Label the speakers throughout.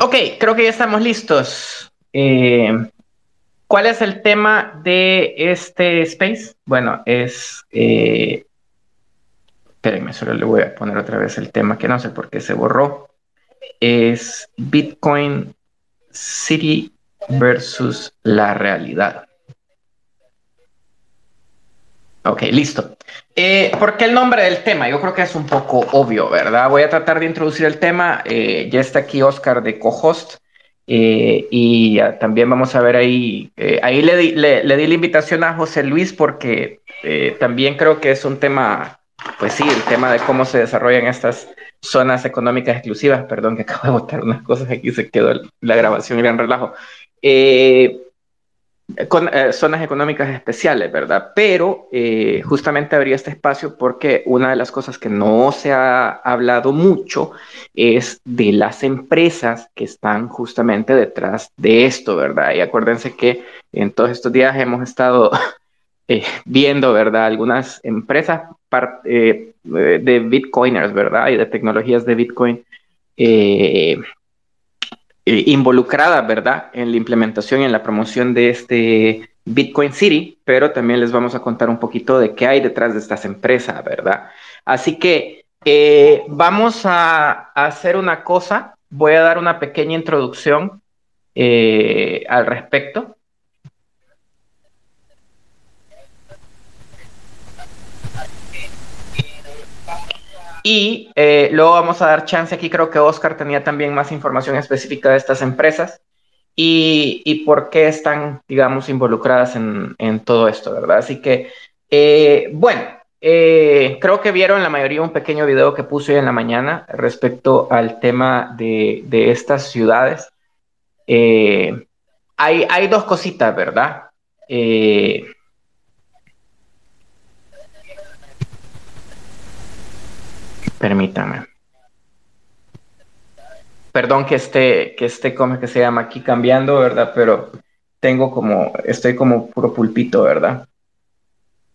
Speaker 1: Ok, creo que ya estamos listos. Eh, ¿Cuál es el tema de este space? Bueno, es... Eh, espérenme, solo le voy a poner otra vez el tema que no sé por qué se borró. Es Bitcoin City versus la realidad. Ok, listo. Eh, ¿Por qué el nombre del tema? Yo creo que es un poco obvio, ¿verdad? Voy a tratar de introducir el tema. Eh, ya está aquí Oscar de co-host. Eh, y también vamos a ver ahí, ahí le di, le, di, la invitación a José Luis porque también creo que es un tema, pues sí, el tema de cómo se desarrollan estas zonas económicas exclusivas. Perdón que acabo de botar unas cosas aquí, se quedó la grabación y gran relajo. Eh, con eh, zonas económicas especiales, ¿verdad? Pero eh, justamente habría este espacio porque una de las cosas que no se ha hablado mucho es de las empresas que están justamente detrás de esto, ¿verdad? Y acuérdense que en todos estos días hemos estado eh, viendo, ¿verdad? Algunas empresas de bitcoiners, ¿verdad? Y de tecnologías de Bitcoin involucrada, ¿verdad?, en la implementación y en la promoción de este Bitcoin City, pero también les vamos a contar un poquito de qué hay detrás de estas empresas, ¿verdad? Así que eh, vamos a, hacer una cosa, voy a dar una pequeña introducción eh, al respecto. Y eh, luego vamos a dar chance aquí, creo que Oscar tenía también más información específica de estas empresas y, por qué están, digamos, involucradas en, todo esto, ¿verdad? Así que, eh, bueno, eh, creo que vieron la mayoría un pequeño video que puse hoy en la mañana respecto al tema de, estas ciudades. hay, hay dos cositas, ¿verdad? Permítame. Perdón que esté, que esté como que se llama aquí cambiando, ¿verdad? Pero tengo como, estoy como puro pulpito, ¿verdad?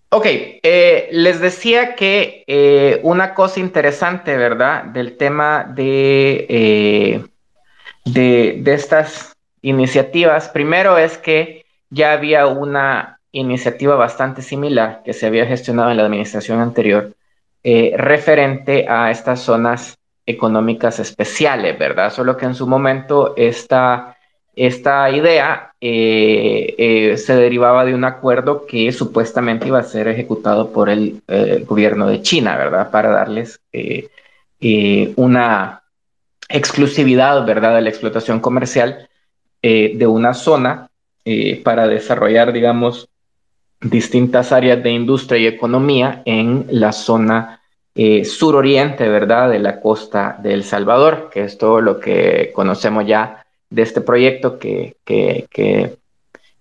Speaker 1: Ok, eh, les decía que eh, una cosa interesante, ¿verdad? Del tema de, eh, de, de estas iniciativas, primero es que ya había una iniciativa bastante similar que se había gestionado en la administración anterior, eh, referente a estas zonas económicas especiales, ¿verdad? Solo que en su momento esta, esta idea eh, eh, se derivaba de un acuerdo que supuestamente iba a ser ejecutado por el gobierno de China, ¿verdad? Para darles una exclusividad, ¿verdad? De la explotación comercial de una zona para desarrollar, digamos, distintas áreas de industria y economía en la zona eh, suroriente, ¿verdad?, de la costa de El Salvador, que es todo lo que conocemos ya de este proyecto que, que, que,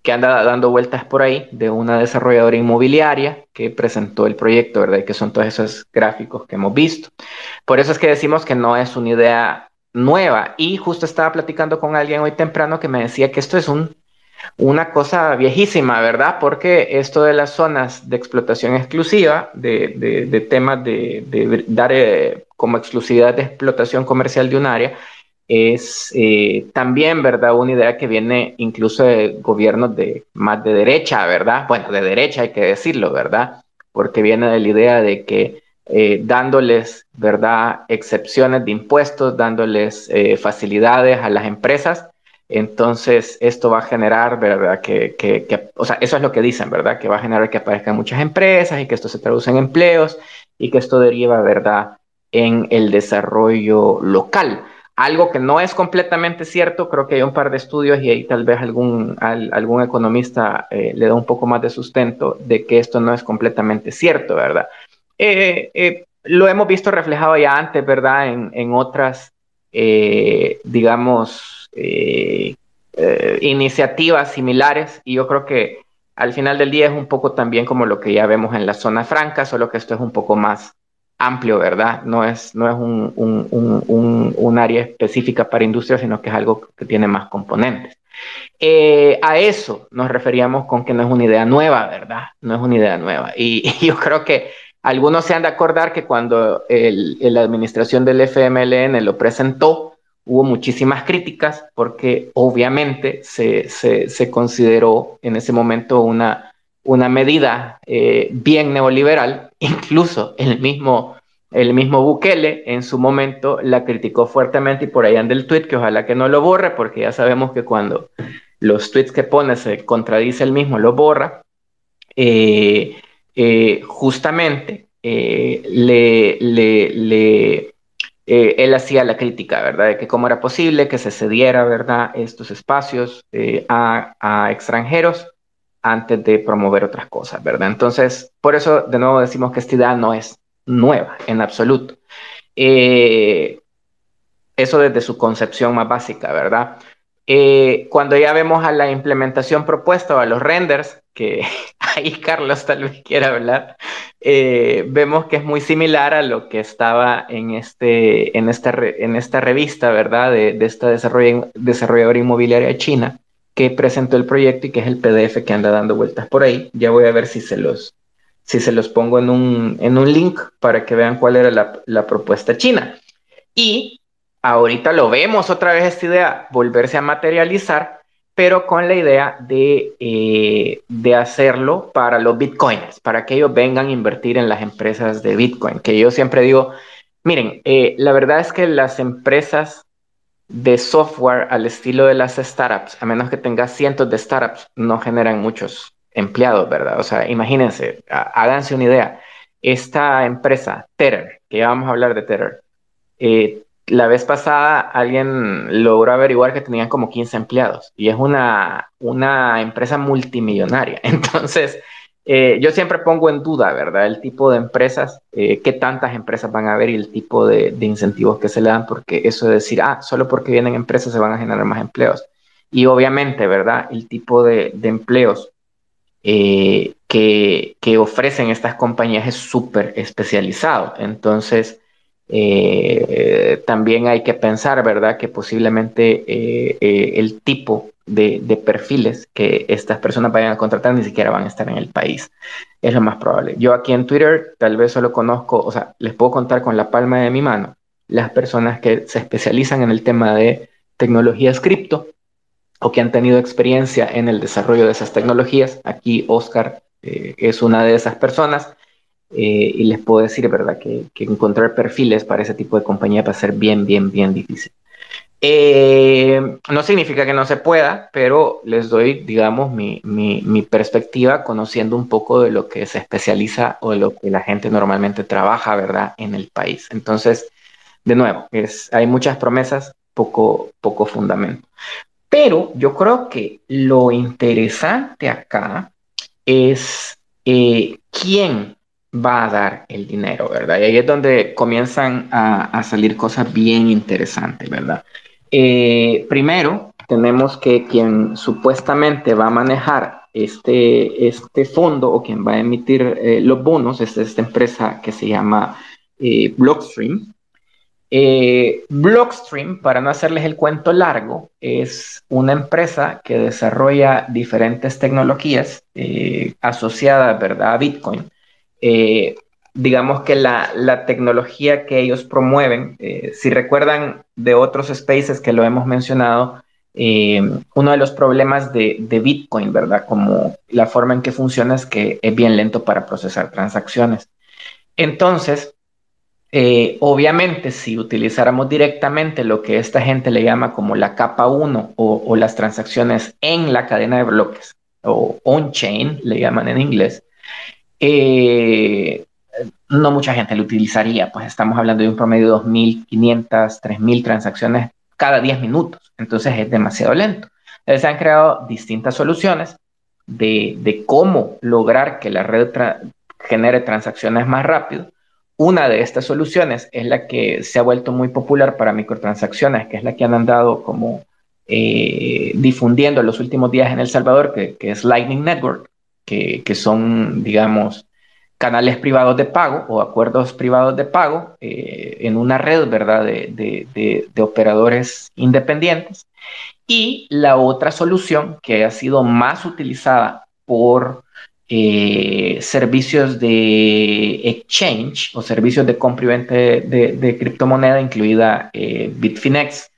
Speaker 1: que anda dando vueltas por ahí, de una desarrolladora inmobiliaria que presentó el proyecto, ¿verdad?, y que son todos esos gráficos que hemos visto. Por eso es que decimos que no es una idea nueva. Y justo estaba platicando con alguien hoy temprano que me decía que esto es un una cosa viejísima, ¿verdad? Porque esto de las zonas de explotación exclusiva, de, temas de, dar eh, como exclusividad de explotación comercial de un área, es eh, también, ¿verdad? Una idea que viene incluso de gobiernos de más de derecha, ¿verdad? Bueno, de derecha hay que decirlo, ¿verdad? Porque viene de la idea de que eh, dándoles, ¿verdad? Excepciones de impuestos, dándoles facilidades a las empresas, entonces, esto va a generar, ¿verdad? Que, que, o sea, eso es lo que dicen, ¿verdad? Que va a generar que aparezcan muchas empresas y que esto se traduce en empleos y que esto deriva, ¿verdad? En el desarrollo local. Algo que no es completamente cierto, creo que hay un par de estudios y ahí tal vez algún, algún economista eh, le da un poco más de sustento de que esto no es completamente cierto, ¿verdad? Eh, eh, lo hemos visto reflejado ya antes, ¿verdad? En, en otras, digamos, eh, eh, iniciativas similares y yo creo que al final del día es un poco también como lo que ya vemos en la zona franca, solo que esto es un poco más amplio, ¿verdad? No es, no es un, un, un, área específica para industria, sino que es algo que tiene más componentes. Eh, a eso nos referíamos con que no es una idea nueva, ¿verdad? No es una idea nueva. Y, yo creo que algunos se han de acordar que cuando el, la administración del FMLN lo presentó, hubo muchísimas críticas porque obviamente se, se, consideró en ese momento una, una medida eh, bien neoliberal, incluso el mismo, el mismo Bukele en su momento la criticó fuertemente y por ahí anda el tweet que ojalá que no lo borre porque ya sabemos que cuando los tweets que pone se contradice el mismo, lo borra. Eh, eh, justamente le, le, le eh, él hacía la crítica, ¿verdad? De que cómo era posible que se cediera, ¿verdad?, estos espacios eh, a, extranjeros antes de promover otras cosas, ¿verdad? Entonces, por eso de nuevo decimos que esta idea no es nueva en absoluto. Eh, eso desde su concepción más básica, ¿verdad? Cuando ya vemos a la implementación propuesta o a los renders, que ahí Carlos tal vez quiera hablar, eh, vemos que es muy similar a lo que estaba en, este, en, esta, en esta revista, ¿verdad? De, de esta desarrolladora inmobiliaria china que presentó el proyecto y que es el PDF que anda dando vueltas por ahí. Ya voy a ver si se los, si se los pongo en un, en un link para que vean cuál era la, la propuesta china. Y ahorita lo vemos otra vez esta idea volverse a materializar pero con la idea de, eh, de, hacerlo para los bitcoins, para que ellos vengan a invertir en las empresas de bitcoin, que yo siempre digo, miren, eh, la verdad es que las empresas de software al estilo de las startups, a menos que tengas cientos de startups, no generan muchos empleados, ¿verdad? O sea, imagínense, háganse una idea. Esta empresa, Tether, que vamos a hablar de Tether, eh, la vez pasada alguien logró averiguar que tenían como 15 empleados y es una, una empresa multimillonaria. Entonces, eh, yo siempre pongo en duda, ¿verdad? El tipo de empresas, eh, qué tantas empresas van a haber y el tipo de, incentivos que se le dan, porque eso de decir, ah, solo porque vienen empresas se van a generar más empleos. Y obviamente, ¿verdad? El tipo de, empleos eh, que, que ofrecen estas compañías es súper especializado. Entonces, eh, también hay que pensar, ¿verdad?, que posiblemente eh, eh, el tipo de, perfiles que estas personas vayan a contratar ni siquiera van a estar en el país. Es lo más probable. Yo aquí en Twitter tal vez solo conozco, o sea, les puedo contar con la palma de mi mano las personas que se especializan en el tema de tecnologías cripto o que han tenido experiencia en el desarrollo de esas tecnologías. Aquí Oscar es una de esas personas eh, y les puedo decir, ¿verdad?, que, encontrar perfiles para ese tipo de compañía va a ser bien, bien, bien difícil. Eh, no significa que no se pueda, pero les doy, digamos, mi, mi, perspectiva conociendo un poco de lo que se especializa o de lo que la gente normalmente trabaja, ¿verdad?, en el país. Entonces, de nuevo, es, hay muchas promesas, poco, poco fundamento. Pero yo creo que lo interesante acá es eh, quién va a dar el dinero, ¿verdad? Y ahí es donde comienzan a, salir cosas bien interesantes, ¿verdad? Eh, primero, tenemos que quien supuestamente va a manejar este, este fondo o quien va a emitir eh, los bonos es esta empresa que se llama eh, Blockstream. Blockstream, para no hacerles el cuento largo, es una empresa que desarrolla diferentes tecnologías asociadas ¿verdad? a Bitcoin eh, digamos que la, tecnología que ellos promueven, eh, si recuerdan de otros spaces que lo hemos mencionado, eh, uno de los problemas de, Bitcoin, ¿verdad? Como la forma en que funciona es que es bien lento para procesar transacciones. Entonces, obviamente, si utilizáramos directamente lo que esta gente le llama como la capa 1 o, o las transacciones en la cadena de bloques, o on-chain, le llaman en inglés, eh, no mucha gente lo utilizaría, pues estamos hablando de un promedio de 2.500, 3.000 transacciones cada 10 minutos, entonces es demasiado lento. Entonces se han creado distintas soluciones de, cómo lograr que la red genere transacciones más rápido. Una de estas soluciones es la que se ha vuelto muy popular para microtransacciones, que es la que han andado como eh, difundiendo en los últimos días en El Salvador, que es Lightning Network que, son, digamos, canales privados de pago o acuerdos privados de pago eh, en una red, ¿verdad?, de, operadores independientes. Y la otra solución que ha sido más utilizada por eh, servicios de exchange o servicios de compra y venta de, criptomoneda, incluida eh, Bitfinex,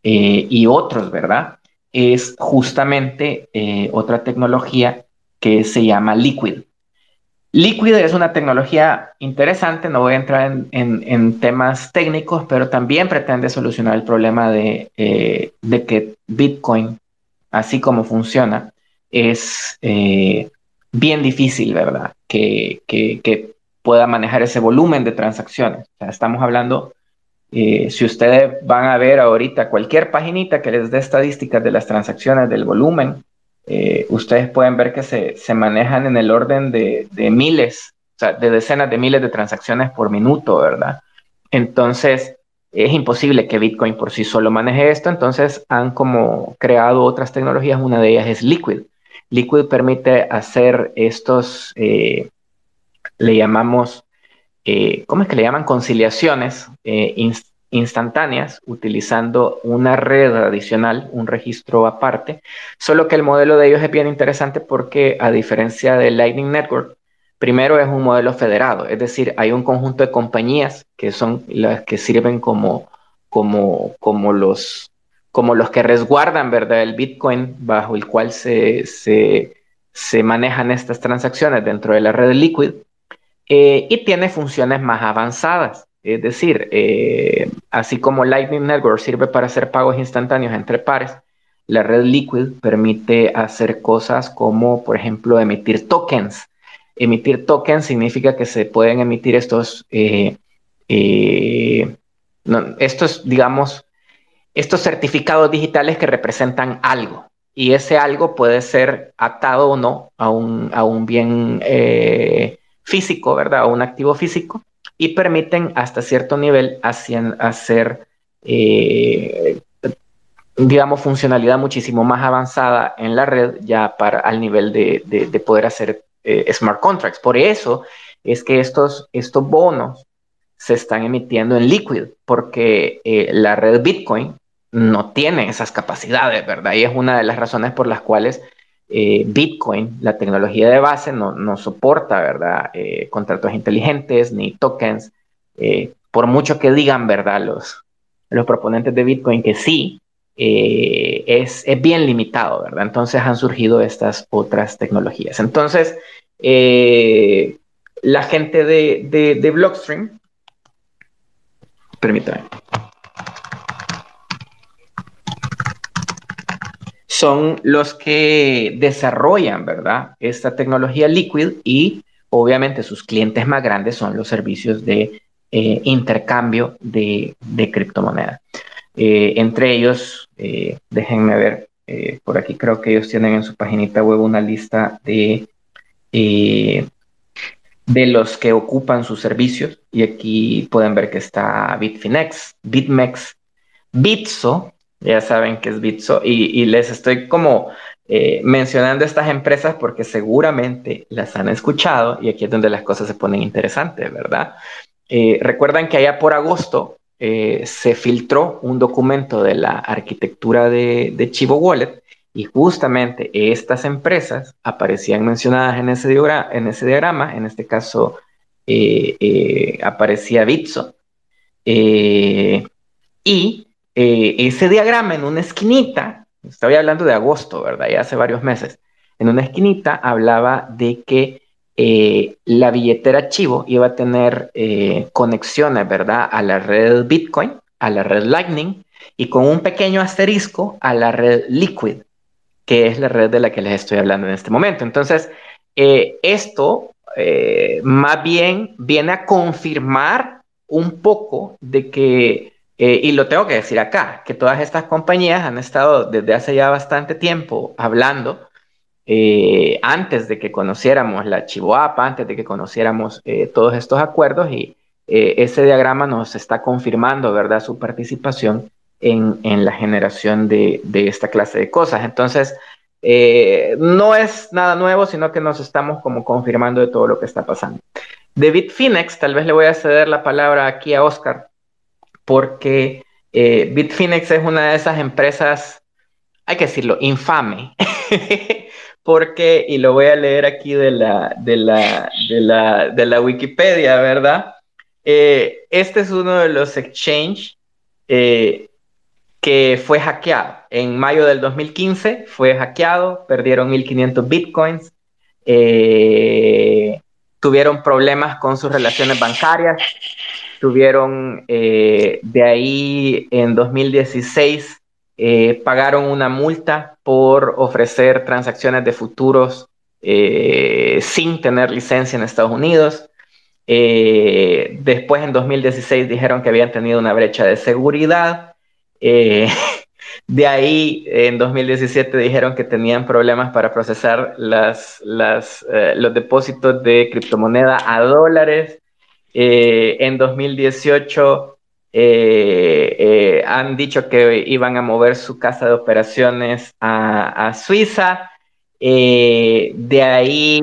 Speaker 1: y otros, ¿verdad? Es justamente otra tecnología que se llama Liquid. Liquid es una tecnología interesante, no voy a entrar en, temas técnicos, pero también pretende solucionar el problema de, eh, que Bitcoin, así como funciona, es eh, bien difícil, ¿verdad? Que, pueda manejar ese volumen de transacciones. estamos hablando, eh, si ustedes van a ver ahorita cualquier paginita que les dé estadísticas de las transacciones, del volumen, eh, ustedes pueden ver que se, manejan en el orden de, miles, o sea, de decenas de miles de transacciones por minuto, ¿verdad? Entonces, es imposible que Bitcoin por sí solo maneje esto, entonces han como creado otras tecnologías, una de ellas es Liquid. Liquid permite hacer estos, eh, le llamamos, eh, ¿cómo es que le llaman? Conciliaciones instantáneas utilizando una red adicional, un registro aparte, solo que el modelo de ellos es bien interesante porque a diferencia del Lightning Network, primero es un modelo federado, es decir, hay un conjunto de compañías que son las que sirven como, como, como, los, como los que resguardan ¿verdad? el Bitcoin bajo el cual se, se, se manejan estas transacciones dentro de la red Liquid. Eh, y tiene funciones más avanzadas. Es decir, eh, así como Lightning Network sirve para hacer pagos instantáneos entre pares, la red Liquid permite hacer cosas como, por ejemplo, emitir tokens. Emitir tokens significa que se pueden emitir estos, eh, eh, estos, digamos, estos certificados digitales que representan algo. Y ese algo puede ser atado o no a un, a un bien físico, ¿verdad? A un activo físico y permiten hasta cierto nivel hacer, eh, digamos, funcionalidad muchísimo más avanzada en la red ya para al nivel de, poder hacer eh, smart contracts. Por eso es que estos, estos bonos se están emitiendo en Liquid, porque eh, la red Bitcoin no tiene esas capacidades, ¿verdad? Y es una de las razones por las cuales eh, Bitcoin, la tecnología de base, no, soporta, ¿verdad? Eh, contratos inteligentes ni tokens. Eh, por mucho que digan, ¿verdad? Los, los proponentes de Bitcoin que sí, es, bien limitado, ¿verdad? Entonces han surgido estas otras tecnologías. Entonces, la gente de, de, de Blockstream, permítame. Son los que desarrollan, ¿verdad? Esta tecnología Liquid y obviamente sus clientes más grandes son los servicios de eh, intercambio de, criptomonedas. Eh, entre ellos, eh, déjenme ver, por aquí creo que ellos tienen en su paginita web una lista de, de los que ocupan sus servicios y aquí pueden ver que está Bitfinex, BitMEX, Bitso, ya saben que es Bitso, y, les estoy como eh, mencionando estas empresas porque seguramente las han escuchado y aquí es donde las cosas se ponen interesantes, ¿verdad? Eh, recuerdan que allá por agosto eh, se filtró un documento de la arquitectura de, Chivo Wallet y justamente estas empresas aparecían mencionadas en ese, en ese diagrama, en este caso aparecía Bitso. y eh, ese diagrama en una esquinita, estoy hablando de agosto, ¿verdad? Ya hace varios meses, en una esquinita hablaba de que eh, la billetera Chivo iba a tener eh, conexiones, ¿verdad? A la red Bitcoin, a la red Lightning y con un pequeño asterisco a la red Liquid, que es la red de la que les estoy hablando en este momento. Entonces, esto más bien viene a confirmar un poco de que eh, y lo tengo que decir acá, que todas estas compañías han estado desde hace ya bastante tiempo hablando, eh, antes de que conociéramos la Chivoapa, antes de que conociéramos eh, todos estos acuerdos, y ese diagrama nos está confirmando, ¿verdad?, su participación en, en la generación de, de, esta clase de cosas. Entonces, no es nada nuevo, sino que nos estamos como confirmando de todo lo que está pasando. De Bitfinex, tal vez le voy a ceder la palabra aquí a Oscar porque eh, Bitfinex es una de esas empresas, hay que decirlo, infame. porque, y lo voy a leer aquí de la, de la, de la, Wikipedia, ¿verdad? Eh, este es uno de los exchange eh, que fue hackeado. En mayo del 2015 fue hackeado, perdieron 1.500 bitcoins, eh, tuvieron problemas con sus relaciones bancarias, tuvieron eh, de ahí en 2016 eh, pagaron una multa por ofrecer transacciones de futuros sin tener licencia en Estados Unidos. después en 2016 dijeron que habían tenido una brecha de seguridad. De ahí, en 2017 dijeron que tenían problemas para procesar las, eh, los depósitos de criptomoneda a dólares. Eh, en 2018 eh, han dicho que iban a mover su casa de operaciones a, Suiza. de ahí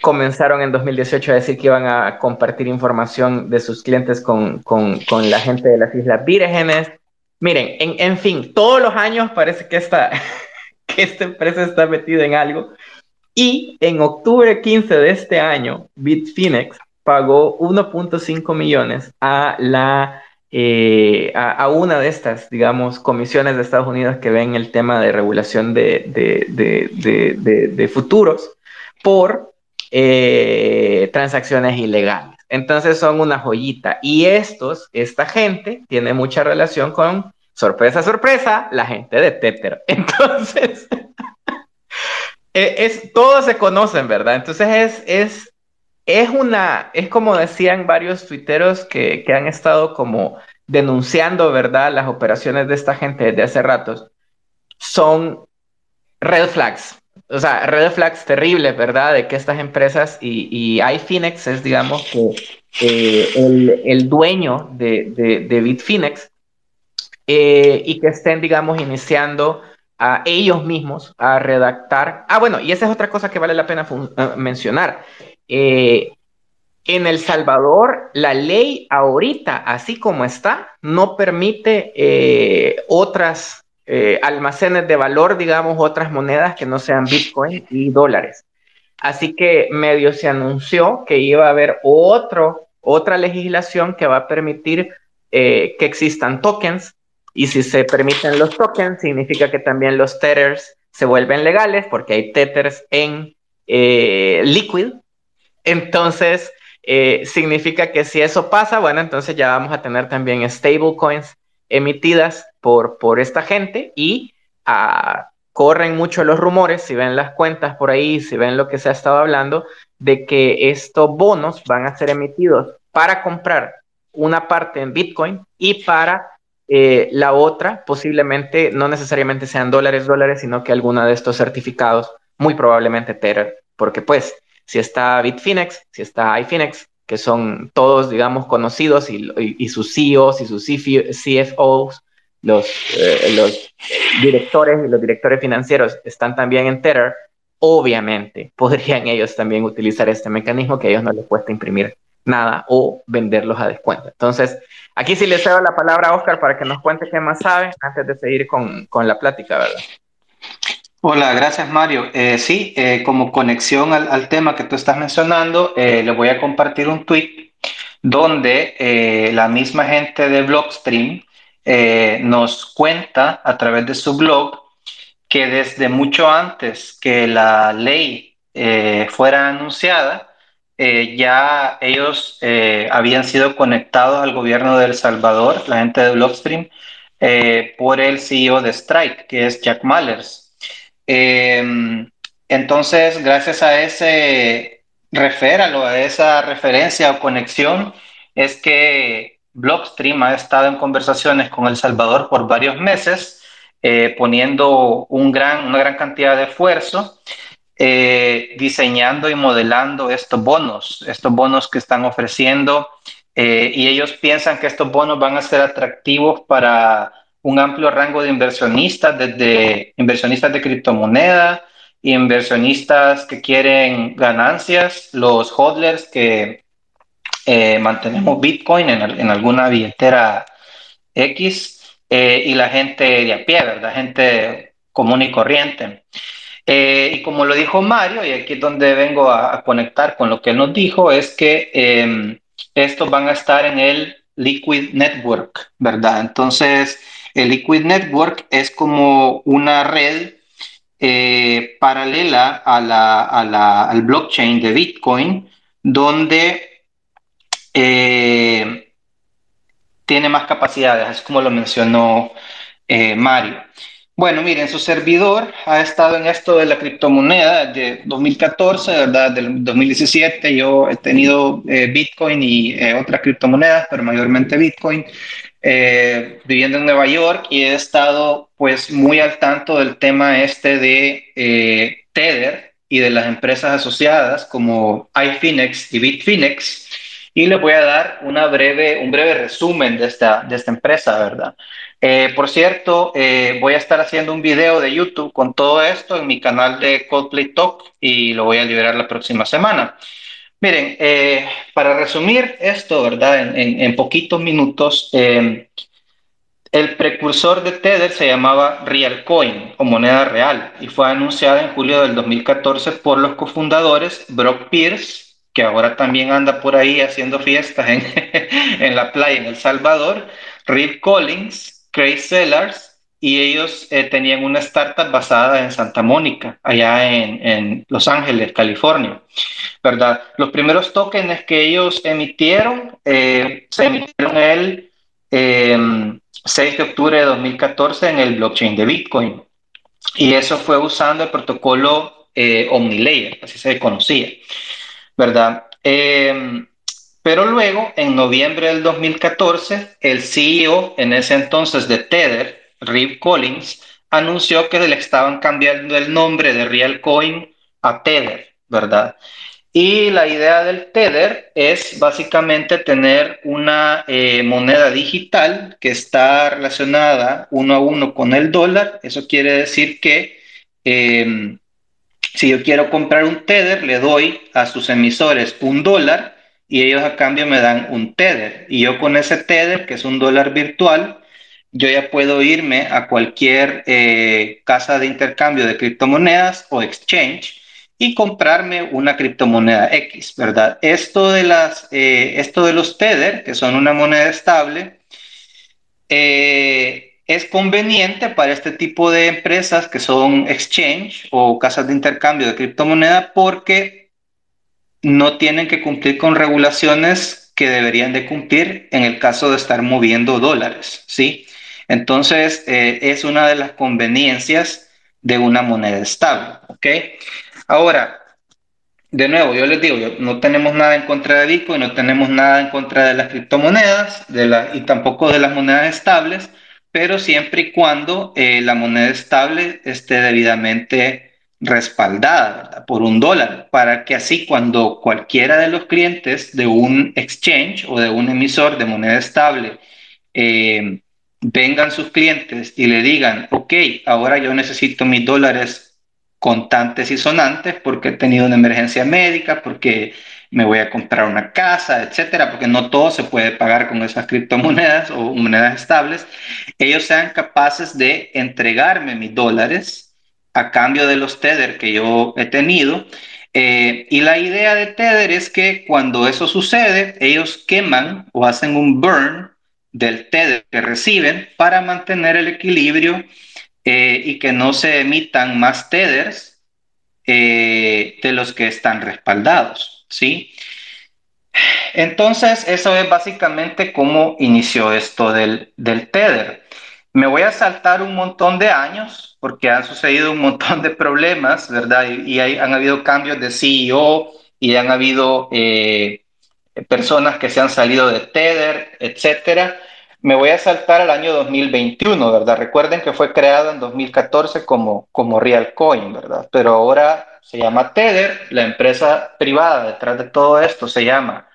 Speaker 1: comenzaron en 2018 a decir que iban a compartir información de sus clientes con, con la gente de las Islas Vírgenes. Miren, en, fin, todos los años parece que esta, que esta empresa está metida en algo. Y en octubre 15 de este año, Bitfinex pagó 1.5 millones a la eh, a, una de estas, digamos, comisiones de Estados Unidos que ven el tema de regulación de, de, futuros por eh, transacciones ilegales. Entonces son una joyita. Y estos, esta gente, tiene mucha relación con, sorpresa, sorpresa, la gente de Tether. Entonces, e, es, todos se conocen, ¿verdad? Entonces es, es, es una, es como decían varios tuiteros que, que han estado como denunciando, ¿verdad? Las operaciones de esta gente desde hace ratos. Son red flags, o sea, red flags terribles, ¿verdad? De que estas empresas y, y iFinex es, digamos, que eh, el, el, dueño de, de, de Bitfinex eh, y que estén, digamos, iniciando a ellos mismos a redactar. Ah, bueno, y esa es otra cosa que vale la pena eh, en El Salvador, la ley ahorita, así como está, no permite otras eh, almacenes de valor, digamos, otras monedas que no sean Bitcoin y dólares. Así que medio se anunció que iba a haber otro, otra legislación que va a permitir eh, que existan tokens y si se permiten los tokens, significa que también los tethers se vuelven legales porque hay tethers en eh, Liquid. Entonces, significa que si eso pasa, bueno, entonces ya vamos a tener también stablecoins emitidas por, por esta gente y ah, corren mucho los rumores, si ven las cuentas por ahí, si ven lo que se ha estado hablando, de que estos bonos van a ser emitidos para comprar una parte en Bitcoin y para eh, la otra posiblemente no necesariamente sean dólares, dólares, sino que alguna de estos certificados, muy probablemente Tether, porque pues si está Bitfinex, si está iFinex, que son todos, digamos, conocidos y, sus CEOs y sus CFOs, los, eh, los directores y los directores financieros están también en Tether, obviamente podrían ellos también utilizar este mecanismo que a ellos no les cuesta imprimir nada o venderlos a descuento. Entonces, aquí sí le cedo la palabra a Oscar para que nos cuente qué más sabe antes de seguir con, con la plática, ¿verdad?
Speaker 2: Hola, gracias Mario. Eh, sí, eh, como conexión al, tema que tú estás mencionando, eh, le voy a compartir un tweet donde la misma gente de Blockstream nos cuenta a través de su blog que desde mucho antes que la ley fuera anunciada, ya ellos habían sido conectados al gobierno de El Salvador, la gente de Blockstream, por el CEO de Strike, que es Jack Mallers. Em, entonces, gracias a ese reféralo, a esa referencia o conexión, es que Blockstream ha estado en conversaciones con El Salvador por varios meses, eh, poniendo un gran, una gran cantidad de esfuerzo, eh, diseñando y modelando estos bonos, estos bonos que están ofreciendo, eh, y ellos piensan que estos bonos van a ser atractivos para un amplio rango de inversionistas, desde inversionistas de criptomoneda, inversionistas que quieren ganancias, los hodlers que eh, mantenemos Bitcoin en, alguna billetera X eh, y la gente de a pie, ¿verdad? Gente común y corriente. Eh, y como lo dijo Mario, y aquí es donde vengo a, conectar con lo que él nos dijo, es que estos van a estar en el Liquid Network, ¿verdad? Entonces, el Liquid Network es como una red eh, paralela al blockchain de Bitcoin, donde eh, tiene más capacidades, es como lo mencionó eh, Mario. Bueno, miren, su servidor ha estado en esto de la criptomoneda desde 2014, ¿verdad? Del 2017 yo he tenido Bitcoin y otras criptomonedas, pero mayormente Bitcoin. Eh, viviendo en Nueva York y he estado pues muy al tanto del tema este de eh, Tether y de las empresas asociadas como iFinex y Bitfinex y les voy a dar una breve, un breve resumen de esta, de esta empresa, ¿verdad? Eh, por cierto, voy a estar haciendo un video de YouTube con todo esto en mi canal de Coldplay Talk y lo voy a liberar la próxima semana. Miren, eh, para resumir esto, ¿verdad? En, poquitos minutos, eh, el precursor de Tether se llamaba Realcoin o moneda real y fue anunciada en julio del 2014 por los cofundadores Brock Pierce, que ahora también anda por ahí haciendo fiestas en, en la playa en El Salvador, Reed Collins, Craig Sellers, y ellos eh, tenían una startup basada en Santa Mónica, allá en, Los Ángeles, California. ¿verdad? Los primeros tokens que ellos emitieron eh, se emitieron el 6 em, de octubre de 2014 en el blockchain de Bitcoin. Y eso fue usando el protocolo eh, OmniLayer, así se conocía, ¿verdad? Em, pero luego, en noviembre del 2014, el CEO en ese entonces de Tether, Reeve Collins, anunció que le estaban cambiando el nombre de Realcoin a Tether, ¿verdad? Y la idea del Tether es básicamente tener una eh, moneda digital que está relacionada uno a uno con el dólar. Eso quiere decir que em, si yo quiero comprar un Tether, le doy a sus emisores un dólar y ellos a cambio me dan un Tether. Y yo con ese Tether, que es un dólar virtual, yo ya puedo irme a cualquier eh, casa de intercambio de criptomonedas o exchange y comprarme una criptomoneda X, ¿verdad? Esto de, las, eh, esto de los Tether, que son una moneda estable, eh, es conveniente para este tipo de empresas que son exchange o casas de intercambio de criptomoneda porque no tienen que cumplir con regulaciones que deberían de cumplir en el caso de estar moviendo dólares, ¿sí? Entonces, eh, es una de las conveniencias de una moneda estable. Ahora, de nuevo, yo les digo, no tenemos nada en contra de Bitcoin, no tenemos nada en contra de las criptomonedas y tampoco de las monedas estables, pero siempre y cuando eh, la moneda estable esté debidamente respaldada por un dólar, para que así cuando cualquiera de los clientes de un exchange o de un emisor de moneda estable eh, vengan sus clientes y le digan, ok, ahora yo necesito mis dólares contantes y sonantes porque he tenido una emergencia médica, porque me voy a comprar una casa, etcétera, porque no todo se puede pagar con esas criptomonedas o monedas estables, ellos sean capaces de entregarme mis dólares a cambio de los Tether que yo he tenido. Eh, y la idea de Tether es que cuando eso sucede, ellos queman o hacen un burn del Tether que reciben para mantener el equilibrio eh, y que no se emitan más tethers eh, de los que están respaldados, ¿sí? Entonces, eso es básicamente cómo inició esto del, del. Me voy a saltar un montón de años porque han sucedido un montón de problemas, ¿verdad? Y, han habido cambios de CEO y han habido eh, personas que se han salido de Tether, etcétera. Me voy a saltar al año 2021, ¿verdad? Recuerden que fue creado en 2014 como, como Realcoin, ¿verdad? Pero ahora se llama Tether, la empresa privada detrás de todo esto se llama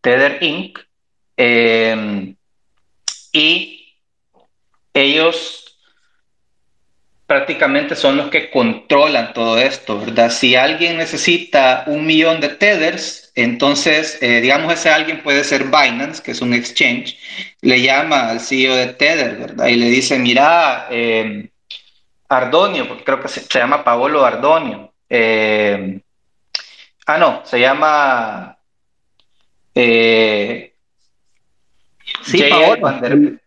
Speaker 2: Tether Inc. Em, y ellos prácticamente son los que controlan todo esto, ¿verdad? Si alguien necesita un millón de tethers, entonces, eh, digamos, ese alguien puede ser Binance, que es un exchange, le llama al CEO de Tether, ¿verdad? Y le dice, mira, eh, Ardonio, porque creo que se, llama Paolo Ardonio. Eh, ah, no, se llama... Sí,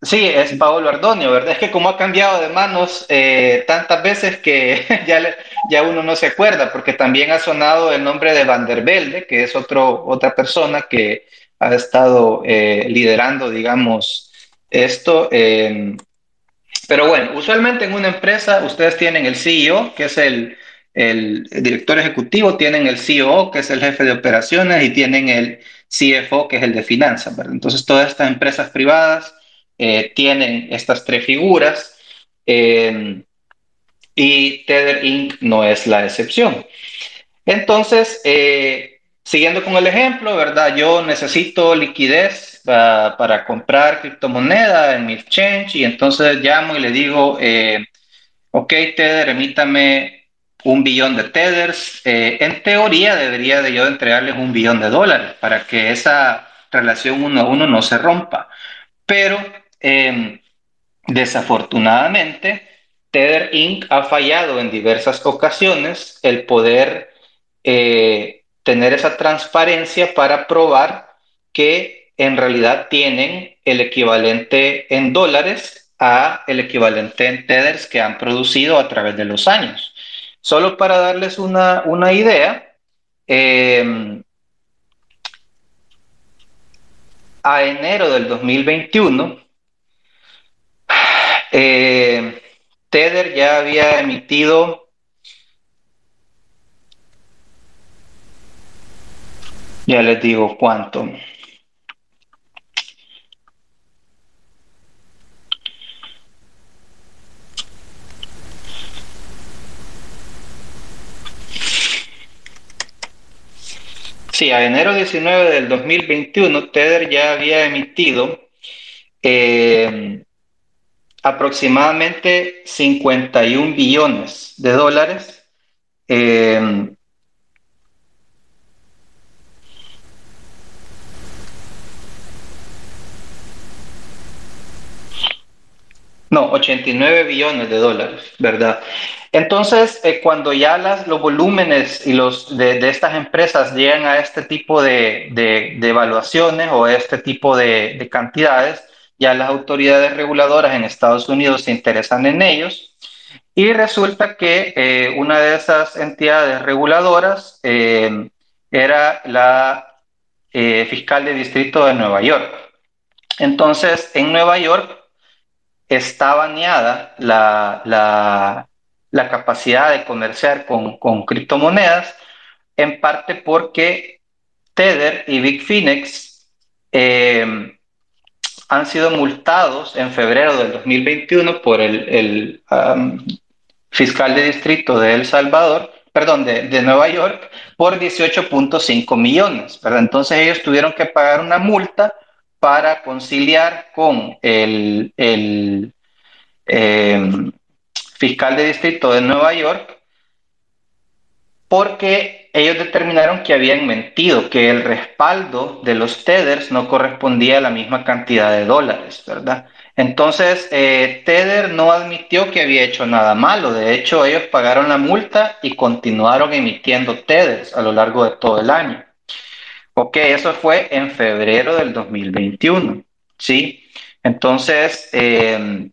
Speaker 2: sí, es Paolo Ardonio, ¿verdad? Es que como ha cambiado de manos eh, tantas veces que ya, ya uno no se acuerda, porque también ha sonado el nombre de Van der Velde, que es otro, otra persona que ha estado eh, liderando, digamos, esto. pero bueno, usualmente en una empresa ustedes tienen el CEO, que es el, el director ejecutivo, tienen el CEO, que es el jefe de operaciones, y tienen el CFO, que es el de finanzas. Entonces, todas estas empresas privadas eh, tienen estas tres figuras eh, y Tether Inc. no es la excepción. Entonces, eh, siguiendo con el ejemplo, ¿verdad? Yo necesito liquidez para, para comprar criptomoneda en mi exchange y entonces llamo y le digo, ok, Tether, emítame un billón de tethers. Eh, en teoría debería de yo entregarles un billón de dólares para que esa relación uno a uno no se rompa. Pero em, desafortunadamente, Tether Inc. ha fallado en diversas ocasiones el poder eh, tener esa transparencia para probar que en realidad tienen el equivalente en dólares a el equivalente en tethers que han producido a través de los años. Solo para darles una, idea, eh, a enero del 2021, eh, Tether ya había emitido ya les digo cuánto. Sí, a enero 19 del 2021, Tether ya había emitido eh, aproximadamente 51 billones de dólares. Eh, no, 89 billones de dólares, ¿verdad? Entonces, eh, cuando ya los volúmenes y los de, estas empresas llegan a este tipo de, de, evaluaciones o este tipo de, cantidades, ya las autoridades reguladoras en Estados Unidos se interesan en ellos y resulta que eh, una de esas entidades reguladoras eh, era la fiscal de distrito de Nueva York. Entonces, en Nueva York está baneada la la capacidad de comerciar con, criptomonedas, en parte porque Tether y Bitfinex eh, han sido multados en febrero del 2021 por el, um, fiscal de distrito de El Salvador, perdón, de, Nueva York, por 18.5 millones. Entonces ellos tuvieron que pagar una multa para conciliar con el, el eh, fiscal de distrito de Nueva York porque ellos determinaron que habían mentido, que el respaldo de los tethers no correspondía a la misma cantidad de dólares, ¿verdad? Entonces, eh, no admitió que había hecho nada malo, de hecho ellos pagaron la multa y continuaron emitiendo tethers a lo largo de todo el año. Ok, eso fue en febrero del 2021, ¿sí? Entonces, eh,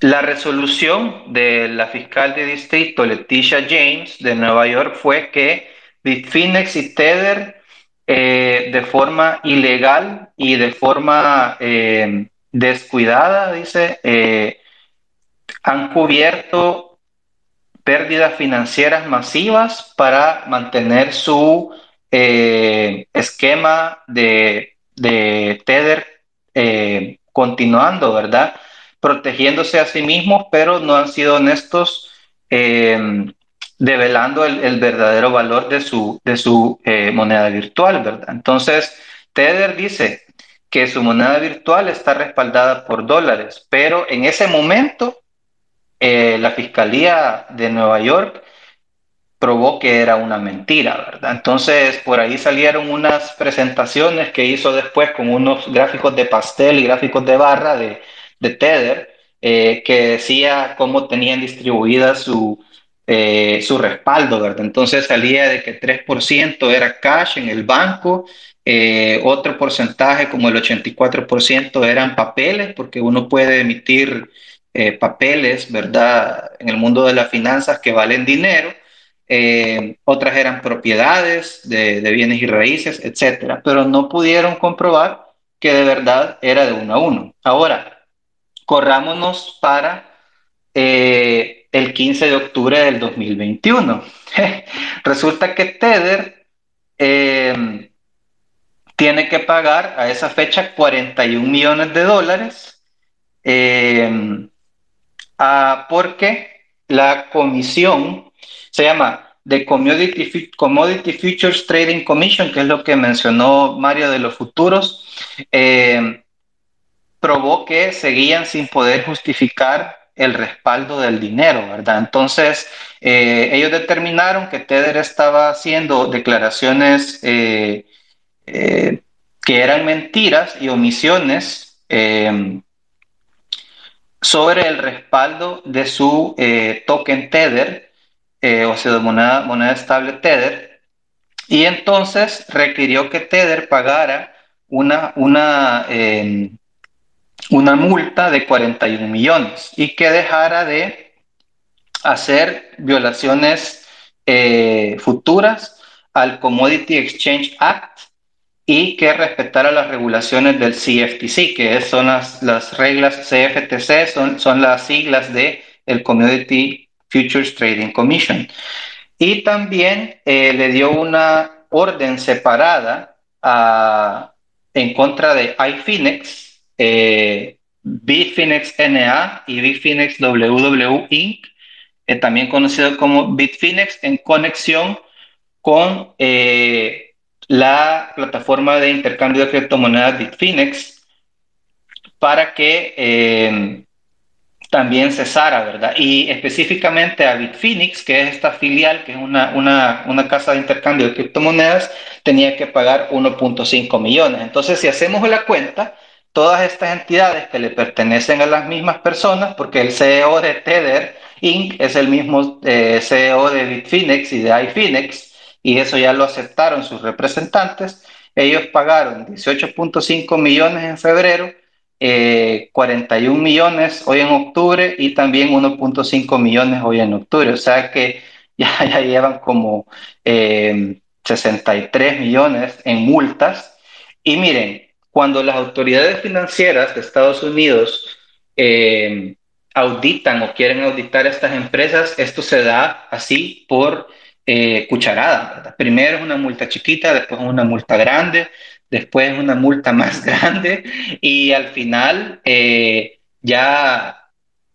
Speaker 2: la resolución de la fiscal de distrito Leticia James de Nueva York fue que Bitfinex y Tether eh, de forma ilegal y de forma eh, descuidada, dice, eh, han cubierto pérdidas financieras masivas para mantener su esquema de, de Tether continuando, ¿verdad? Protegiéndose a sí mismos, pero no han sido honestos eh, develando el, verdadero valor de su, de su eh, moneda virtual, ¿verdad? Entonces, Tether dice que su moneda virtual está respaldada por dólares, pero en ese momento eh, la Fiscalía de Nueva York probó que era una mentira, ¿verdad? Entonces, por ahí salieron unas presentaciones que hizo después con unos gráficos de pastel y gráficos de barra de de Tether, eh, que decía cómo tenían distribuida su, eh, su respaldo, ¿verdad? Entonces salía de que 3% era cash en el banco, eh, otro porcentaje como el 84% eran papeles, porque uno puede emitir papeles, ¿verdad? En el mundo de las finanzas que valen dinero. otras eran propiedades de, de, bienes y raíces, etcétera, pero no pudieron comprobar que de verdad era de uno a uno. Ahora, corrámonos para eh, el 15 de octubre del 2021. Resulta que Tether em, tiene que pagar a esa fecha 41 millones de dólares em, porque la comisión se llama The Commodity, Commodity, Futures Trading Commission, que es lo que mencionó Mario de los futuros, em, probó que seguían sin poder justificar el respaldo del dinero, ¿verdad? Entonces, eh, ellos determinaron que Tether estaba haciendo declaraciones eh, eh, que eran mentiras y omisiones sobre el respaldo de su token Tether, o sea, de moneda, moneda estable Tether, y entonces requirió que Tether pagara una, una una multa de 41 millones y que dejara de hacer violaciones eh, futuras al Commodity Exchange Act y que respetara las regulaciones del CFTC, que son las, las reglas CFTC, son, son las siglas de el Commodity Futures Trading Commission. Y también eh, le dio una orden separada a, en contra de iFinex, eh, Bitfinex NA y Bitfinex WW Inc., eh, también conocido como Bitfinex, en conexión con eh, la plataforma de intercambio de criptomonedas Bitfinex para que también cesara, ¿verdad? Y específicamente a Bitfinex, que es esta filial, que es una, una, una casa de intercambio de criptomonedas, tenía que pagar 1.5 millones. Entonces, si hacemos la cuenta, todas estas entidades que le pertenecen a las mismas personas, porque el CEO de Tether Inc. es el mismo eh, CEO de Bitfinex y de iFinex, y eso ya lo aceptaron sus representantes. Ellos pagaron 18.5 millones en febrero, 41 eh, millones hoy en octubre y también 1.5 millones hoy en octubre. O sea que ya, ya llevan como 63 eh, millones en multas. Y miren, cuando las autoridades financieras de Estados Unidos eh, auditan o quieren auditar a estas empresas, esto se da así por eh, cucharada. Primero es una multa chiquita, después una multa grande, después una multa más grande y al final eh, ya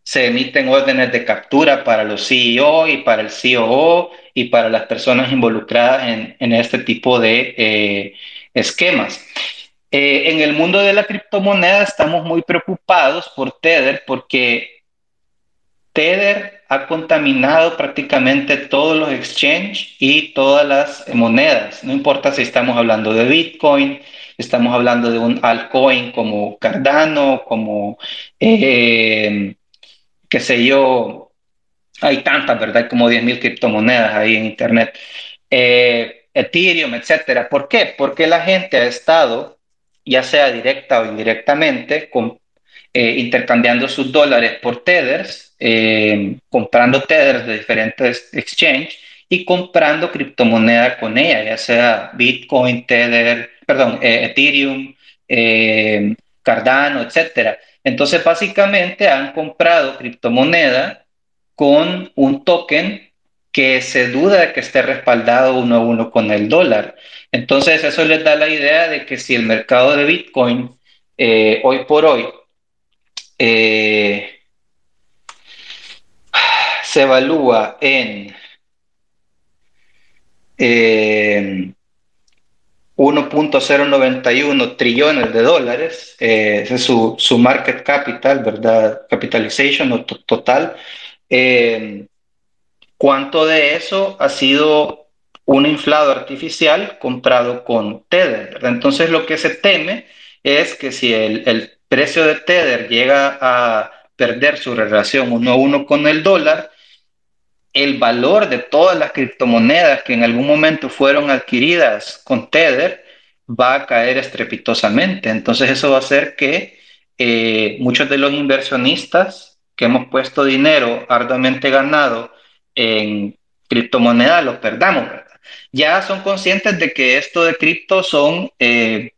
Speaker 2: se emiten órdenes de captura para los CEO y para el COO y para las personas involucradas en, en este tipo de esquemas. Eh, en el mundo de la criptomoneda estamos muy preocupados por Tether porque Tether ha contaminado prácticamente todos los exchanges y todas las monedas. No importa si estamos hablando de Bitcoin, estamos hablando de un altcoin como Cardano, como, eh, qué sé yo, hay tantas, ¿verdad? Como 10.000 criptomonedas ahí en Internet. Eh, Ethereum, etcétera. ¿Por qué? Porque la gente ha estado ya sea directa o indirectamente, eh, intercambiando sus dólares por tethers, eh, comprando tethers de diferentes exchanges y comprando criptomoneda con ella, ya sea Bitcoin, Tether, perdón, eh, Ethereum, Cardano, etc. Entonces, básicamente han comprado criptomoneda con un token que se duda de que esté respaldado uno a uno con el dólar. Entonces, eso les da la idea de que si el mercado de Bitcoin eh, hoy por hoy eh, se evalúa en 1.091 eh, trillones de dólares, es su, su, market capital, ¿verdad? Capitalization total. ¿Cuánto de eso ha sido un inflado artificial comprado con Tether. Entonces lo que se teme es que si el, precio de Tether llega a perder su relación uno a uno con el dólar, el valor de todas las criptomonedas que en algún momento fueron adquiridas con Tether va a caer estrepitosamente. Entonces eso va a hacer que eh, muchos de los inversionistas que hemos puesto dinero arduamente ganado en criptomonedas lo perdamos. Ya son conscientes de que esto de cripto son... Eh,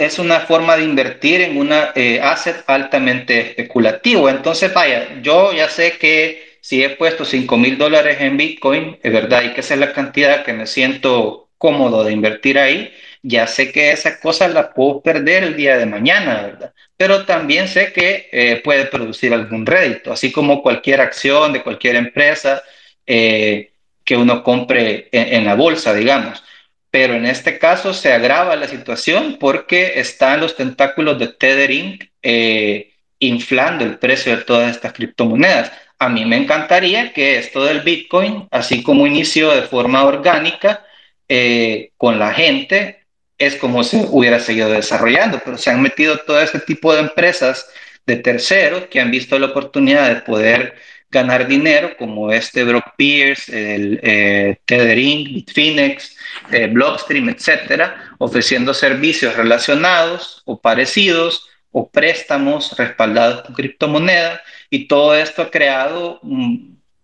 Speaker 2: es una forma de invertir en una eh, asset altamente especulativo. Entonces, vaya, yo ya sé que si he puesto 5 mil dólares en Bitcoin, es verdad, y que esa es la cantidad que me siento cómodo de invertir ahí, ya sé que esa cosa la puedo perder el día de mañana, ¿verdad? Pero también sé que eh, puede producir algún rédito, así como cualquier acción de cualquier empresa eh, que uno compre en la bolsa, digamos pero en este caso se agrava la situación porque están los tentáculos de Tether Inc. Eh, inflando el precio de todas estas criptomonedas. A mí me encantaría que esto del Bitcoin, así como inició de forma orgánica eh, con la gente, es como se hubiera seguido desarrollando, pero se han metido todo este tipo de empresas de terceros que han visto la oportunidad de poder ganar dinero, como este Brock Pierce, el eh, Tethering, Bitfinex, eh, Blockstream, etcétera, ofreciendo servicios relacionados o parecidos o préstamos respaldados con criptomonedas. Y todo esto ha creado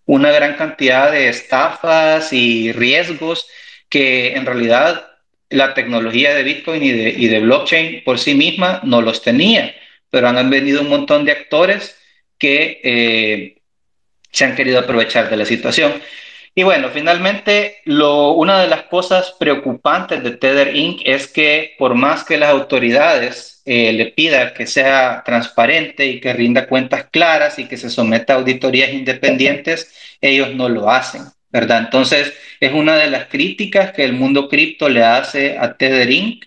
Speaker 2: una gran cantidad de estafas y riesgos que en realidad la tecnología de Bitcoin y de, y de blockchain por sí misma no los tenía, pero han venido un montón de actores que eh, se han querido aprovechar de la situación. Y bueno, finalmente, lo, una de las cosas preocupantes de Tether Inc. es que por más que las autoridades eh, le pidan que sea transparente y que rinda cuentas claras y que se someta a auditorías independientes, ellos no lo hacen, ¿verdad? Entonces, es una de las críticas que el mundo cripto le hace a Tether Inc.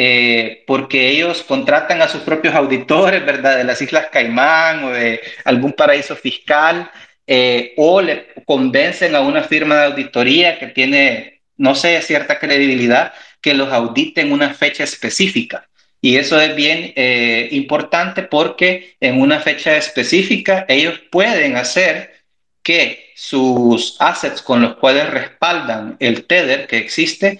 Speaker 2: Eh, porque ellos contratan a sus propios auditores, ¿verdad? De las Islas Caimán o de algún paraíso fiscal eh, o le convencen a una firma de auditoría que tiene, no sé, cierta credibilidad, que los audite en una fecha específica. Y eso es bien eh, importante porque en una fecha específica ellos pueden hacer que sus assets con los cuales respaldan el Tether que existe,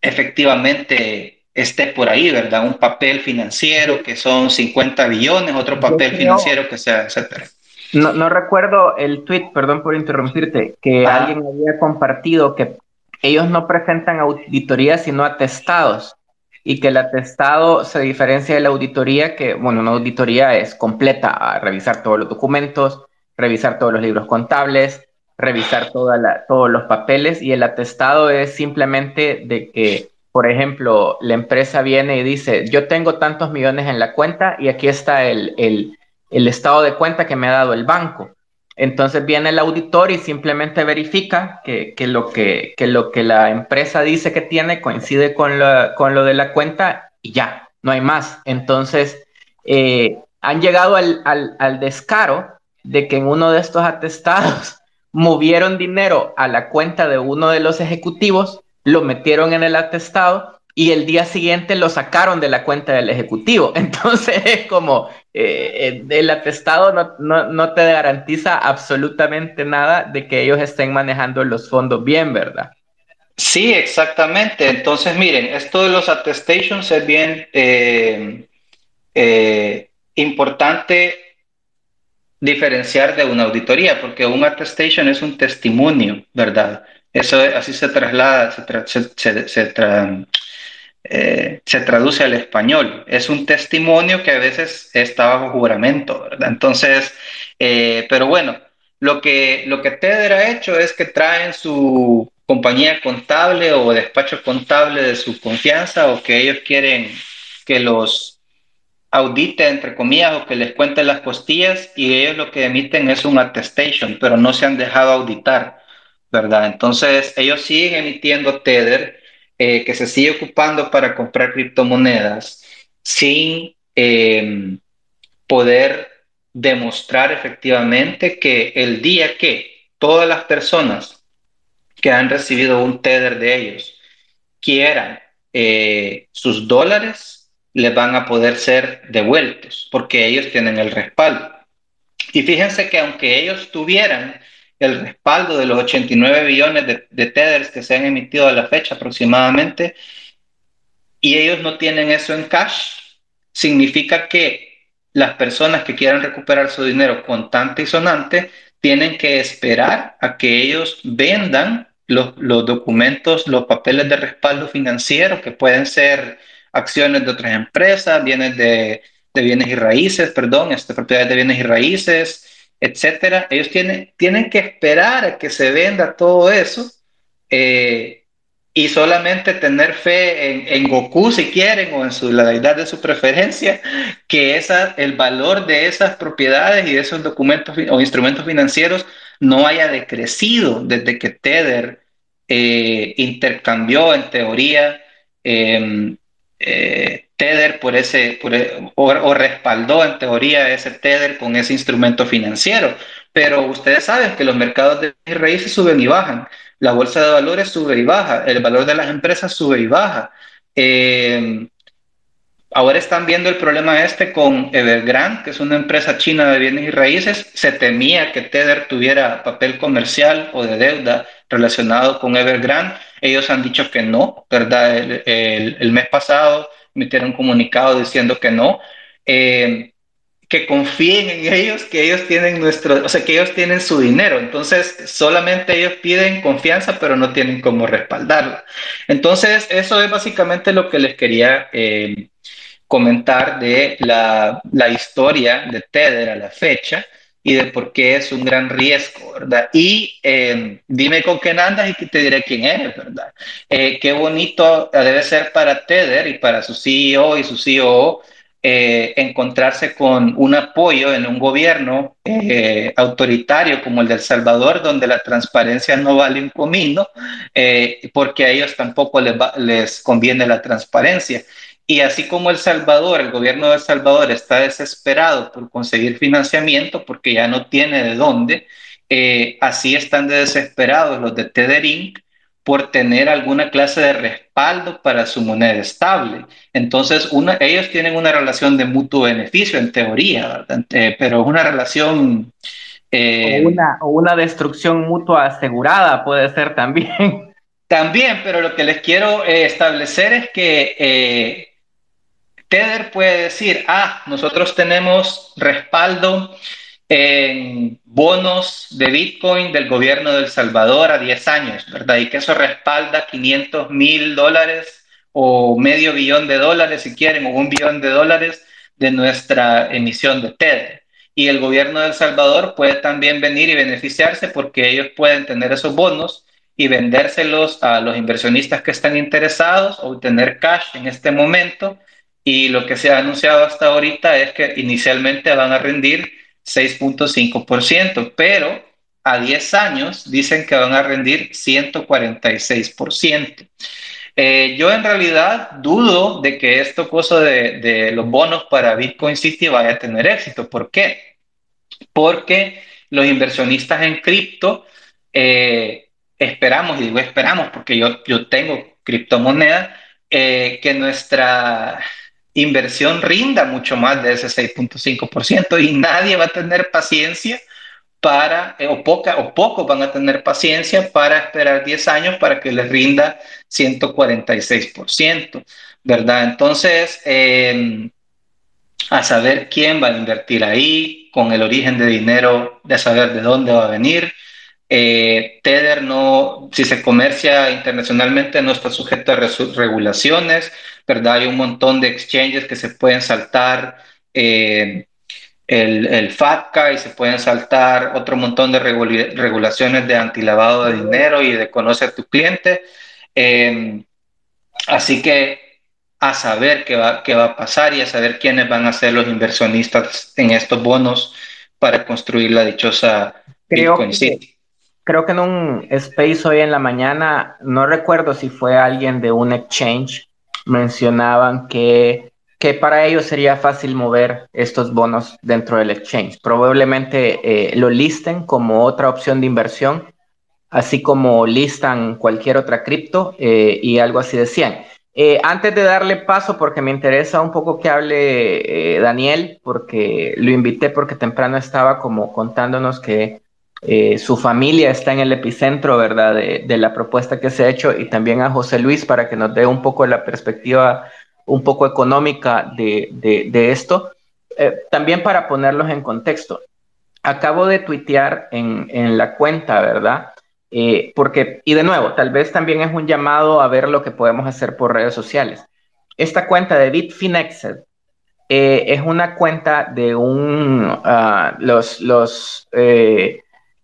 Speaker 2: efectivamente esté por ahí, ¿verdad? Un papel financiero que son 50 billones, otro papel financiero que sea, etcétera.
Speaker 1: No, no recuerdo el tweet, perdón por interrumpirte, que ah. alguien había compartido que ellos no presentan auditorías sino atestados y que el atestado se diferencia de la auditoría, que, bueno, una auditoría es completa, a revisar todos los documentos, revisar todos los libros contables, revisar la, todos los papeles y el atestado es simplemente de que, por ejemplo, la empresa viene y dice, yo tengo tantos millones en la cuenta y aquí está el, el estado de cuenta que me ha dado el banco. Entonces viene el auditor y simplemente verifica que, lo, que, lo que la empresa dice que tiene coincide con, con lo de la cuenta y ya, no hay más. Entonces eh, han llegado al, al descaro de que en uno de estos atestados movieron dinero a la cuenta de uno de los ejecutivos, lo metieron en el atestado y el día siguiente lo sacaron de la cuenta del ejecutivo. Entonces es como eh, el atestado no, te garantiza absolutamente nada de que ellos estén manejando los fondos bien, ¿verdad?
Speaker 2: Sí, exactamente. Entonces, miren, esto de los attestations es bien eh, eh, importante diferenciar de una auditoría, porque un attestation es un testimonio, ¿verdad? Eso así se traslada, se, se, eh, se traduce al español. Es un testimonio que a veces está bajo juramento, ¿verdad? Entonces, eh, pero bueno, lo que, lo que Tether ha hecho es que traen su compañía contable o despacho contable de su confianza o que ellos quieren que los audite, entre comillas, o que les cuente las costillas y ellos lo que emiten es un attestation, pero no se han dejado auditar, ¿verdad? Entonces, ellos siguen emitiendo Tether eh, que se sigue ocupando para comprar criptomonedas sin em, poder demostrar efectivamente que el día que todas las personas que han recibido un tether de ellos quieran eh, sus dólares, les van a poder ser devueltos porque ellos tienen el respaldo. Y fíjense que aunque ellos tuvieran el respaldo de los 89 billones de, de tethers que se han emitido a la fecha aproximadamente, y ellos no tienen eso en cash, significa que las personas que quieran recuperar su dinero contante y sonante tienen que esperar a que ellos vendan los, los, documentos, los papeles de respaldo financiero, que pueden ser acciones de otras empresas, bienes de, de bienes y raíces, perdón, este, propiedades de bienes y raíces, etcétera. Ellos tienen, tienen que esperar a que se venda todo eso eh, y solamente tener fe en, en, Goku si quieren o en su, la deidad de su preferencia, que esa, el valor de esas propiedades y de esos documentos o instrumentos financieros no haya decrecido desde que Tether eh, intercambió en teoría eh, eh, Tether por ese, e, o, respaldó en teoría ese Tether con ese instrumento financiero. Pero ustedes saben que los mercados de raíces suben y bajan, la bolsa de valores sube y baja, el valor de las empresas sube y baja. Eh, ahora están viendo el problema este con Evergrande, que es una empresa china de bienes y raíces. Se temía que Tether tuviera papel comercial o de deuda relacionado con Evergrande ellos han dicho que no, ¿verdad? El, mes pasado emitieron un comunicado diciendo que no. Eh, que confíen en ellos, que ellos tienen nuestro, o sea, que ellos tienen su dinero. Entonces, solamente ellos piden confianza, pero no tienen cómo respaldarla. Entonces, eso es básicamente lo que les quería eh, comentar de la, la, historia de Tether a la fecha y de por qué es un gran riesgo, ¿verdad? Y eh, dime con quién andas y te diré quién eres, ¿verdad? Eh, qué bonito debe ser para Tether y para su CEO y su CEO eh, encontrarse con un apoyo en un gobierno eh, autoritario como el de El Salvador, donde la transparencia no vale un comino, eh, porque a ellos tampoco les, les conviene la transparencia. Y así como El Salvador, el gobierno de El Salvador está desesperado por conseguir financiamiento porque ya no tiene de dónde, eh, así están desesperados los de Tethering por tener alguna clase de respaldo para su moneda estable. Entonces, una, ellos tienen una relación de mutuo beneficio en teoría, eh, pero es una relación...
Speaker 1: Eh, o, una, o una destrucción mutua asegurada puede ser también.
Speaker 2: También, pero lo que les quiero eh, establecer es que eh, Tether puede decir, ah, nosotros tenemos respaldo en bonos de Bitcoin del gobierno de El Salvador a 10 años, ¿verdad? Y que eso respalda 500 mil dólares o medio billón de dólares, si quieren, o un billón de dólares de nuestra emisión de Tether. Y el gobierno de El Salvador puede también venir y beneficiarse porque ellos pueden tener esos bonos y vendérselos a los inversionistas que están interesados o tener cash en este momento y lo que se ha anunciado hasta ahorita es que inicialmente van a rendir 6.5%, pero a 10 años dicen que van a rendir 146%. Eh, yo en realidad dudo de que esto cosa de, de, los bonos para Bitcoin City vaya a tener éxito. ¿Por qué? Porque los inversionistas en cripto eh, esperamos, y digo esperamos porque yo, yo tengo criptomoneda, eh, que nuestra inversión rinda mucho más de ese 6.5% y nadie va a tener paciencia para, eh, o, poca, o pocos van a tener paciencia para esperar 10 años para que les rinda 146%, ¿verdad? Entonces, eh, a saber quién va a invertir ahí, con el origen de dinero, de saber de dónde va a venir. Eh, Tether no, si se comercia internacionalmente, no está sujeto a regulaciones. ¿verdad? Hay un montón de exchanges que se pueden saltar eh, el, el, FATCA y se pueden saltar otro montón de regulaciones de antilavado de dinero y de conocer a tu cliente. Em, así que a saber qué va, qué va a pasar y a saber quiénes van a ser los inversionistas en estos bonos para construir la dichosa
Speaker 1: creo Bitcoin City. Creo que en un space hoy en la mañana, no recuerdo si fue alguien de un exchange, mencionaban que, que para ellos sería fácil mover estos bonos dentro del exchange. Probablemente eh, lo listen como otra opción de inversión, así como listan cualquier otra cripto eh, y algo así decían. Eh, antes de darle paso, porque me interesa un poco que hable eh, Daniel, porque lo invité porque temprano estaba como contándonos que eh, su familia está en el epicentro, ¿verdad?, de, la propuesta que se ha hecho y también a José Luis para que nos dé un poco la perspectiva un poco económica de, de esto, también para ponerlos en contexto. Acabo de tuitear en, en la cuenta, ¿verdad? Eh, porque, y de nuevo, tal vez también es un llamado a ver lo que podemos hacer por redes sociales. Esta cuenta de Bitfinexed eh, es una cuenta de un, uh, los, los,
Speaker 2: eh,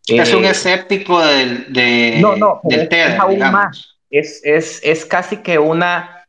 Speaker 2: es un escéptico del, de,
Speaker 1: no, no, del es, aún más. Es, es, es, casi que una,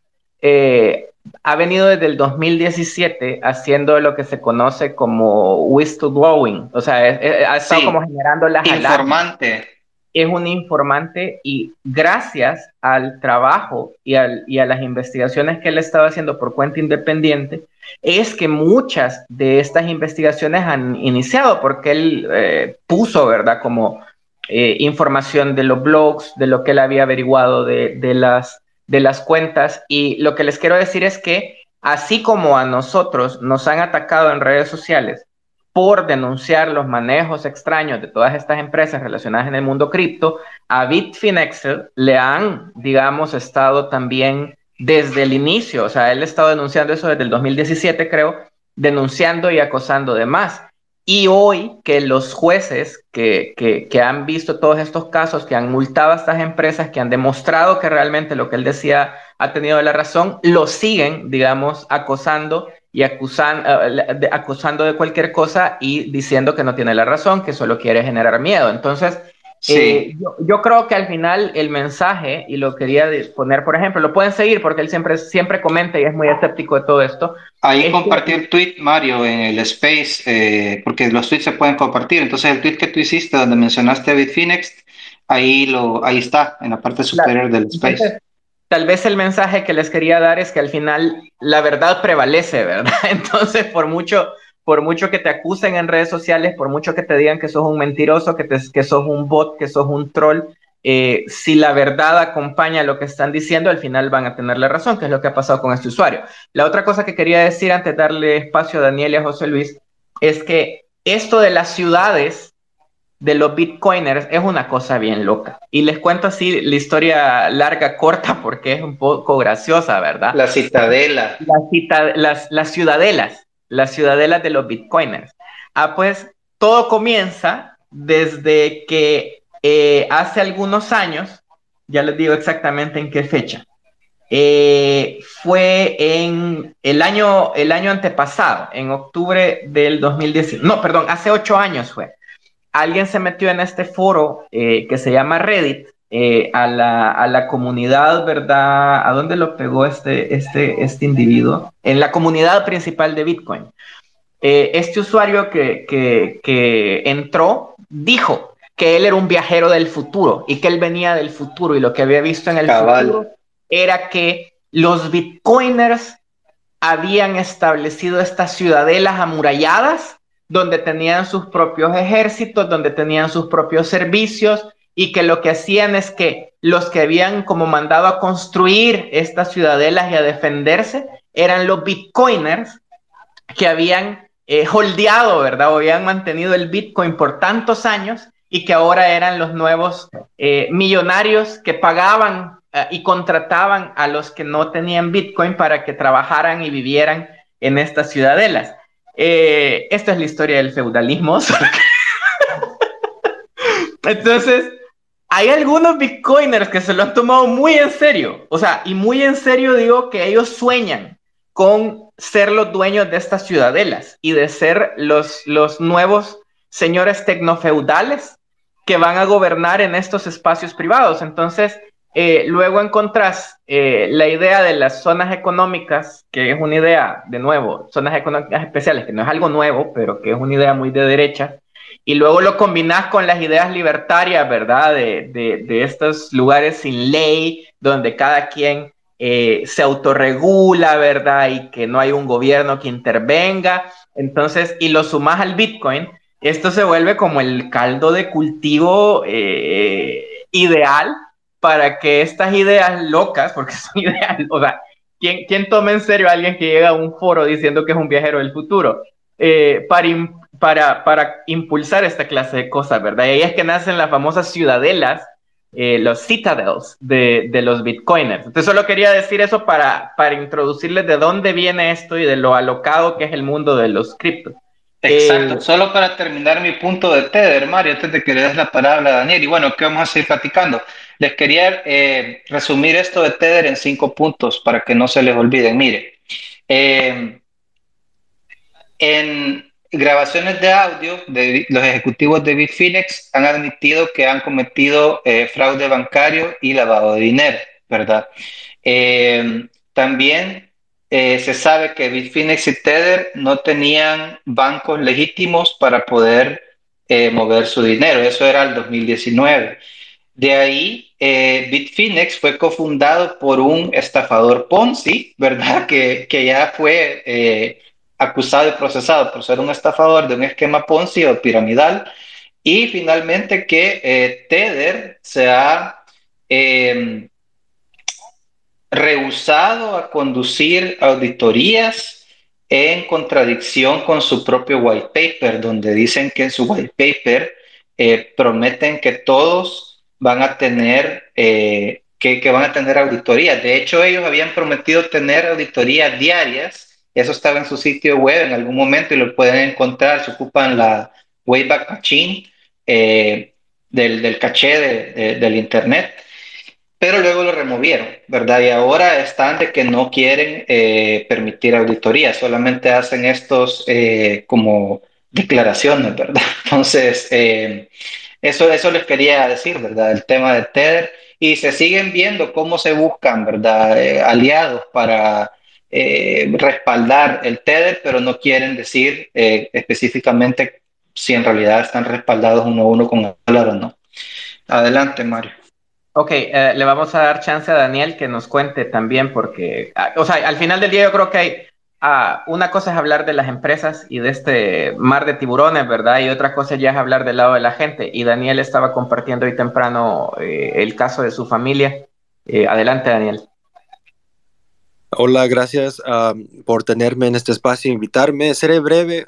Speaker 1: ha venido desde el 2017 haciendo lo que se conoce como whistleblowing, o sea, ha estado como generando las
Speaker 2: Informante
Speaker 1: es un informante y gracias al trabajo y, a las investigaciones que él estaba haciendo por cuenta independiente, es que muchas de estas investigaciones han iniciado porque él eh, puso, ¿verdad? Como eh, información de los blogs, de lo que él había averiguado de, de, las, de las cuentas. Y lo que les quiero decir es que así como a nosotros nos han atacado en redes sociales, por denunciar los manejos extraños de todas estas empresas relacionadas en el mundo cripto, a Bitfinex le han, digamos, estado también desde el inicio, o sea, él ha estado denunciando eso desde el 2017, creo, denunciando y acosando demás. Y hoy que los jueces que, que, han visto todos estos casos, que han multado a estas empresas, que han demostrado que realmente lo que él decía ha tenido la razón, lo siguen, digamos, acosando y acusan, de, acusando de cualquier cosa y diciendo que no tiene la razón, que solo quiere generar miedo. Entonces, eh, yo, creo que al final el mensaje, y lo quería poner, por ejemplo, lo pueden seguir porque él siempre, siempre comenta y es muy escéptico de todo esto.
Speaker 2: Ahí compartí el tweet, Mario, en el space, eh, porque los tweets se pueden compartir. Entonces, el tweet que tú hiciste donde mencionaste a Bitfinex, ahí, lo, ahí está, en la parte superior del space
Speaker 1: tal vez el mensaje que les quería dar es que al final la verdad prevalece, ¿verdad? Entonces, por mucho, por mucho que te acusen en redes sociales, por mucho que te digan que sos un mentiroso, que, te, sos un bot, que sos un troll, eh, si la verdad acompaña lo que están diciendo, al final van a tener la razón, que es lo que ha pasado con este usuario. La otra cosa que quería decir antes de darle espacio a Daniel y a José Luis es que esto de las ciudades de los bitcoiners es una cosa bien loca. Y les cuento así la historia larga, corta, porque es un poco graciosa, ¿verdad?
Speaker 2: La citadela.
Speaker 1: las, las ciudadelas, las ciudadelas de los bitcoiners. Ah, pues todo comienza desde que eh, hace algunos años, ya les digo exactamente en qué fecha, eh, fue en el año, el año antepasado, en octubre del 2019, no, perdón, hace ocho años fue alguien se metió en este foro eh, que se llama Reddit, eh, a, la, comunidad, ¿verdad? ¿A dónde lo pegó este, este, este individuo? En la comunidad principal de Bitcoin. Eh, este usuario que, que, entró dijo que él era un viajero del futuro y que él venía del futuro y lo que había visto en el futuro era que los bitcoiners habían establecido estas ciudadelas amuralladas donde tenían sus propios ejércitos, donde tenían sus propios servicios y que lo que hacían es que los que habían como mandado a construir estas ciudadelas y a defenderse eran los bitcoiners que habían eh, holdeado, ¿verdad? O habían mantenido el bitcoin por tantos años y que ahora eran los nuevos eh, millonarios que pagaban eh, y contrataban a los que no tenían bitcoin para que trabajaran y vivieran en estas ciudadelas. Eh, esta es la historia del feudalismo. Entonces, hay algunos bitcoiners que se lo han tomado muy en serio. O sea, y muy en serio digo que ellos sueñan con ser los dueños de estas ciudadelas y de ser los, los nuevos señores tecnofeudales que van a gobernar en estos espacios privados. Entonces, eh, luego encontrás eh, la idea de las zonas económicas, que es una idea, de nuevo, zonas económicas especiales, que no es algo nuevo, pero que es una idea muy de derecha, y luego lo combinás con las ideas libertarias, ¿verdad? De, de, estos lugares sin ley, donde cada quien eh, se autorregula, ¿verdad? Y que no hay un gobierno que intervenga. Entonces, y lo sumás al Bitcoin, esto se vuelve como el caldo de cultivo ideal para que estas ideas locas, porque son ideas, o sea, ¿quién, ¿quién, toma en serio a alguien que llega a un foro diciendo que es un viajero del futuro? Eh, para, para, para impulsar esta clase de cosas, ¿verdad? Y ahí es que nacen las famosas ciudadelas, eh, los citadels de, de, los bitcoiners. Entonces solo quería decir eso para, para introducirles de dónde viene esto y de lo alocado que es el mundo de los criptos.
Speaker 2: Exacto, eh, solo para terminar mi punto de Tether, Mario, antes de que le des la palabra a Daniel, y bueno, ¿qué vamos a seguir platicando? Les quería eh, resumir esto de Tether en cinco puntos para que no se les olviden. Mire, eh, en grabaciones de audio los ejecutivos de Bitfinex han admitido que han cometido fraude bancario y lavado de dinero, ¿verdad? también eh, se sabe que Bitfinex y Tether no tenían bancos legítimos para poder eh, mover su dinero. Eso era el 2019. De ahí, eh, Bitfinex fue cofundado por un estafador Ponzi, ¿verdad? Que, que ya fue acusado y procesado por ser un estafador de un esquema Ponzi o piramidal. Y finalmente que Tether se ha rehusado a conducir auditorías en contradicción con su propio white paper, donde dicen que en su white paper eh, prometen que todos van a tener eh, que, que, van a tener auditorías. De hecho, ellos habían prometido tener auditorías diarias. Eso estaba en su sitio web en algún momento y lo pueden encontrar. Se ocupan la Wayback Machine eh, del, del, caché de, del Internet pero luego lo removieron, ¿verdad? Y ahora están de que no quieren eh, permitir auditoría, solamente hacen estos eh, como declaraciones, ¿verdad? Entonces, eh, eso, eso les quería decir, ¿verdad? El tema de Tether. Y se siguen viendo cómo se buscan, ¿verdad? aliados para respaldar el Tether, pero no quieren decir específicamente si en realidad están respaldados uno a uno con el dólar o no. Adelante, Mario.
Speaker 1: Ok, eh, le vamos a dar chance a Daniel que nos cuente también, porque, ah, o sea, al final del día yo creo que hay, ah, una cosa es hablar de las empresas y de este mar de tiburones, ¿verdad? Y otra cosa ya es hablar del lado de la gente. Y Daniel estaba compartiendo hoy temprano eh, el caso de su familia. Eh, adelante, Daniel.
Speaker 3: Hola, gracias por tenerme en este espacio e invitarme. Seré breve.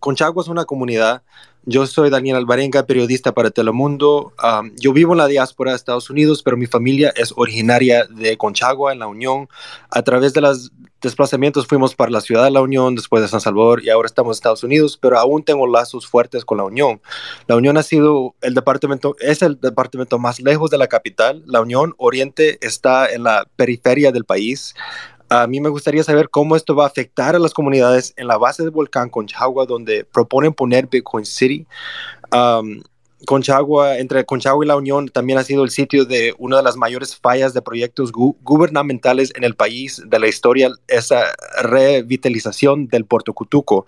Speaker 3: Conchagua es una comunidad yo soy Daniel Alvarenga, periodista para Telemundo. yo vivo en la diáspora de Estados Unidos, pero mi familia es originaria de Conchagua, en La Unión. A través de los desplazamientos fuimos para la ciudad de La Unión, después de San Salvador, y ahora estamos en Estados Unidos, pero aún tengo lazos fuertes con La Unión. La Unión ha sido el departamento, es el departamento más lejos de la capital. La Unión Oriente está en la periferia del país. A mí me gustaría saber cómo esto va a afectar a las comunidades en la base del volcán Conchagua, donde proponen poner Bitcoin City. Conchagua, entre Conchagua y la Unión, también ha sido el sitio de una de las mayores fallas de proyectos gubernamentales en el país de la historia, esa revitalización del Puerto Cutuco.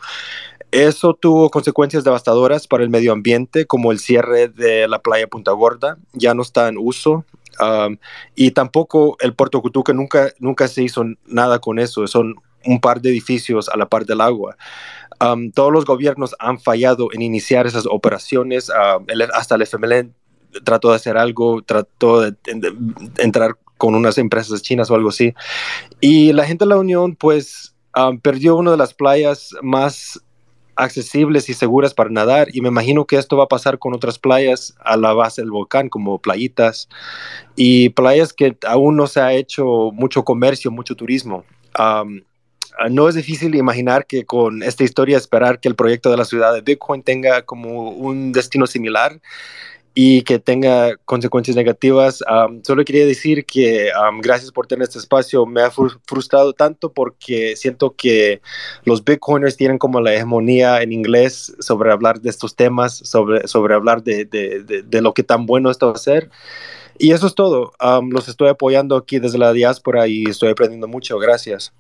Speaker 3: Eso tuvo consecuencias devastadoras para el medio ambiente, como el cierre de la playa Punta Gorda, ya no está en uso, y tampoco el Puerto Cutuca nunca, nunca se hizo nada con eso. Son un par de edificios a la par del agua. todos los gobiernos han fallado en iniciar esas operaciones. hasta el FMLN trató de hacer algo, trató de, entrar con unas empresas chinas o algo así. Y la gente de la Unión, pues, perdió una de las playas más accesibles y seguras para nadar y me imagino que esto va a pasar con otras playas a la base del volcán como playitas y playas que aún no se ha hecho mucho comercio, mucho turismo. no es difícil imaginar que con esta historia esperar que el proyecto de la ciudad de Bitcoin tenga como un destino similar y que tenga consecuencias negativas. solo quería decir que gracias por tener este espacio. Me ha frustrado tanto porque siento que los Bitcoiners tienen como la hegemonía en inglés sobre hablar de estos temas, sobre, sobre hablar de, de, de, lo que tan bueno esto va a ser. Y eso es todo. los estoy apoyando aquí desde la diáspora y estoy aprendiendo mucho. Gracias.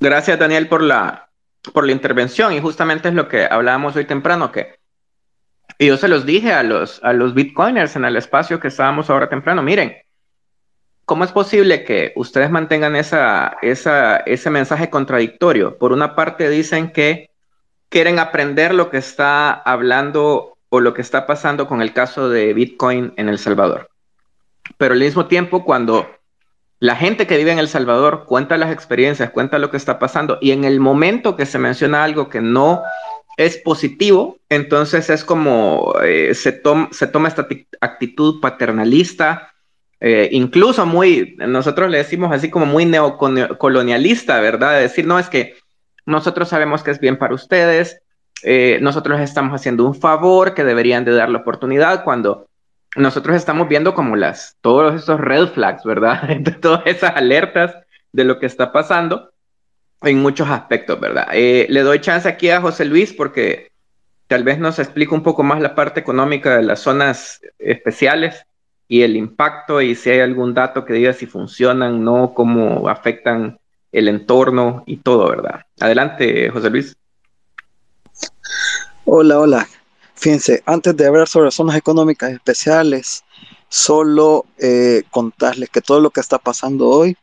Speaker 1: Gracias, Daniel, por la, por la intervención. Y justamente es lo que hablábamos hoy temprano, que y yo se los dije a los, a los bitcoiners en el espacio que estábamos ahora temprano, miren, ¿cómo es posible que ustedes mantengan esa, esa, ese mensaje contradictorio? Por una parte dicen que quieren aprender lo que está hablando o lo que está pasando con el caso de Bitcoin en El Salvador. Pero al mismo tiempo, cuando la gente que vive en El Salvador cuenta las experiencias, cuenta lo que está pasando y en el momento que se menciona algo que no es positivo, entonces es como eh, se, se toma esta actitud paternalista, eh, incluso muy, nosotros le decimos así como muy neocolonialista, ¿verdad? De decir, no, es que nosotros sabemos que es bien para ustedes, eh, nosotros estamos haciendo un favor, que deberían de dar la oportunidad cuando nosotros estamos viendo como las, todos esos red flags, ¿verdad? todas esas alertas de lo que está pasando en muchos aspectos, ¿verdad? Eh, le doy chance aquí a José Luis porque tal vez nos explique un poco más la parte económica de las zonas especiales y el impacto y si hay algún dato que diga si funcionan, no, cómo afectan el entorno y todo, ¿verdad? Adelante, José Luis.
Speaker 4: Hola, hola. Fíjense, antes de hablar sobre zonas económicas especiales, solo eh, contarles que todo lo que está pasando hoy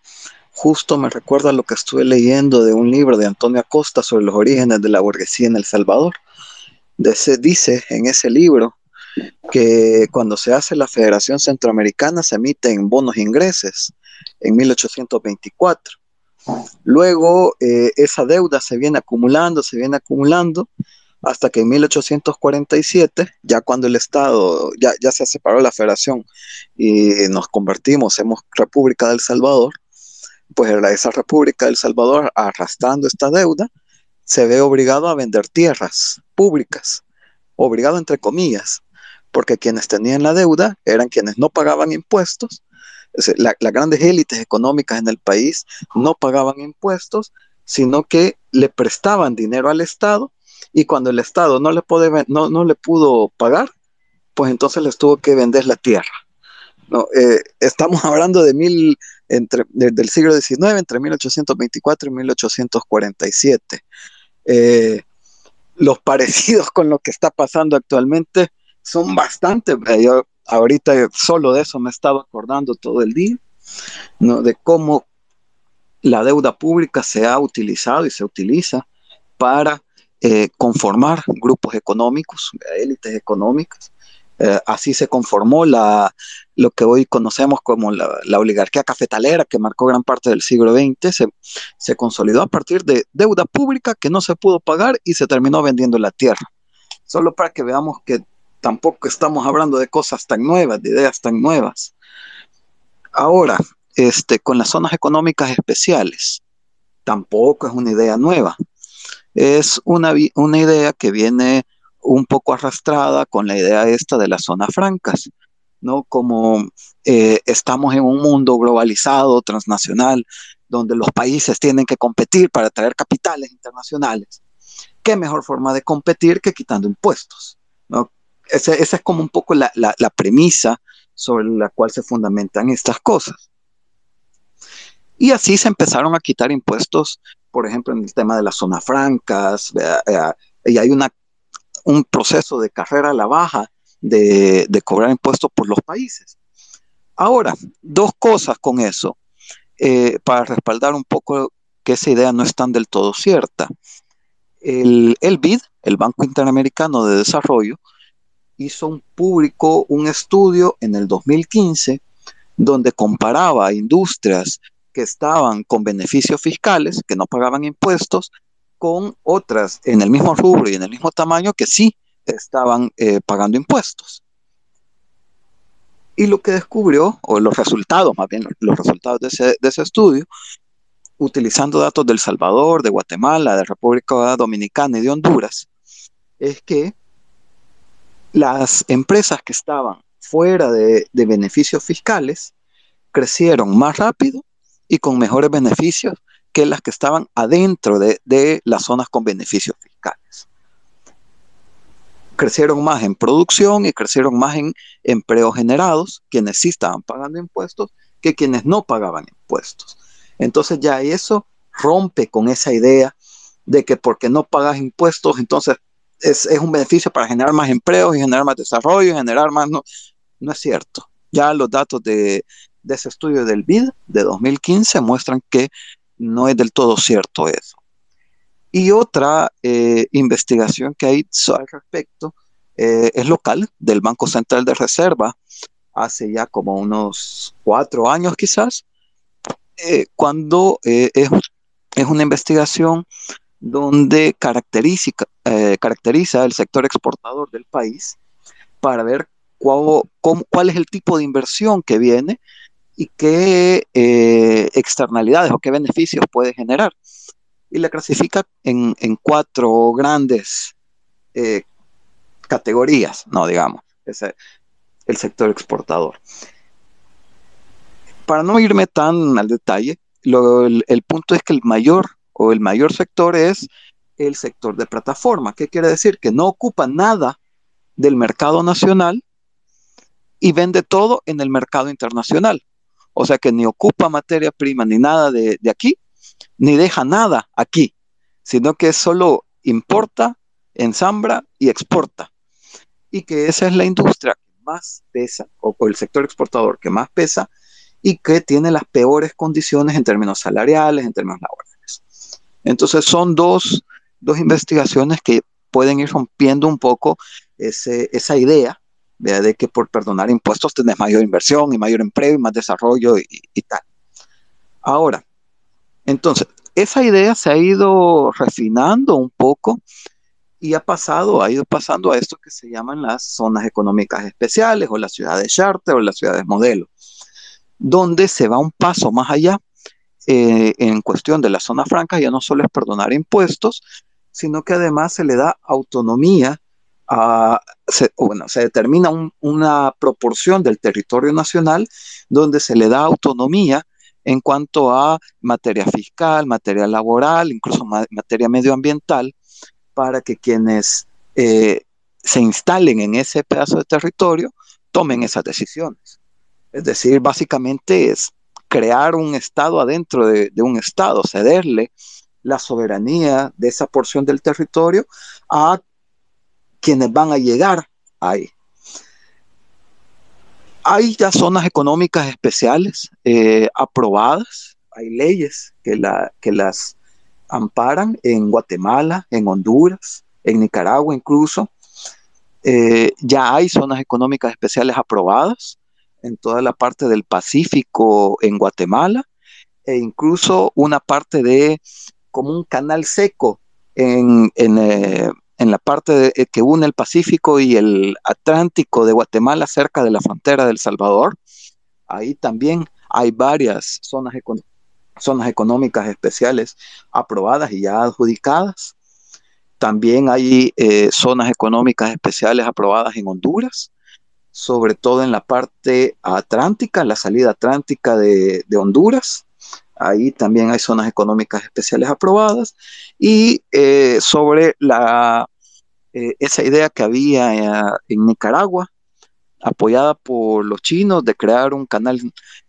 Speaker 4: justo me recuerda lo que estuve leyendo de un libro de Antonio Acosta sobre los orígenes de la burguesía en El Salvador. se dice en ese libro que cuando se hace la Federación Centroamericana se emiten bonos ingresos en 1824. Luego eh, esa deuda se viene acumulando, se viene acumulando hasta que en 1847, ya cuando el Estado, ya, ya se separó la federación y nos convertimos, en República del Salvador, pues esa República del Salvador, arrastrando esta deuda, se ve obligado a vender tierras públicas, obligado entre comillas, porque quienes tenían la deuda eran quienes no pagaban impuestos, las grandes élites económicas en el país no pagaban impuestos, sino que le prestaban dinero al Estado y cuando el Estado no le, puede, no, no le pudo pagar, pues entonces les tuvo que vender la tierra. No, eh, estamos hablando de mil, entre, del siglo XIX, entre 1824 y 1847. Eh, los parecidos con lo que está pasando actualmente son bastante. Eh, yo ahorita solo de eso me estaba acordando todo el día, ¿no? de cómo la deuda pública se ha utilizado y se utiliza para conformar grupos económicos, élites económicas. Eh, así se conformó la, lo que hoy conocemos como la, oligarquía cafetalera que marcó gran parte del siglo XX. Se, se, consolidó a partir de deuda pública que no se pudo pagar y se terminó vendiendo la tierra. Solo para que veamos que tampoco estamos hablando de cosas tan nuevas, de ideas tan nuevas. Ahora, este, con las zonas económicas especiales, tampoco es una idea nueva es una, una idea que viene un poco arrastrada con la idea esta de las zonas francas, ¿no? Como eh, estamos en un mundo globalizado, transnacional, donde los países tienen que competir para traer capitales internacionales. ¿Qué mejor forma de competir que quitando impuestos? ¿no? Esa es como un poco la, la premisa sobre la cual se fundamentan estas cosas. Y así se empezaron a quitar impuestos por ejemplo, en el tema de las zonas francas, y hay una, un proceso de carrera a la baja de, cobrar impuestos por los países. Ahora, dos cosas con eso, eh, para respaldar un poco que esa idea no es tan del todo cierta. El, el BID, el Banco Interamericano de Desarrollo, hizo un público un estudio en el 2015 donde comparaba industrias que estaban con beneficios fiscales, que no pagaban impuestos, con otras en el mismo rubro y en el mismo tamaño que sí estaban eh, pagando impuestos. Y lo que descubrió, o los resultados, más bien los resultados de ese, de ese estudio, utilizando datos del Salvador, de Guatemala, de República Dominicana y de Honduras, es que las empresas que estaban fuera de, de beneficios fiscales crecieron más rápido y con mejores beneficios que las que estaban adentro de, las zonas con beneficios fiscales. Crecieron más en producción y crecieron más en empleos generados, quienes sí estaban pagando impuestos, que quienes no pagaban impuestos. Entonces ya eso rompe con esa idea de que porque no pagas impuestos, entonces es, un beneficio para generar más empleos y generar más desarrollo y generar más... No, no es cierto. Ya los datos de, de ese estudio del BID de 2015 muestran que no es del todo cierto eso. Y otra eh, investigación que hay al respecto eh, es local del Banco Central de Reserva, hace ya como unos cuatro años quizás, eh, cuando es, es, una investigación donde caracteriza, caracteriza el sector exportador del país para ver cuál, cuál es el tipo de inversión que viene y qué externalidades o qué beneficios puede generar. Y la clasifica en, en cuatro grandes categorías, no digamos, es el sector exportador. Para no irme tan al detalle, el, punto es que el mayor o el mayor sector es el sector de plataforma. ¿Qué quiere decir? Que no ocupa nada del mercado nacional y vende todo en el mercado internacional. O sea que ni ocupa materia prima ni nada de, aquí, ni deja nada aquí, sino que solo importa, ensambra y exporta y que esa es la industria que más pesa, o, el sector exportador que más pesa, y que tiene las peores condiciones en términos salariales, en términos laborales. Entonces son dos, dos investigaciones que pueden ir rompiendo un poco ese, esa idea de que por perdonar impuestos tenés mayor inversión y mayor empleo y más desarrollo y, y tal. Ahora, entonces, esa idea se ha ido refinando un poco y ha pasado, ha ido pasando a esto que se llaman las zonas económicas especiales o las ciudades charter o las ciudades modelo, donde se va un paso más allá eh, en cuestión de las zonas francas, ya no solo es perdonar impuestos, sino que además se le da autonomía a, bueno, se determina una proporción del territorio nacional donde se le da autonomía en cuanto a materia fiscal, materia laboral, incluso materia medioambiental, para que quienes eh, se instalen en ese pedazo de territorio tomen esas decisiones. Es decir, básicamente es crear un Estado adentro de, un Estado, cederle la soberanía de esa porción del territorio a quienes van a llegar ahí. Hay ya zonas económicas especiales eh, aprobadas, hay leyes que, la, que las amparan en Guatemala, en Honduras, en Nicaragua incluso. Eh, ya hay zonas económicas especiales aprobadas en toda la parte del Pacífico en Guatemala e incluso una parte de como un canal seco en, eh, la parte eh, que une el Pacífico y el Atlántico de Guatemala cerca de la frontera del Salvador. Ahí también hay varias zonas económicas zonas económicas especiales aprobadas y ya adjudicadas. También hay eh, zonas económicas especiales aprobadas en Honduras, sobre todo en la parte atlántica, la salida atlántica de, Honduras. Ahí también hay zonas económicas especiales aprobadas. Y eh, sobre eh, esa idea que había en Nicaragua, apoyada por los chinos, de crear un canal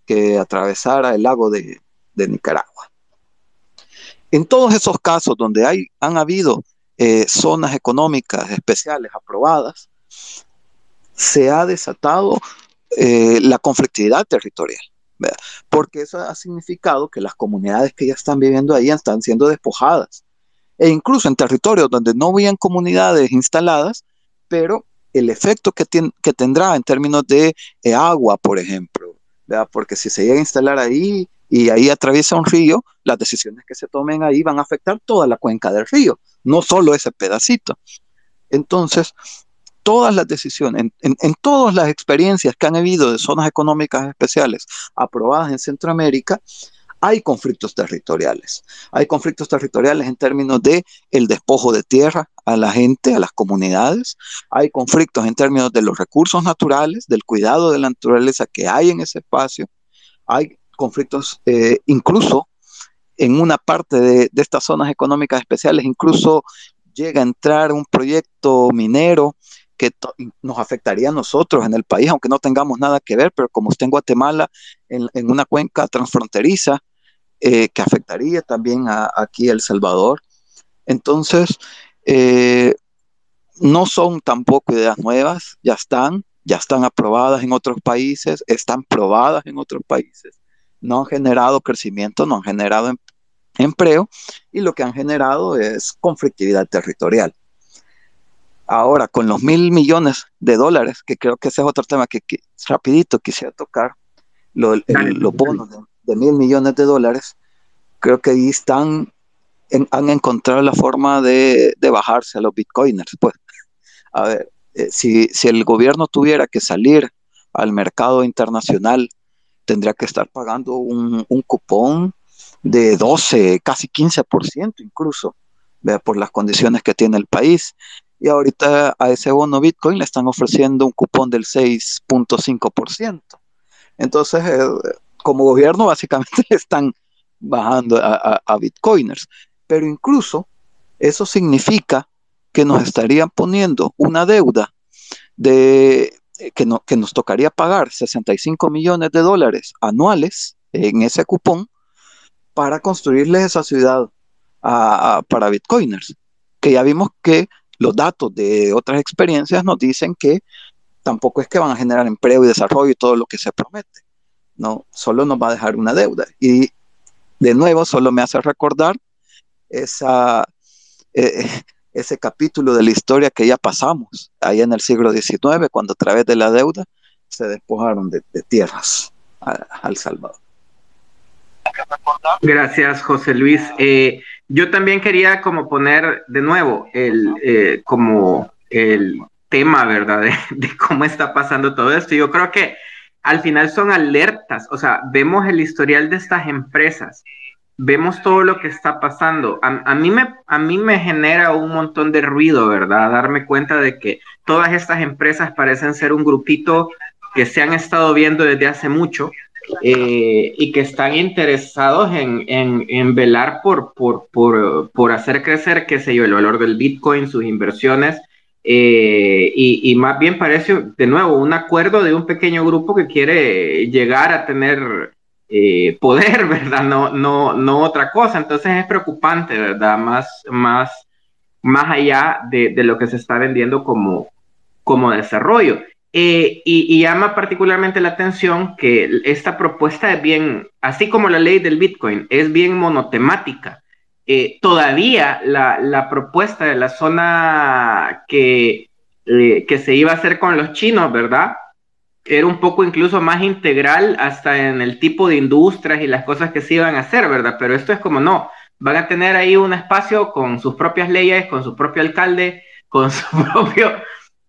Speaker 4: que atravesara el lago de, Nicaragua. En todos esos casos donde hay, han habido eh, zonas económicas especiales aprobadas, se ha desatado eh, la conflictividad territorial, porque eso ha significado que las comunidades que ya están viviendo ahí están siendo despojadas, e incluso en territorios donde no habían comunidades instaladas, pero el efecto que, que tendrá en términos de eh, agua, por ejemplo, porque si se llega a instalar ahí y ahí atraviesa un río, las decisiones que se tomen ahí van a afectar toda la cuenca del río, no solo ese pedacito. Entonces, todas las decisiones, en, todas las experiencias que han habido de zonas económicas especiales aprobadas en Centroamérica, hay conflictos territoriales. Hay conflictos territoriales en términos de el despojo de tierra a la gente, a las comunidades. Hay conflictos en términos de los recursos naturales, del cuidado de la naturaleza que hay en ese espacio. Hay conflictos, eh, incluso en una parte de, estas zonas económicas especiales, incluso llega a entrar un proyecto minero que nos afectaría a nosotros en el país, aunque no tengamos nada que ver, pero como está en Guatemala, en, una cuenca transfronteriza, eh, que afectaría también a, aquí El Salvador. Entonces, eh, no son tampoco ideas nuevas, ya están, ya están aprobadas en otros países, están probadas en otros países no han generado crecimiento, no han generado em-, empleo y lo que han generado es conflictividad territorial. Ahora, con los mil millones de dólares, que creo que ese es otro tema que, rapidito quisiera tocar, los bonos de mil millones de dólares, creo que ahí están, han encontrado la forma de, bajarse a los bitcoiners. Pues, a ver, eh, si, si el gobierno tuviera que salir al mercado internacional, tendría que estar pagando un, un cupón de 12, casi 15% incluso, ¿vea? por las condiciones que tiene el país. Y ahorita a ese bono Bitcoin le están ofreciendo un cupón del 6.5%. Entonces, eh, como gobierno, básicamente están bajando a, a, Bitcoiners. Pero incluso eso significa que nos estarían poniendo una deuda de que, no, que nos tocaría pagar 65 millones de dólares anuales en ese cupón para construirles esa ciudad para bitcoiners, que ya vimos que los datos de otras experiencias nos dicen que tampoco es que van a generar empleo y desarrollo y todo lo que se promete. No, solo nos va a dejar una deuda. Y de nuevo, solo me hace recordar eh, ese capítulo de la historia que ya pasamos ahí en el siglo XIX, cuando a través de la deuda se despojaron de, tierras al Salvador.
Speaker 1: Gracias, José Luis. Eh, yo también quería como poner de nuevo el, eh, como el tema, ¿verdad? De, cómo está pasando todo esto. Yo creo que al final son alertas, o sea, vemos el historial de estas empresas, vemos todo lo que está pasando. A, mí me, a mí me genera un montón de ruido, ¿verdad? Darme cuenta de que todas estas empresas parecen ser un grupito que se han estado viendo desde hace mucho eh, y que están interesados en, en, velar por, por, por, por, hacer crecer, qué sé yo, el valor del Bitcoin, sus inversiones. Eh, y, más bien parece, de nuevo, un acuerdo de un pequeño grupo que quiere llegar a tener eh, poder, ¿verdad? No, no, no otra cosa. Entonces es preocupante, ¿verdad? Más, más, más allá de, de lo que se está vendiendo como, como desarrollo. Eh, y, llama particularmente la atención que esta propuesta es bien, así como la ley del Bitcoin, es bien monotemática. Eh, todavía la, la, propuesta de la zona que, eh, que se iba a hacer con los chinos, ¿verdad? Era un poco incluso más integral hasta en el tipo de industrias y las cosas que se iban a hacer, ¿verdad? Pero esto es como no, van a tener ahí un espacio con sus propias leyes, con su propio alcalde, con su propio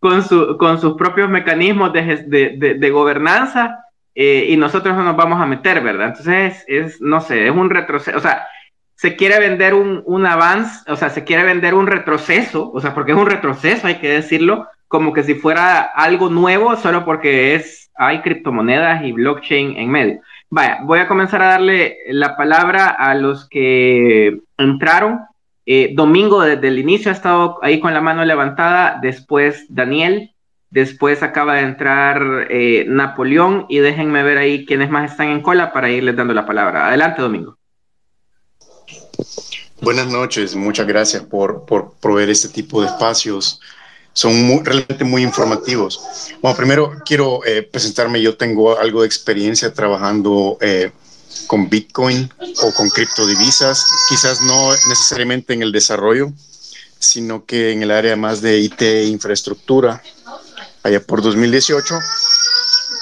Speaker 1: con, su, con sus propios mecanismos de, de, de, gobernanza eh, y nosotros no nos vamos a meter, ¿verdad? Entonces, es, no sé, es un retroceso, o sea, se quiere vender un, un avance, o sea, se quiere vender un retroceso, o sea, porque es un retroceso, hay que decirlo, como que si fuera algo nuevo, solo porque es, hay criptomonedas y blockchain en medio. Vaya, voy a comenzar a darle la palabra a los que entraron eh, Domingo desde el inicio ha estado ahí con la mano levantada, después Daniel, después acaba de entrar eh, Napoleón y déjenme ver ahí quiénes más están en cola para irles dando la palabra. Adelante, Domingo.
Speaker 5: Buenas noches, muchas gracias por, por proveer este tipo de espacios. Son realmente muy informativos. Bueno, primero quiero eh, presentarme. Yo tengo algo de experiencia trabajando con Bitcoin o con criptodivisas, quizás no necesariamente en el desarrollo, sino que en el área más de IT e infraestructura. Allá por 2018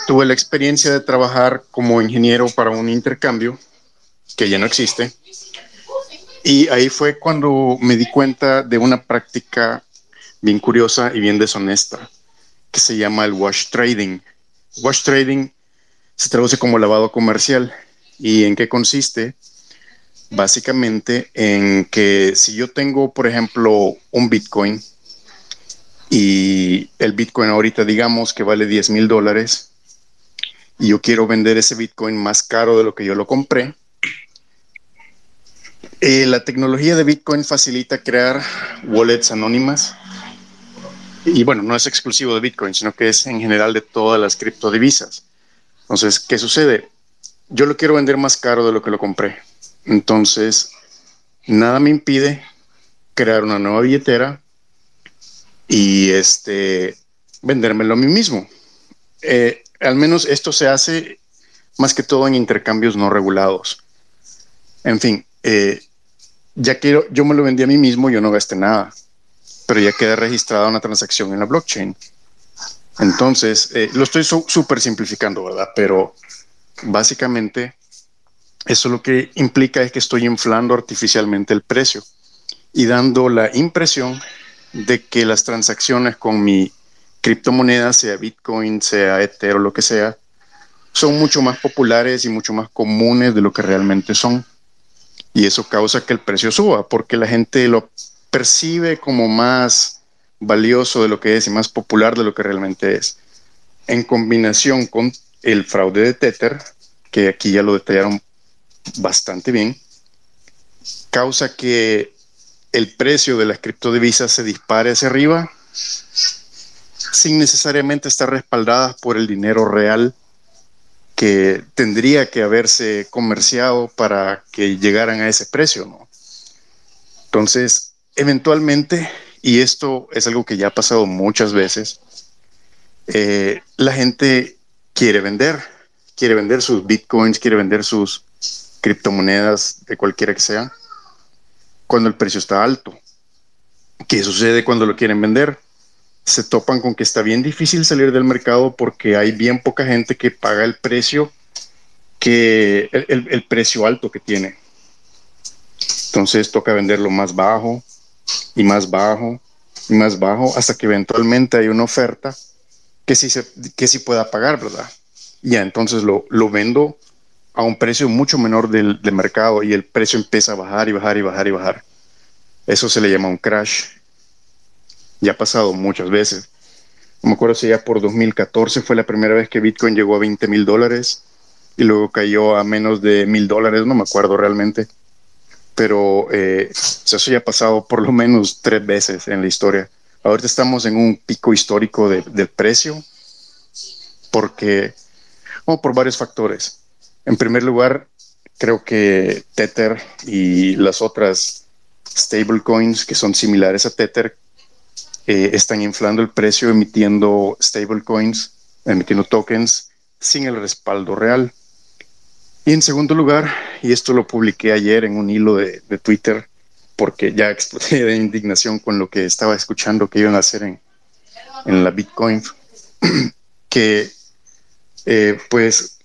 Speaker 5: tuve la experiencia de trabajar como ingeniero para un intercambio que ya no existe. Y ahí fue cuando me di cuenta de una práctica bien curiosa y bien deshonesta que se llama el wash trading. Wash trading se traduce como lavado comercial ¿Y en qué consiste? Básicamente en que si yo tengo, por ejemplo, un Bitcoin y el Bitcoin ahorita digamos que vale 10 mil dólares y yo quiero vender ese Bitcoin más caro de lo que yo lo compré, eh, la tecnología de Bitcoin facilita crear wallets anónimas. Y bueno, no es exclusivo de Bitcoin, sino que es en general de todas las criptodivisas. Entonces, ¿qué sucede? Yo lo quiero vender más caro de lo que lo compré. Entonces, nada me impide crear una nueva billetera y este vendérmelo a mí mismo. Eh, al menos esto se hace más que todo en intercambios no regulados. En fin, eh, ya quiero, yo me lo vendí a mí mismo, yo no gasté nada, pero ya queda registrada una transacción en la blockchain. Entonces, eh, lo estoy súper simplificando, ¿verdad? Pero básicamente Eso lo que implica es que estoy inflando artificialmente el precio y dando la impresión de que las transacciones con mi criptomoneda, sea Bitcoin, sea Ether o lo que sea, son mucho más populares y mucho más comunes de lo que realmente son. Y eso causa que el precio suba, porque la gente lo percibe como más valioso de lo que es y más popular de lo que realmente es. En combinación con el fraude de Tether, que aquí ya lo detallaron bastante bien, causa que el precio de las criptodivisas se dispare hacia arriba sin necesariamente estar respaldadas por el dinero real que tendría que haberse comerciado para que llegaran a ese precio, ¿no? Entonces, eventualmente, y esto es algo que ya ha pasado muchas veces, eh, la gente quiere vender, quiere vender sus bitcoins, quiere vender sus criptomonedas de cualquiera que sea, cuando el precio está alto. ¿Qué sucede cuando lo quieren vender? Se topan con que está bien difícil salir del mercado porque hay bien poca gente que paga el precio que el, precio alto que tiene. Entonces toca venderlo más bajo y más bajo y más bajo hasta que eventualmente hay una oferta que sí, se, que sí pueda pagar, ¿verdad? Ya, entonces lo, lo vendo a un precio mucho menor del, mercado y el precio empieza a bajar y bajar y bajar y bajar. Eso se le llama un crash. Ya ha pasado muchas veces. No me acuerdo si ya por 2014 fue la primera vez que Bitcoin llegó a 20 mil dólares y luego cayó a menos de mil dólares, no me acuerdo realmente. Pero eh, eso ya ha pasado por lo menos tres veces en la historia. Ahorita estamos en un pico histórico de, del precio porque, bueno, por varios factores. En primer lugar, creo que Tether y las otras stablecoins que son similares a Tether eh, están inflando el precio emitiendo stablecoins, emitiendo tokens sin el respaldo real. Y en segundo lugar, y esto lo publiqué ayer en un hilo de, Twitter, porque ya exploté de indignación con lo que estaba escuchando que iban a hacer en, en la Bitcoin, que eh, pues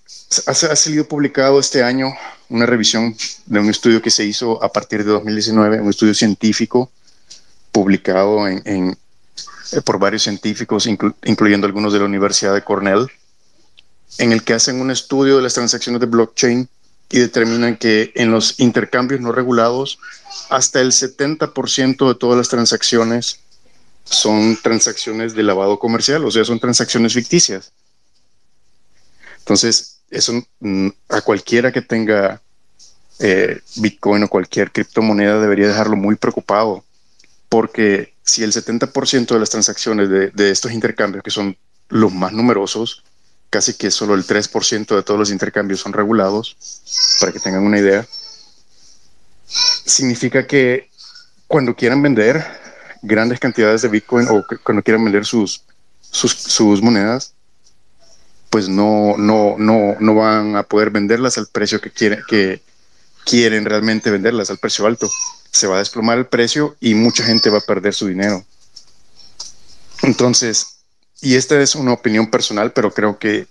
Speaker 5: ha, salido publicado este año una revisión de un estudio que se hizo a partir de 2019, un estudio científico publicado en, eh, por varios científicos, incluyendo algunos de la Universidad de Cornell, en el que hacen un estudio de las transacciones de blockchain y determinan que en los intercambios no regulados, hasta el 70% de todas las transacciones son transacciones de lavado comercial, o sea, son transacciones ficticias. Entonces, eso mm, a cualquiera que tenga eh, Bitcoin o cualquier criptomoneda debería dejarlo muy preocupado, porque si el 70% de las transacciones de, estos intercambios, que son los más numerosos, casi que solo el 3% de todos los intercambios son regulados, para que tengan una idea, significa que cuando quieran vender grandes cantidades de Bitcoin o cuando quieran vender sus, sus, sus monedas, pues no, no, no, no van a poder venderlas al precio que quieren, que quieren realmente venderlas, al precio alto. Se va a desplomar el precio y mucha gente va a perder su dinero. Entonces, y esta es una opinión personal, pero creo que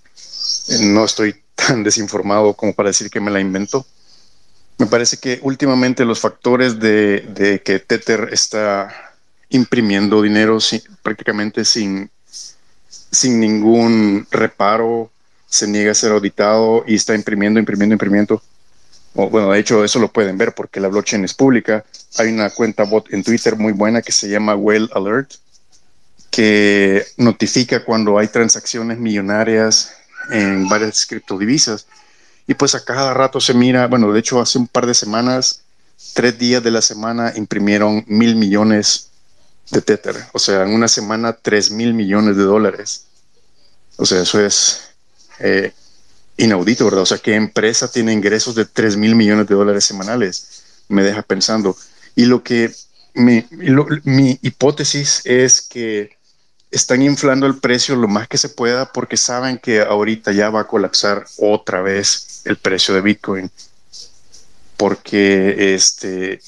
Speaker 5: no estoy tan desinformado como para decir que me la invento. Me parece que últimamente los factores de, que Tether está imprimiendo dinero prácticamente sin, sin ningún reparo, se niega a ser auditado y está imprimiendo, imprimiendo, imprimiendo. bueno, de hecho, eso lo pueden ver porque la blockchain es pública. Hay una cuenta bot en Twitter muy buena que se llama Well Alert, que notifica cuando hay transacciones millonarias en varias criptodivisas. Y pues a cada rato se mira, bueno, de hecho, hace un par de semanas, tres días de la semana, imprimieron mil millones de Tether. O sea, en una semana 3 mil millones de dólares. O sea, eso es eh, inaudito, ¿verdad? O sea, ¿qué empresa tiene ingresos de 3 mil millones de dólares semanales? Me deja pensando. Y lo que mi, mi hipótesis es que están inflando el precio lo más que se pueda porque saben que ahorita ya va a colapsar otra vez el precio de Bitcoin. Porque este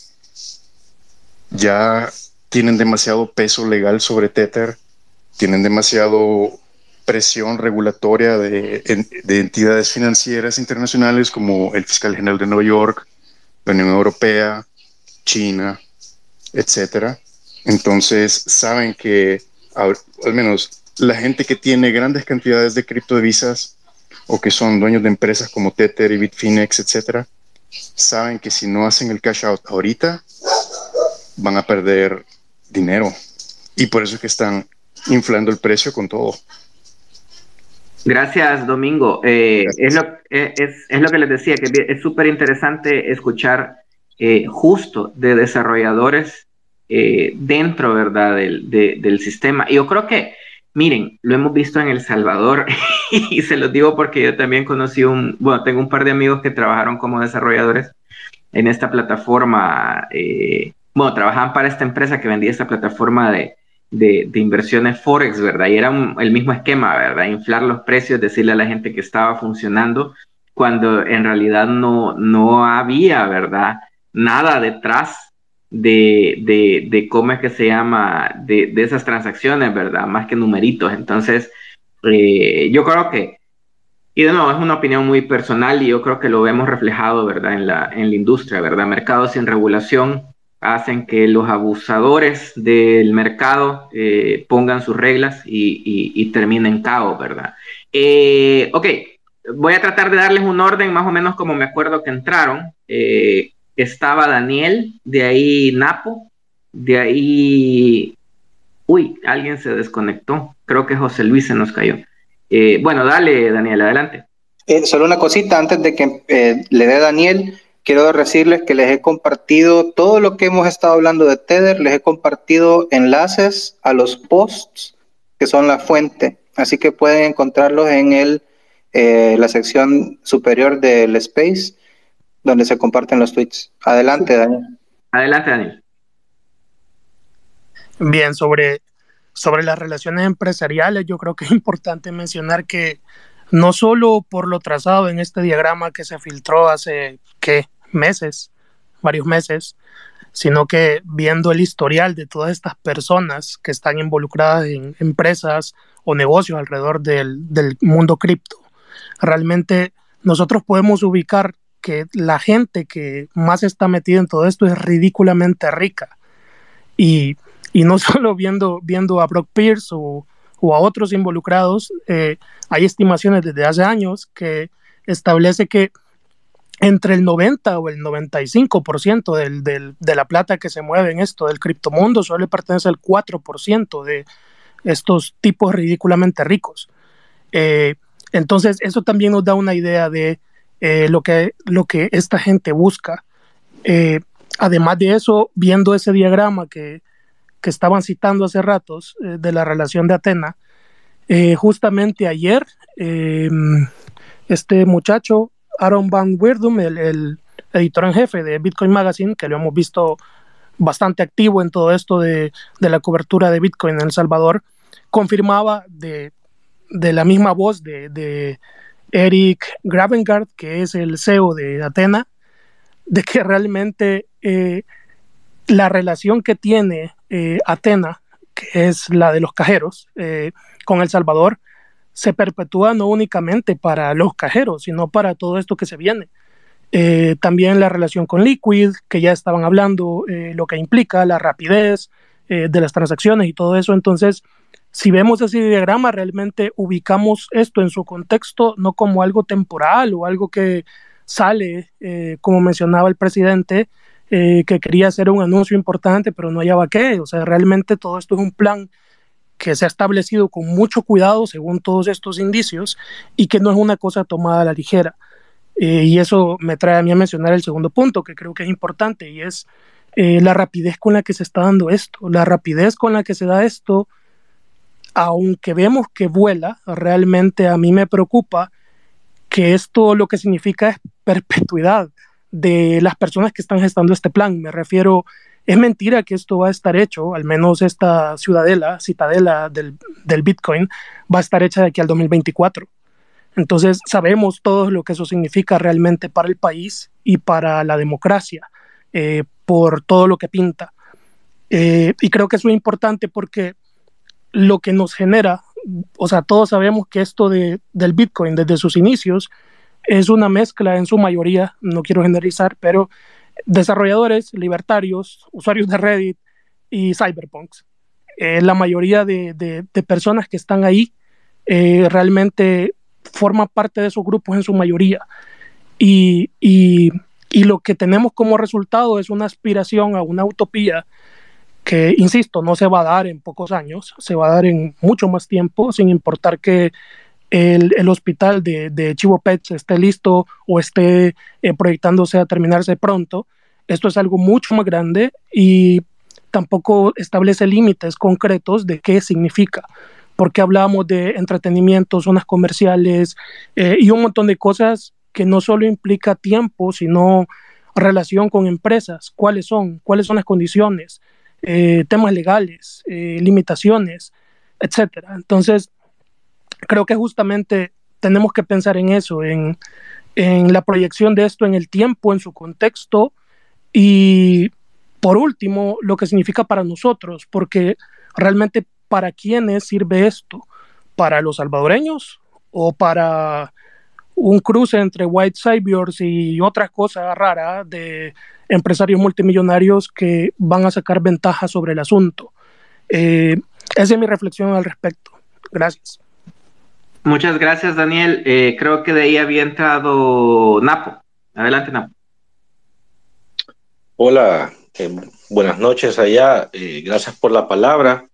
Speaker 5: ya tienen demasiado peso legal sobre Tether, tienen demasiado presión regulatoria de, de, entidades financieras internacionales como el fiscal general de Nueva York, la Unión Europea, China, etcétera. Entonces saben que al menos la gente que tiene grandes cantidades de criptodivisas o que son dueños de empresas como Tether y Bitfinex, etcétera, saben que si no hacen el cash out ahorita, van a perder dinero. Y por eso es que están inflando el precio con todo.
Speaker 1: Gracias, Domingo. Eh, es, lo, eh, es, es, lo que les decía, que es súper interesante escuchar eh, justo de desarrolladores dentro, ¿verdad?, del, del sistema. Yo creo que, miren, lo hemos visto en El Salvador y se los digo porque yo también conocí un, bueno, tengo un par de amigos que trabajaron como desarrolladores en esta plataforma, bueno, trabajaban para esta empresa que vendía esta plataforma de, de, inversiones Forex, ¿verdad? Y era el mismo esquema, ¿verdad? Inflar los precios, decirle a la gente que estaba funcionando, cuando en realidad no, no había, ¿verdad? Nada detrás de, de, de cómo es que se llama, de, de, esas transacciones, ¿verdad? Más que numeritos. Entonces, eh, yo creo que, y de nuevo, es una opinión muy personal y yo creo que lo vemos reflejado, ¿verdad? En la, en la industria, ¿verdad? Mercados sin regulación, hacen que los abusadores del mercado eh, pongan sus reglas y, terminen caos, ¿verdad? Eh, ok, voy a tratar de darles un orden más o menos como me acuerdo que entraron. Eh, estaba Daniel, de ahí Napo, de ahí... Uy, alguien se desconectó. Creo que José Luis se nos cayó. bueno, dale, Daniel, adelante.
Speaker 2: solo una cosita antes de que le dé Daniel quiero decirles que les he compartido todo lo que hemos estado hablando de Tether, les he compartido enlaces a los posts que son la fuente, así que pueden encontrarlos en el, eh, la sección superior del Space, donde se comparten los tweets. Adelante, Daniel.
Speaker 1: Adelante, Daniel.
Speaker 6: Bien, sobre, sobre las relaciones empresariales, yo creo que es importante mencionar que no solo por lo trazado en este diagrama que se filtró hace, ¿qué? Meses, varios meses, sino que viendo el historial de todas estas personas que están involucradas en empresas o negocios alrededor del, mundo cripto, realmente nosotros podemos ubicar la gente que más está metida en todo esto es ridículamente rica. Y, no solo viendo, viendo a Brock Pierce o, a otros involucrados, eh, hay estimaciones desde hace años que establece que entre el 90 o el 95% del, del, de la plata que se mueve en esto del criptomundo solo pertenece al 4% de estos tipos ridículamente ricos. Eh, entonces, eso también nos da una idea de eh, lo, que, lo que esta gente busca. Eh, además de eso, viendo ese diagrama que, que estaban citando hace ratos de la relación de Atena, justamente ayer este muchacho Aaron Van Wirdum, el, editor en jefe de Bitcoin Magazine, que lo hemos visto bastante activo en todo esto de, la cobertura de Bitcoin en El Salvador, confirmaba de, la misma voz de, Eric Gravengard, que es el CEO de Atena, de que realmente eh, la relación que tiene eh, Atena, que es la de los cajeros, eh, con El Salvador, se perpetúa no únicamente para los cajeros, sino para todo esto que se viene. Eh, también la relación con Liquid, que ya estaban hablando, lo que implica la rapidez de las transacciones y todo eso. Entonces, si vemos ese diagrama, realmente ubicamos esto en su contexto, no como algo temporal o algo que sale, como mencionaba el presidente, que quería hacer un anuncio importante, pero no hallaba qué. O sea, realmente todo esto es un plan que se ha establecido con mucho cuidado según todos estos indicios y que no es una cosa tomada a la ligera. Eh, y eso me trae a mí a mencionar el segundo punto que creo que es importante y es eh, la rapidez con la que se está dando esto. La rapidez con la que se da esto, aunque vemos que vuela, realmente a mí me preocupa que esto lo que significa es perpetuidad de las personas que están gestando este plan. Me refiero es mentira que esto va a estar hecho, al menos esta ciudadela, citadela del, Bitcoin, va a estar hecha de aquí al 2024. Entonces sabemos todo lo que eso significa realmente para el país y para la democracia, eh, por todo lo que pinta. Eh, y creo que eso es importante porque lo que nos genera o sea, todos sabemos que esto de, del Bitcoin desde sus inicios es una mezcla en su mayoría, no quiero generalizar, pero desarrolladores, libertarios, usuarios de Reddit y cyberpunks. Eh, la mayoría de, de, personas que están ahí eh, realmente forman parte de esos grupos en su mayoría. Y, y, y, lo que tenemos como resultado es una aspiración a una utopía que, insisto, no se va a dar en pocos años, se va a dar en mucho más tiempo, sin importar que el, el hospital de, de, Chivo Pets esté listo o esté eh, proyectándose a terminarse pronto. Esto es algo mucho más grande y tampoco establece límites concretos de qué significa, porque hablamos de entretenimiento, zonas comerciales eh, y un montón de cosas que no solo implica tiempo, sino relación con empresas, cuáles son, cuáles son las condiciones, eh, temas legales, eh, limitaciones, etcétera. Entonces, creo que justamente tenemos que pensar en eso, en, en la proyección de esto en el tiempo, en su contexto y por último, lo que significa para nosotros, porque realmente para quiénes sirve esto, para los salvadoreños o para un cruce entre white saviors y otras cosas raras de empresarios multimillonarios que van a sacar ventaja sobre el asunto. Eh, esa es mi reflexión al respecto. Gracias.
Speaker 1: Muchas gracias, Daniel. Eh, creo que de ahí había entrado Napo. Adelante, Napo.
Speaker 7: Hola, eh, buenas noches allá. Eh, gracias por la palabra.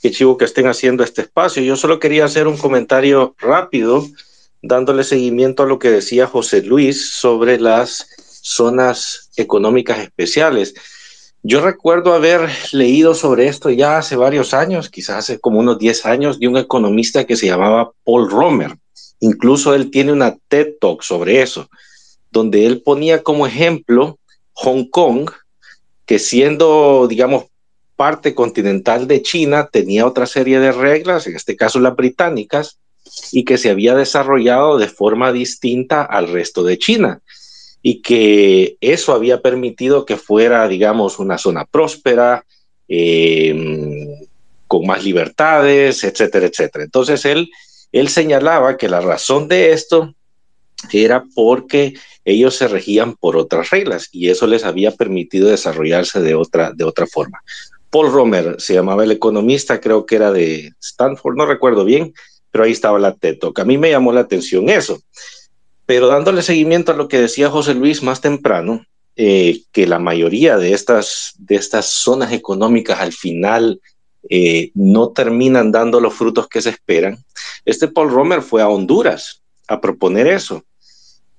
Speaker 7: Qué chivo que estén haciendo este espacio. Yo solo quería hacer un comentario rápido, dándole seguimiento a lo que decía José Luis sobre las zonas económicas especiales. Yo recuerdo haber leído sobre esto ya hace varios años, quizás hace como unos 10 años, de un economista que se llamaba Paul Romer. Incluso él tiene una TED Talk sobre eso, donde él ponía como ejemplo Hong Kong, que siendo, digamos, parte continental de China, tenía otra serie de reglas, en este caso las británicas, y que se había desarrollado de forma distinta al resto de China y que eso había permitido que fuera, digamos, una zona próspera, em, con más libertades, etcétera, etcétera. Entonces él, él señalaba que la razón de esto era porque ellos se regían por otras reglas y eso les había permitido desarrollarse de otra, de otra forma. Paul Romer se llamaba el economista, creo que era de Stanford, no recuerdo bien, pero ahí estaba la TED A mí me llamó la atención eso. Pero dándole seguimiento a lo que decía José Luis más temprano, eh, que la mayoría de estas, de estas zonas económicas al final eh, no terminan dando los frutos que se esperan. Este Paul Romer fue a Honduras a proponer eso.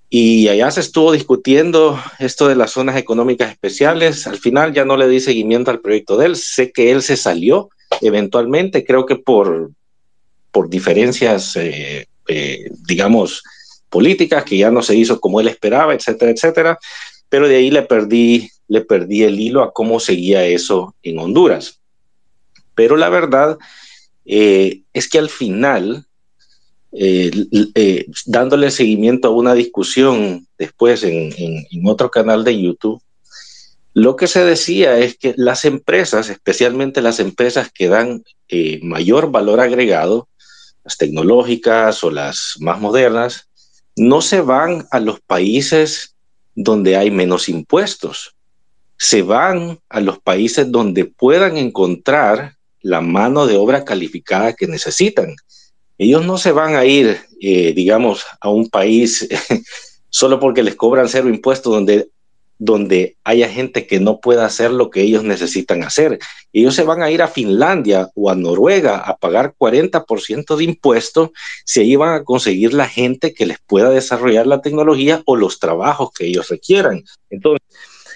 Speaker 7: Y allá se estuvo discutiendo esto de las zonas económicas especiales. Al final ya no le di seguimiento al proyecto de él. Sé que él se salió eventualmente, creo que por, por diferencias, eh, digamos, políticas, que ya no se hizo como él esperaba, etcétera, etcétera. Pero de ahí le perdí, le perdí el hilo a cómo seguía eso en Honduras. Pero la verdad eh, es que al final, eh, eh, dándole seguimiento a una discusión después en, otro canal de YouTube, lo que se decía es que las empresas, especialmente las empresas que dan mayor valor agregado, las tecnológicas o las más modernas, no se van a los países donde hay menos impuestos, se van a los países donde puedan encontrar la mano de obra calificada que necesitan. Ellos no se van a ir, eh, digamos, a un país solo porque les cobran cero impuestos donde donde haya gente que no pueda hacer lo que ellos necesitan hacer. Ellos se van a ir a Finlandia o a Noruega a pagar 40% de impuestos si ahí van a conseguir la gente que les pueda desarrollar la tecnología o los trabajos que ellos requieran. Entonces,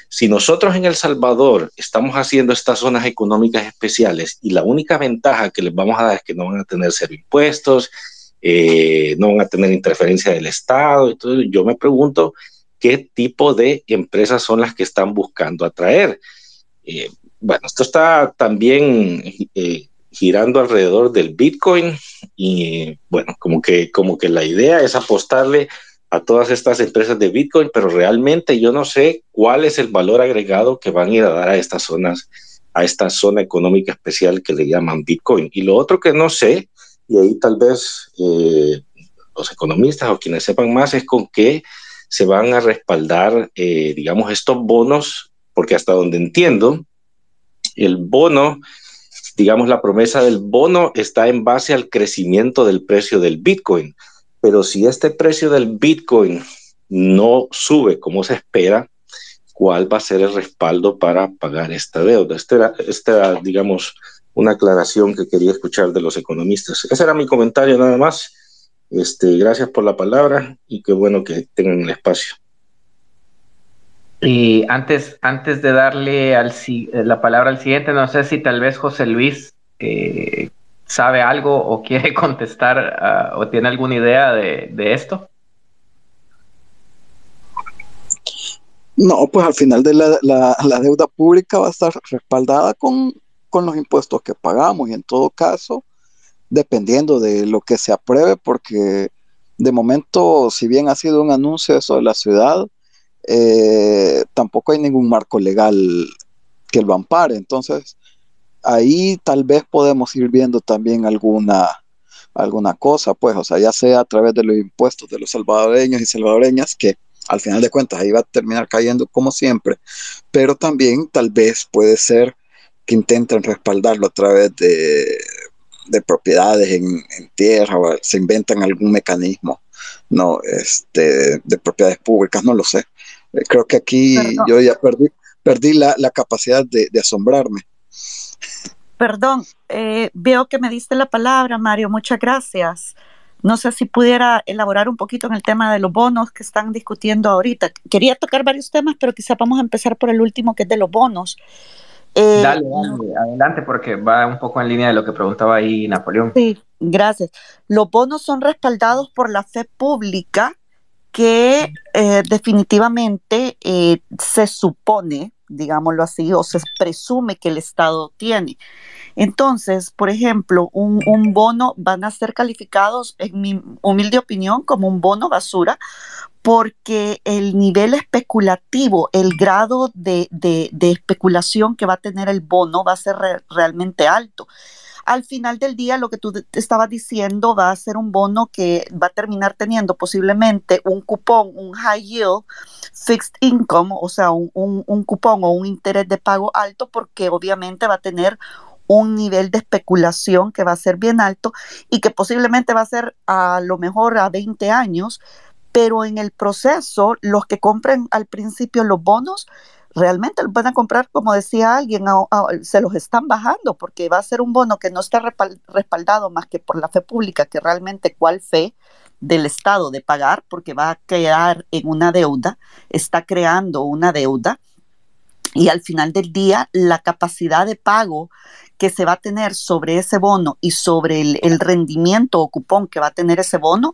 Speaker 7: si nosotros en El Salvador estamos haciendo estas zonas económicas especiales y la única ventaja que les vamos a dar es que no van a tener cero impuestos, eh, no van a tener interferencia del Estado, entonces yo me pregunto, qué tipo de empresas son las que están buscando atraer. Eh, bueno, esto está también eh, girando alrededor del Bitcoin y bueno, como que, como que la idea es apostarle a todas estas empresas de Bitcoin, pero realmente yo no sé cuál es el valor agregado que van a ir a dar a estas zonas, a esta zona económica especial que le llaman Bitcoin. Y lo otro que no sé y ahí tal vez eh, los economistas o quienes sepan más es con qué se van a respaldar, eh, digamos, estos bonos, porque hasta donde entiendo, el bono, digamos, la promesa del bono está en base al crecimiento del precio del Bitcoin. Pero si este precio del Bitcoin no sube como se espera, ¿cuál va a ser el respaldo para pagar esta deuda? Esta era, era digamos, una aclaración que quería escuchar de los economistas. Ese era mi comentario nada más. Este, gracias por la palabra y qué bueno que tengan el espacio.
Speaker 1: Y antes, antes de darle al, la palabra al siguiente, no sé si tal vez José Luis eh, sabe algo o quiere contestar uh, o tiene alguna idea de, de, esto.
Speaker 4: No, pues al final de la, la, la, deuda pública va a estar respaldada con, con los impuestos que pagamos y en todo caso dependiendo de lo que se apruebe, porque de momento, si bien ha sido un anuncio eso de la ciudad, eh, tampoco hay ningún marco legal que lo ampare. Entonces, ahí tal vez podemos ir viendo también alguna, alguna cosa, pues, o sea, ya sea a través de los impuestos de los salvadoreños y salvadoreñas, que al final de cuentas ahí va a terminar cayendo como siempre, pero también tal vez puede ser que intenten respaldarlo a través de de propiedades en, tierra o se inventan algún mecanismo no este de propiedades públicas no lo sé. Eh, creo que aquí yo ya perdí perdí la, capacidad de, asombrarme.
Speaker 8: Perdón eh, veo que me diste la palabra Mario muchas gracias. No sé si pudiera elaborar un poquito en el tema de los bonos que están discutiendo ahorita. Quería tocar varios temas, pero quizá vamos a empezar por el último, que es de los bonos.
Speaker 1: Eh, dale, dale, adelante porque va un poco en línea de lo que preguntaba ahí Napoleón.
Speaker 8: Sí, gracias. Los bonos son respaldados por la fe pública que eh, definitivamente eh, se supone, digámoslo así, o se presume que el Estado tiene. Entonces, por ejemplo, un, un, bono van a ser calificados, en mi humilde opinión, como un bono basura, porque el nivel especulativo, el grado de, especulación que va a tener el bono va a ser realmente alto. Al final del día, lo que tú estabas diciendo va a ser un bono que va a terminar teniendo posiblemente un cupón, un high yield, fixed income, o sea, un, un cupón o un interés de pago alto, porque obviamente va a tener un nivel de especulación que va a ser bien alto y que posiblemente va a ser a lo mejor a 20 años, pero en el proceso, los que compren al principio los bonos, realmente los van a comprar, como decía alguien, se los están bajando porque va a ser un bono que no está respaldado más que por la fe pública, que realmente cuál fe del Estado de pagar, porque va a quedar en una deuda, está creando una deuda y al final del día la capacidad de pago que se va a tener sobre ese bono y sobre el, rendimiento o cupón que va a tener ese bono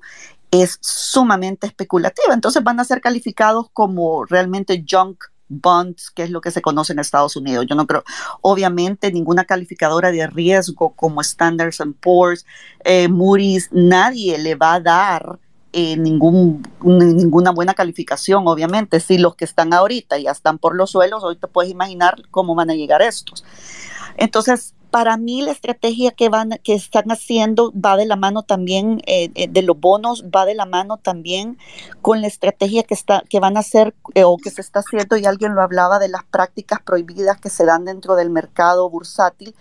Speaker 8: es sumamente especulativa. Entonces van a ser calificados como realmente junk bonds, que es lo que se conoce en Estados Unidos. Yo no creo, obviamente, ninguna calificadora de riesgo como Standards Poor's, eh, Moody's, nadie le va a dar eh, ningún, ninguna buena calificación, obviamente. Si los que están ahorita ya están por los suelos, hoy te puedes imaginar cómo van a llegar estos. Entonces, para mí la estrategia que van que están haciendo va de la mano también eh, eh, de los bonos va de la mano también con la estrategia que está que van a hacer eh, o que se está haciendo y alguien lo hablaba de las prácticas prohibidas que se dan dentro del mercado bursátil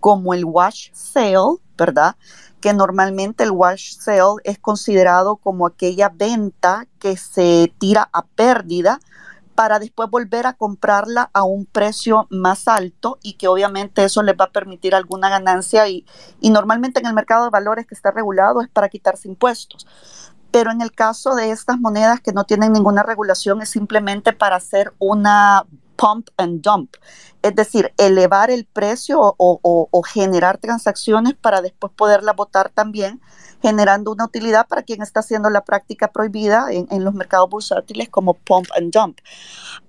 Speaker 8: como el wash sale verdad que normalmente el wash sale es considerado como aquella venta que se tira a pérdida para después volver a comprarla a un precio más alto y que obviamente eso les va a permitir alguna ganancia y, y normalmente en el mercado de valores que está regulado es para quitarse impuestos. Pero en el caso de estas monedas que no tienen ninguna regulación es simplemente para hacer una pump and dump, es decir, elevar el precio o, o, generar transacciones para después poderla votar también generando una utilidad para quien está haciendo la práctica prohibida en, los mercados bursátiles como pump and dump.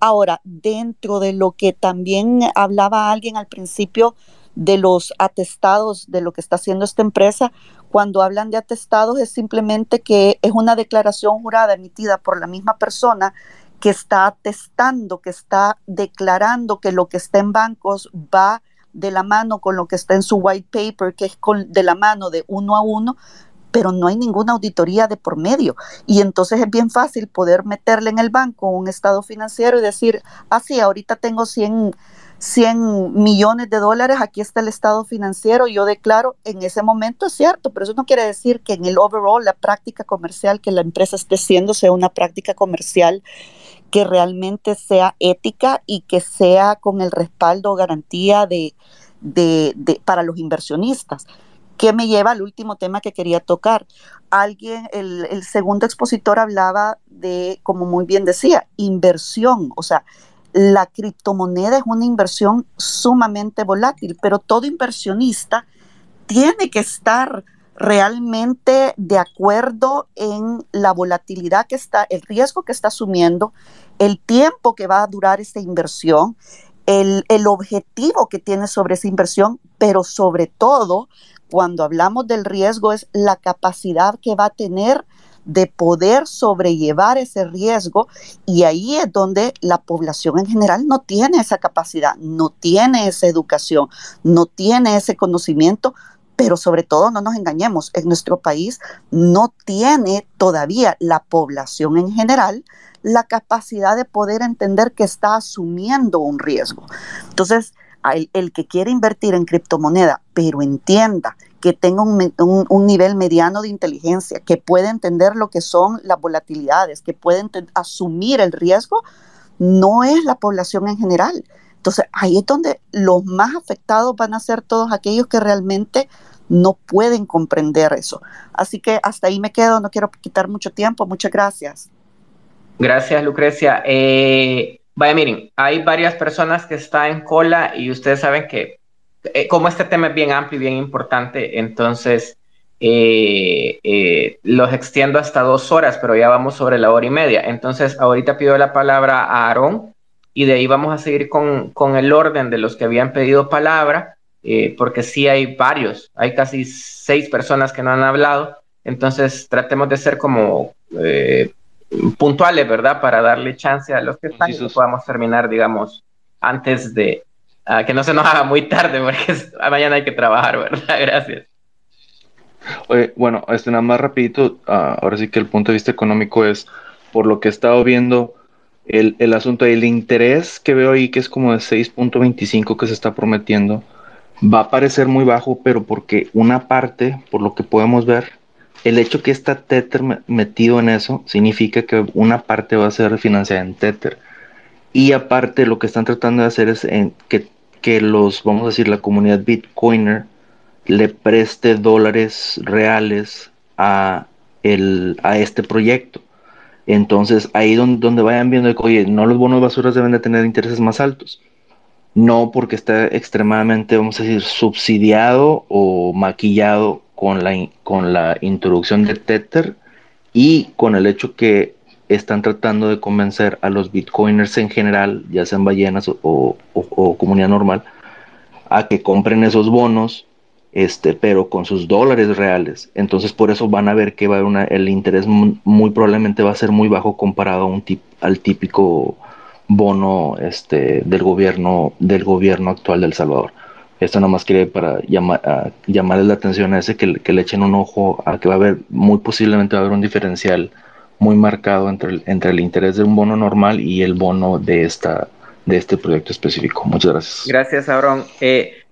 Speaker 8: Ahora, dentro de lo que también hablaba alguien al principio de los atestados de lo que está haciendo esta empresa, cuando hablan de atestados es simplemente que es una declaración jurada emitida por la misma persona que está atestando, que está declarando que lo que está en bancos va de la mano con lo que está en su white paper, que es de la mano de uno a uno, pero no hay ninguna auditoría de por medio. Y entonces es bien fácil poder meterle en el banco un estado financiero y decir, ah, sí, ahorita tengo 100, 100 millones de dólares, aquí está el estado financiero, yo declaro, en ese momento es cierto, pero eso no quiere decir que en el overall, la práctica comercial que la empresa esté haciendo sea una práctica comercial que realmente sea ética y que sea con el respaldo o garantía de, de, de, para los inversionistas que me lleva al último tema que quería tocar. Alguien, el, el, segundo expositor hablaba de, como muy bien decía, inversión. O sea, la criptomoneda es una inversión sumamente volátil, pero todo inversionista tiene que estar realmente de acuerdo en la volatilidad que está, el riesgo que está asumiendo, el tiempo que va a durar esta inversión, el, el objetivo que tiene sobre esa inversión, pero sobre todo cuando hablamos del riesgo es la capacidad que va a tener de poder sobrellevar ese riesgo y ahí es donde la población en general no tiene esa capacidad, no tiene esa educación, no tiene ese conocimiento, pero sobre todo no nos engañemos, en nuestro país no tiene todavía la población en general la capacidad de poder entender que está asumiendo un riesgo. Entonces, el, que quiere invertir en criptomoneda, pero entienda que tenga un, un, nivel mediano de inteligencia, que pueda entender lo que son las volatilidades, que pueda asumir el riesgo, no es la población en general. Entonces, ahí es donde los más afectados van a ser todos aquellos que realmente no pueden comprender eso. Así que hasta ahí me quedo, no quiero quitar mucho tiempo. Muchas gracias.
Speaker 1: Gracias, Lucrecia. Eh, Vaya, miren, hay varias personas que están en cola y ustedes saben que eh, como este tema es bien amplio y bien importante, entonces eh, los extiendo hasta dos horas, pero ya vamos sobre la hora y media. Entonces, ahorita pido la palabra a Aarón y de ahí vamos a seguir con, con el orden de los que habían pedido palabra, eh, porque sí hay varios, hay casi seis personas que no han hablado. Entonces, tratemos de ser como eh, puntuales, ¿verdad? Para darle chance a los que están y que podamos terminar, digamos, antes de uh, que no se nos haga muy tarde, porque es, mañana hay que trabajar, ¿verdad? Gracias.
Speaker 9: Oye, bueno, este nada más rapidito, uh, ahora sí que el punto de vista económico es, por lo que he estado viendo, el, el asunto del interés que veo ahí, que es como de 6.25 que se está prometiendo, va a parecer muy bajo, pero porque una parte, por lo que podemos ver, el hecho que está Tether metido en eso significa que una parte va a ser financiada en Tether. Y aparte lo que están tratando de hacer es que, que los, vamos a decir, la comunidad Bitcoiner le preste dólares reales a, el, a este proyecto. Entonces ahí donde, donde vayan viendo que, oye, no los bonos basuras deben de tener intereses más altos. No porque está extremadamente, vamos a decir, subsidiado o maquillado con la, con la introducción de Tether y con el hecho que están tratando de convencer a los bitcoiners en general, ya sean ballenas o, o, comunidad normal, a que compren esos bonos, este, pero con sus dólares reales. Entonces por eso van a ver que va el interés muy, probablemente va a ser muy bajo comparado al típico bono este, del gobierno del gobierno actual del Salvador. Esto nada más quería para llamar, llamarles la atención a ese que, que, le echen un ojo a que va a haber, muy posiblemente va a haber un diferencial muy marcado entre el, entre el interés de un bono normal y el bono de, esta, de este proyecto específico. Muchas gracias.
Speaker 1: Gracias, Aaron. Eh,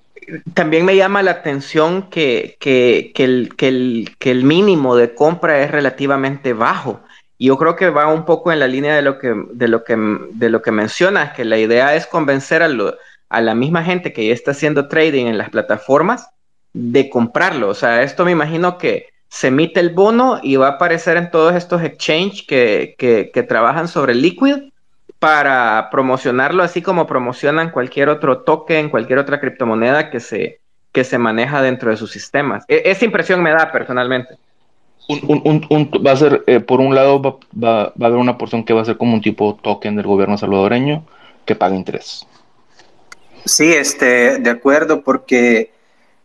Speaker 1: también me llama la atención que, que, que, el, que, el, que el mínimo de compra es relativamente bajo. Y yo creo que va un poco en la línea de lo que, de lo que, de lo que mencionas, que la idea es convencer a, lo, a la misma gente que ya está haciendo trading en las plataformas de comprarlo. O sea, esto me imagino que se emite el bono y va a aparecer en todos estos exchanges que, que, que, trabajan sobre Liquid para promocionarlo así como promocionan cualquier otro token, cualquier otra criptomoneda que se, que se maneja dentro de sus sistemas. E esa impresión me da personalmente.
Speaker 9: Un, un, un, va a ser, eh, por un lado, va, va, va, a haber una porción que va a ser como un tipo token del gobierno salvadoreño que paga interés.
Speaker 2: Sí, este, de acuerdo, porque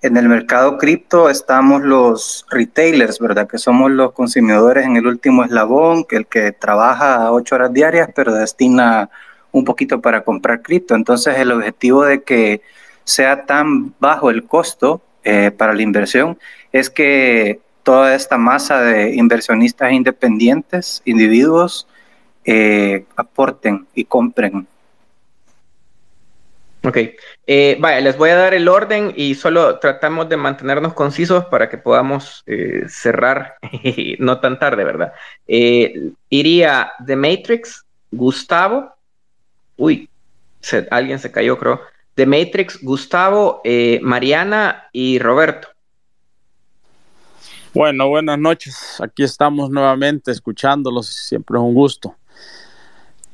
Speaker 2: en el mercado cripto estamos los retailers, ¿verdad? Que somos los consumidores en el último eslabón, que el que trabaja ocho horas diarias, pero destina un poquito para comprar cripto. Entonces, el objetivo de que sea tan bajo el costo eh, para la inversión es que toda esta masa de inversionistas independientes, individuos, eh, aporten y compren.
Speaker 1: Ok, eh, vaya, les voy a dar el orden y solo tratamos de mantenernos concisos para que podamos cerrar no tan tarde, ¿verdad? iría The Matrix, Gustavo, uy, alguien se cayó, creo. The Matrix, Gustavo, eh, Mariana y Roberto.
Speaker 10: Bueno, buenas noches. Aquí estamos nuevamente escuchándolos. Siempre es un gusto.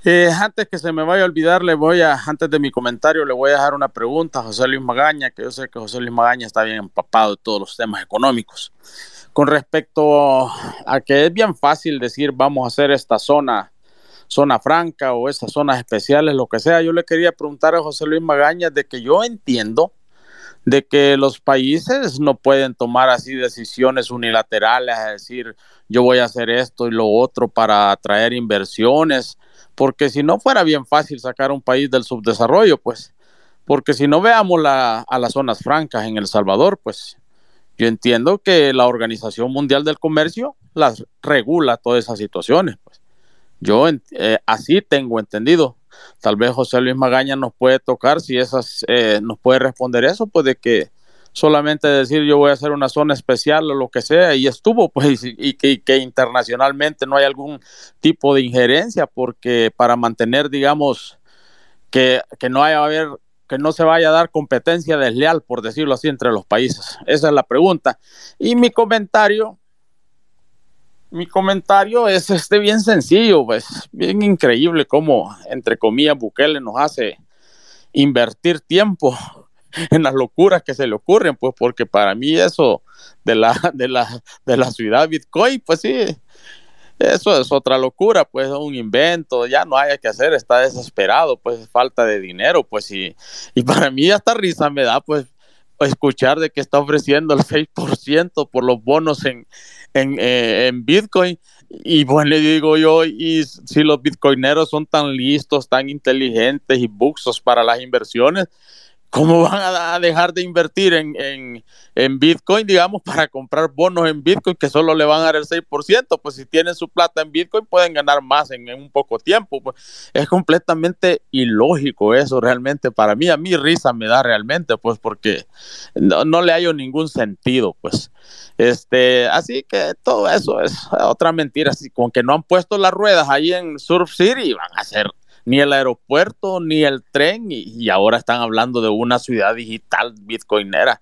Speaker 10: Eh, antes que se me vaya a olvidar, le voy a, antes de mi comentario, le voy a dejar una pregunta a José Luis Magaña, que yo sé que José Luis Magaña está bien empapado de todos los temas económicos. Con respecto a que es bien fácil decir vamos a hacer esta zona zona franca o esas zonas especiales, lo que sea. Yo le quería preguntar a José Luis Magaña de que yo entiendo de que los países no pueden tomar así decisiones unilaterales, es decir, yo voy a hacer esto y lo otro para atraer inversiones, porque si no fuera bien fácil sacar un país del subdesarrollo, pues, porque si no veamos a las zonas francas en El Salvador, pues yo entiendo que la Organización Mundial del Comercio las regula todas esas situaciones. Pues. Yo eh, así tengo entendido. Tal vez José Luis Magaña nos puede tocar, si esas eh, nos puede responder eso, pues de que solamente decir yo voy a hacer una zona especial o lo que sea y estuvo, pues, y, que, internacionalmente no hay algún tipo de injerencia, porque para mantener, digamos, que, que no haya haber que no se vaya a dar competencia desleal, por decirlo así, entre los países. Esa es la pregunta. Y mi comentario mi comentario es este bien sencillo, pues bien increíble cómo, entre comillas, Bukele nos hace invertir tiempo en las locuras que se le ocurren, pues porque para mí eso de la, de la, de la ciudad Bitcoin, pues sí, eso es otra locura, pues es un invento, ya no hay que hacer, está desesperado, pues falta de dinero, pues y, y para mí hasta risa me da, pues escuchar de que está ofreciendo el 6% por los bonos en, eh, en, Bitcoin. Y bueno, le digo yo, y si los bitcoineros son tan listos, tan inteligentes y buxos para las inversiones, ¿Cómo van a dejar de invertir en, en, Bitcoin, digamos, para comprar bonos en Bitcoin que solo le van a dar el 6%? Pues si tienen su plata en Bitcoin pueden ganar más en, un poco tiempo. Pues es completamente ilógico eso realmente. Para mí, a mí risa me da realmente, pues porque no, no le hallo ningún sentido, pues. Este, así que todo eso es otra mentira. Así, con que no han puesto las ruedas ahí en Surf City, van a ser ni el aeropuerto, ni el tren, y, ahora están hablando de una ciudad digital bitcoinera.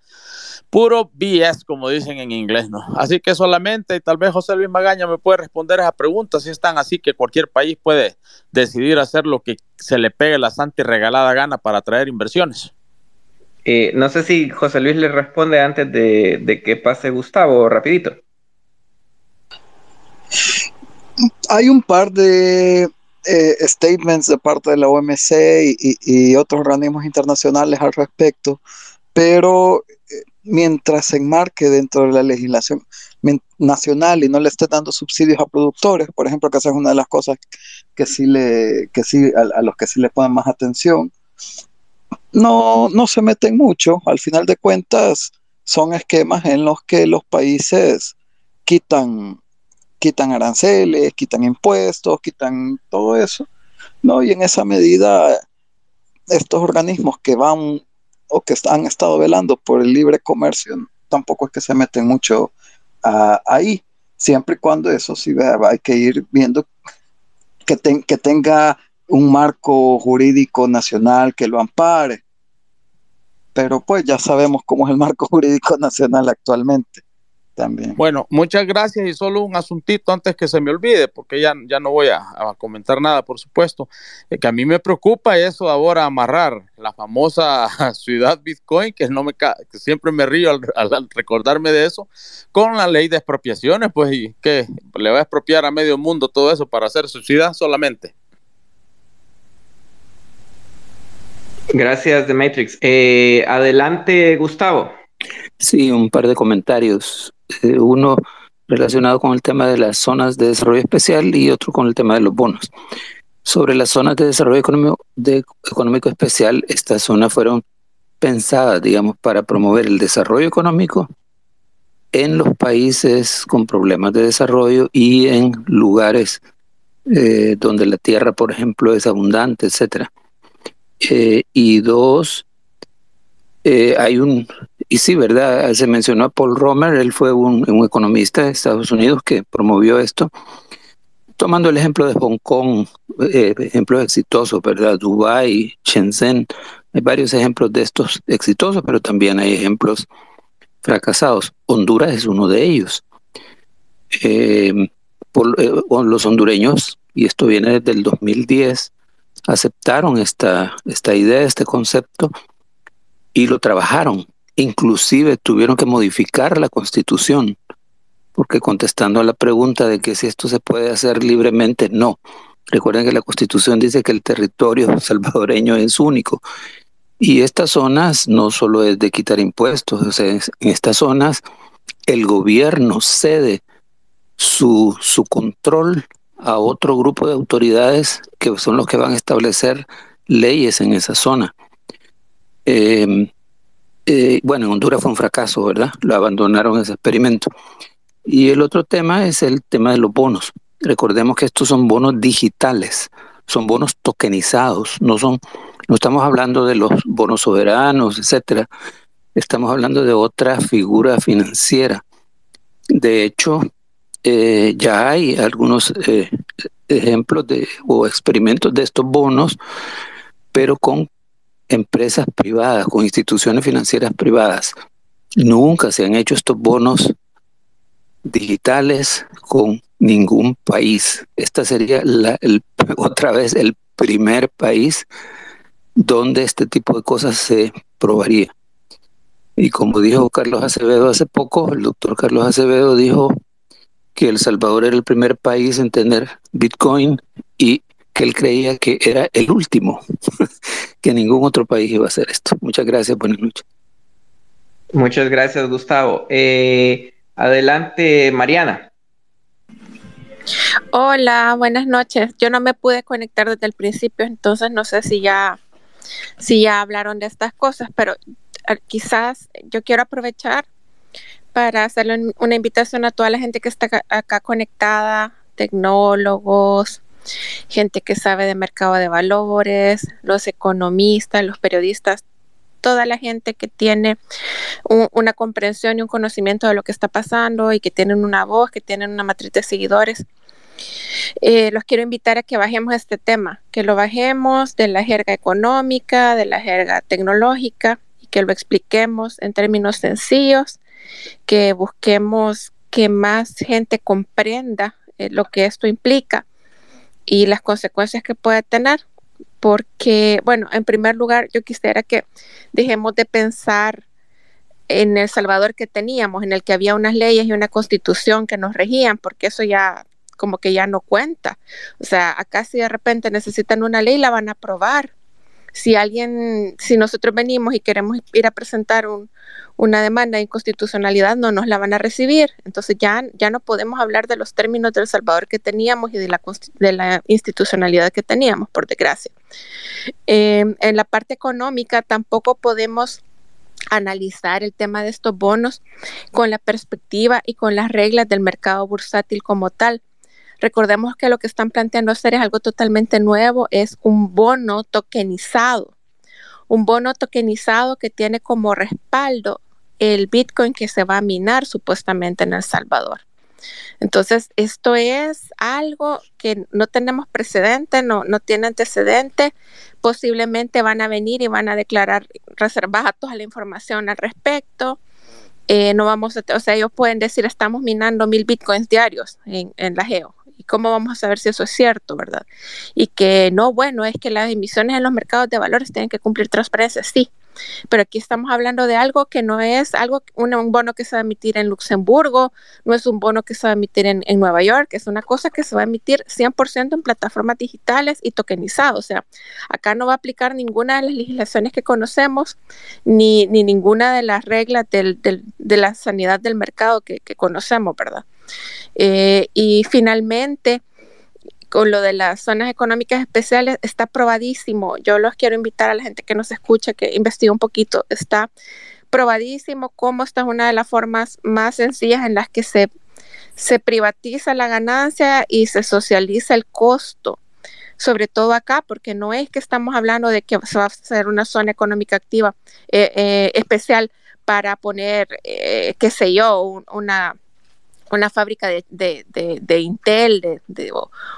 Speaker 10: Puro BS, como dicen en inglés, ¿no? Así que solamente, y tal vez José Luis Magaña me puede responder a esa pregunta, si están así que cualquier país puede decidir hacer lo que se le pegue la santa y regalada gana para atraer inversiones.
Speaker 1: Eh, no sé si José Luis le responde antes de, de que pase Gustavo, rapidito.
Speaker 4: Hay un par de eh, statements de parte de la OMC y, otros organismos internacionales al respecto, pero eh, mientras se enmarque dentro de la legislación nacional y no le esté dando subsidios a productores, por ejemplo, que esa es una de las cosas que sí le, que sí, a, los que sí le ponen más atención, no, no se meten mucho. Al final de cuentas, son esquemas en los que los países quitan quitan aranceles, quitan impuestos, quitan todo eso, ¿no? Y en esa medida, estos organismos que van o que han estado velando por el libre comercio, tampoco es que se meten mucho ahí, siempre y cuando eso sí hay que ir viendo que tenga un marco jurídico nacional que lo ampare. Pero pues ya sabemos cómo es el marco jurídico nacional actualmente.
Speaker 10: Bueno, muchas gracias y solo un asuntito antes que se me olvide, porque ya, ya no voy a, comentar nada, por supuesto, eh, que a mí me preocupa eso ahora amarrar la famosa ciudad Bitcoin, que no me que siempre me río al, recordarme de eso, con la ley de expropiaciones, pues y que le va a expropiar a medio mundo todo eso para hacer su ciudad solamente.
Speaker 1: Gracias, Demetrix. Eh, adelante, Gustavo.
Speaker 11: Sí, un par de comentarios. Eh, uno relacionado con el tema de las zonas de desarrollo especial y otro con el tema de los bonos. Sobre las zonas de desarrollo económico, especial, estas zonas fueron pensadas, digamos, para promover el desarrollo económico en los países con problemas de desarrollo y en lugares eh, donde la tierra, por ejemplo, es abundante, etcétera. Eh, y dos, hay un, y sí, ¿verdad? Se mencionó a Paul Romer, él fue un, economista de Estados Unidos que promovió esto, tomando el ejemplo de Hong Kong, ejemplos exitosos, ¿verdad? Dubai, Shenzhen, hay varios ejemplos de estos exitosos, pero también hay ejemplos fracasados. Honduras es uno de ellos. Eh, por, eh, los hondureños, y esto viene desde el 2010, aceptaron esta, esta idea, este concepto, y lo trabajaron. Inclusive tuvieron que modificar la constitución, porque contestando a la pregunta de que si esto se puede hacer libremente, no. Recuerden que la constitución dice que el territorio salvadoreño es único y estas zonas no solo es de quitar impuestos, en estas zonas el gobierno cede su, su control a otro grupo de autoridades que son los que van a establecer leyes en esa zona. Em, eh, bueno, en Honduras fue un fracaso, ¿verdad? Lo abandonaron ese experimento. Y el otro tema es el tema de los bonos. Recordemos que estos son bonos digitales, son bonos tokenizados, no son no estamos hablando de los bonos soberanos, etcétera. Estamos hablando de otra figura financiera. De hecho, eh, ya hay algunos eh, ejemplos de, o experimentos de estos bonos, pero con empresas privadas, con instituciones financieras privadas. Nunca se han hecho estos bonos digitales con ningún país. Esta sería la, otra vez el primer país donde este tipo de cosas se probaría. Y como dijo Carlos Acevedo hace poco, el doctor Carlos Acevedo dijo que El Salvador era el primer país en tener Bitcoin y que él creía que era el último, que ningún otro país iba a hacer esto. Muchas gracias, buenas noches.
Speaker 1: Muchas gracias, Gustavo. Eh, adelante, Mariana.
Speaker 12: Hola, buenas noches. Yo no me pude conectar desde el principio, entonces no sé si ya si ya hablaron de estas cosas, pero eh, quizás yo quiero aprovechar para hacerle una invitación a toda la gente que está acá, conectada, tecnólogos, gente que sabe de mercado de valores, los economistas, los periodistas, toda la gente que tiene una comprensión y un conocimiento de lo que está pasando y que tienen una voz, que tienen una matriz de seguidores eh, los quiero invitar a que bajemos este tema, que lo bajemos de la jerga económica, de la jerga tecnológica y que lo expliquemos en términos sencillos, que busquemos que más gente comprenda eh, lo que esto implica y las consecuencias que puede tener. Porque, bueno, en primer lugar, yo quisiera que dejemos de pensar en El Salvador que teníamos, en el que había unas leyes y una constitución que nos regían, porque eso ya como que ya no cuenta. O sea, acá si de repente necesitan una ley, la van a aprobar. Si alguien, si nosotros venimos y queremos ir a presentar una demanda de inconstitucionalidad, no nos la van a recibir. Entonces ya, ya no podemos hablar de los términos del Salvador que teníamos y de la, de la institucionalidad que teníamos, por desgracia. Em, en la parte económica tampoco podemos analizar el tema de estos bonos con la perspectiva y con las reglas del mercado bursátil como tal. Recordemos que lo que están planteando hacer es algo totalmente nuevo, es un bono tokenizado, un bono tokenizado que tiene como respaldo el Bitcoin que se va a minar supuestamente en El Salvador. Entonces, esto es algo que no tenemos precedente, no, no tiene antecedente. Posiblemente van a venir y van a declarar reservadas toda la información al respecto. Eh, no vamos a, o sea, ellos pueden decir estamos minando mil bitcoins diarios en, en la geo ¿Y cómo vamos a saber si eso es cierto, verdad? Y que no, bueno, es que las emisiones en los mercados de valores tienen que cumplir transparencia, sí. Pero aquí estamos hablando de algo que no es algo, un, bono que se va a emitir en Luxemburgo, no es un bono que se va a emitir en, Nueva York, es una cosa que se va a emitir 100% en plataformas digitales y tokenizado. O sea, acá no va a aplicar ninguna de las legislaciones que conocemos, ni, ni ninguna de las reglas del, del, de la sanidad del mercado que, que conocemos, ¿verdad? Eh, y finalmente, con lo de las zonas económicas especiales está probadísimo. Yo los quiero invitar a la gente que nos escucha que investigue un poquito. Está probadísimo cómo esta es una de las formas más sencillas en las que se, se privatiza la ganancia y se socializa el costo. Sobre todo acá, porque no es que estamos hablando de que se va a hacer una zona económica activa eh, eh, especial para poner, eh, qué sé yo, una una fábrica de, de, Intel de,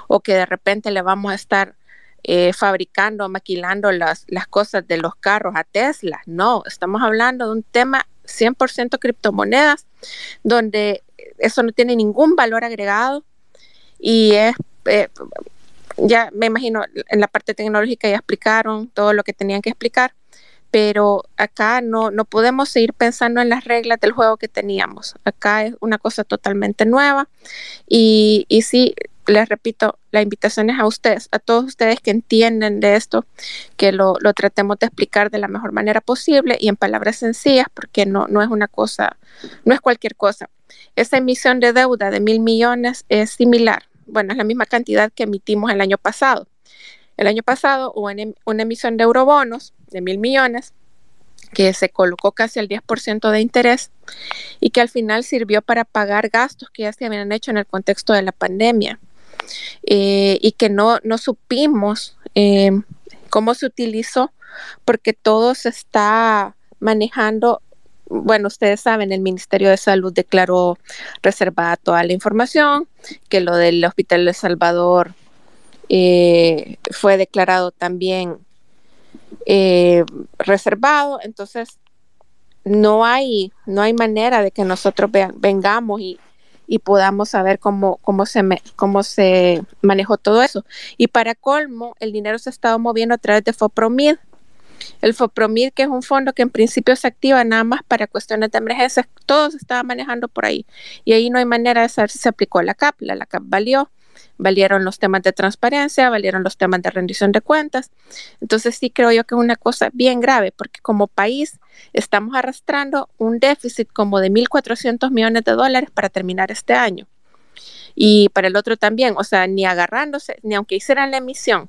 Speaker 12: o, que de repente le vamos a estar eh, fabricando, maquilando las, las cosas de los carros a Tesla. No, estamos hablando de un tema 100% criptomonedas, donde eso no tiene ningún valor agregado y es, eh, ya me imagino, en la parte tecnológica ya explicaron todo lo que tenían que explicar, pero acá no, no podemos seguir pensando en las reglas del juego que teníamos. Acá es una cosa totalmente nueva y, y sí, les repito, la invitación es a ustedes, a todos ustedes que entienden de esto, que lo, lo, tratemos de explicar de la mejor manera posible y en palabras sencillas, porque no, no es una cosa, no es cualquier cosa. Esa emisión de deuda de mil millones es similar, bueno, es la misma cantidad que emitimos el año pasado. El año pasado hubo una emisión de eurobonos de mil millones que se colocó casi al 10% de interés y que al final sirvió para pagar gastos que ya se habían hecho en el contexto de la pandemia eh, y que no, no supimos eh, cómo se utilizó porque todo se está manejando. Bueno, ustedes saben, el Ministerio de Salud declaró reservada toda la información, que lo del Hospital de Salvador eh, fue declarado también eh, reservado, entonces no hay, no hay manera de que nosotros vengamos y, podamos saber cómo, cómo, se cómo se manejó todo eso. Y para colmo, el dinero se ha estado moviendo a través de FOPROMID. El FOPROMID, que es un fondo que en principio se activa nada más para cuestiones de emergencia, todo se estaba manejando por ahí. Y ahí no hay manera de saber si se aplicó la CAP. La, la CAP valió valieron los temas de transparencia, valieron los temas de rendición de cuentas. Entonces sí creo yo que es una cosa bien grave porque como país estamos arrastrando un déficit como de 1.400 millones de dólares para terminar este año. Y para el otro también, o sea, ni agarrándose, ni aunque hicieran la emisión,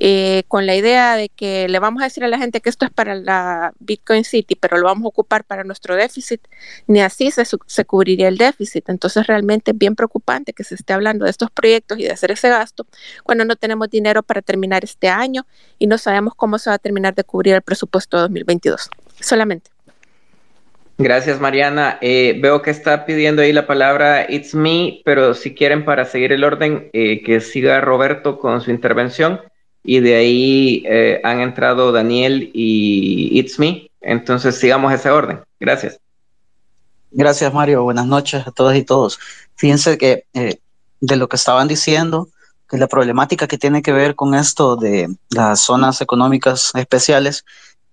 Speaker 12: eh, con la idea de que le vamos a decir a la gente que esto es para la Bitcoin City, pero lo vamos a ocupar para nuestro déficit, ni así se, cubriría el déficit. Entonces realmente es bien preocupante que se esté hablando de estos proyectos y de hacer ese gasto cuando no tenemos dinero para terminar este año y no sabemos cómo se va a terminar de cubrir el presupuesto 2022. Solamente.
Speaker 1: Gracias, Mariana. Eh, veo que está pidiendo ahí la palabra It's Me, pero si quieren para seguir el orden, eh, que siga Roberto con su intervención y de ahí eh, han entrado Daniel y It's Me. Entonces sigamos ese orden. Gracias.
Speaker 13: Gracias, Mario. Buenas noches a todas y todos. Fíjense que eh, de lo que estaban diciendo, que la problemática que tiene que ver con esto de las zonas económicas especiales,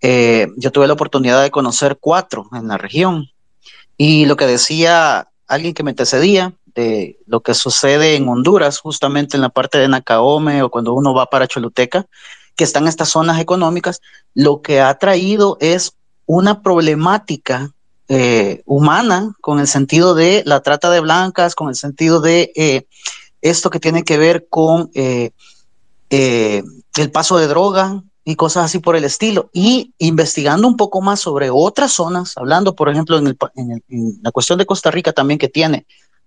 Speaker 13: eh, yo tuve la oportunidad de conocer cuatro en la región. Y lo que decía alguien que me antecedía, de lo que sucede en Honduras, justamente en la parte de Nacaome o cuando uno va para Choluteca, que están estas zonas económicas, lo que ha traído es una problemática eh, humana con el sentido de la trata de blancas, con el sentido de eh, esto que tiene que ver con eh, el paso de droga y cosas así por el estilo. Y investigando un poco más sobre otras zonas, hablando, por ejemplo, en, en la cuestión de Costa Rica también que tiene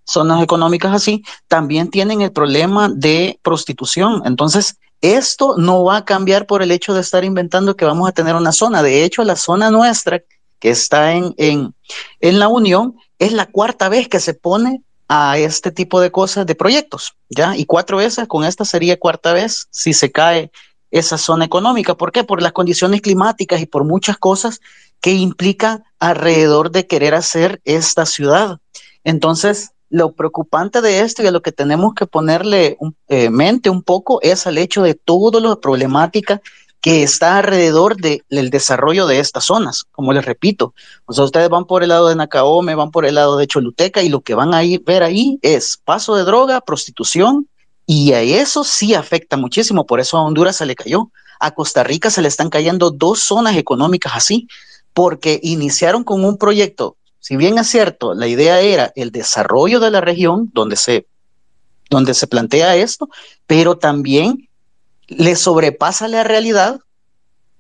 Speaker 13: zonas económicas así, también tienen el problema de prostitución. Entonces, esto no va a cambiar por el hecho de estar inventando que vamos a tener una zona. De hecho, la zona nuestra, que está en, en, en la Unión, es la cuarta vez que se pone a este tipo de cosas, de proyectos, ¿ya? Y cuatro veces, con esta sería cuarta vez si se cae esa zona económica. ¿Por qué? Por las condiciones climáticas y por muchas cosas que implican alrededor de querer hacer esta ciudad. Entonces, lo preocupante de esto y a lo que tenemos que ponerle eh, mente un poco es al hecho de toda la problemática que está alrededor del desarrollo de estas zonas. Como les repito, ustedes van por el lado de Nacaome, van por el lado de Choluteca y lo que van a ir, ver ahí es paso de droga, prostitución y a eso sí afecta muchísimo. Por eso a Honduras se le cayó. A Costa Rica se le están cayendo dos zonas económicas así, porque iniciaron con un proyecto si bien es cierto, la idea era el desarrollo de la región, donde se donde se plantea esto, pero también le sobrepasa la realidad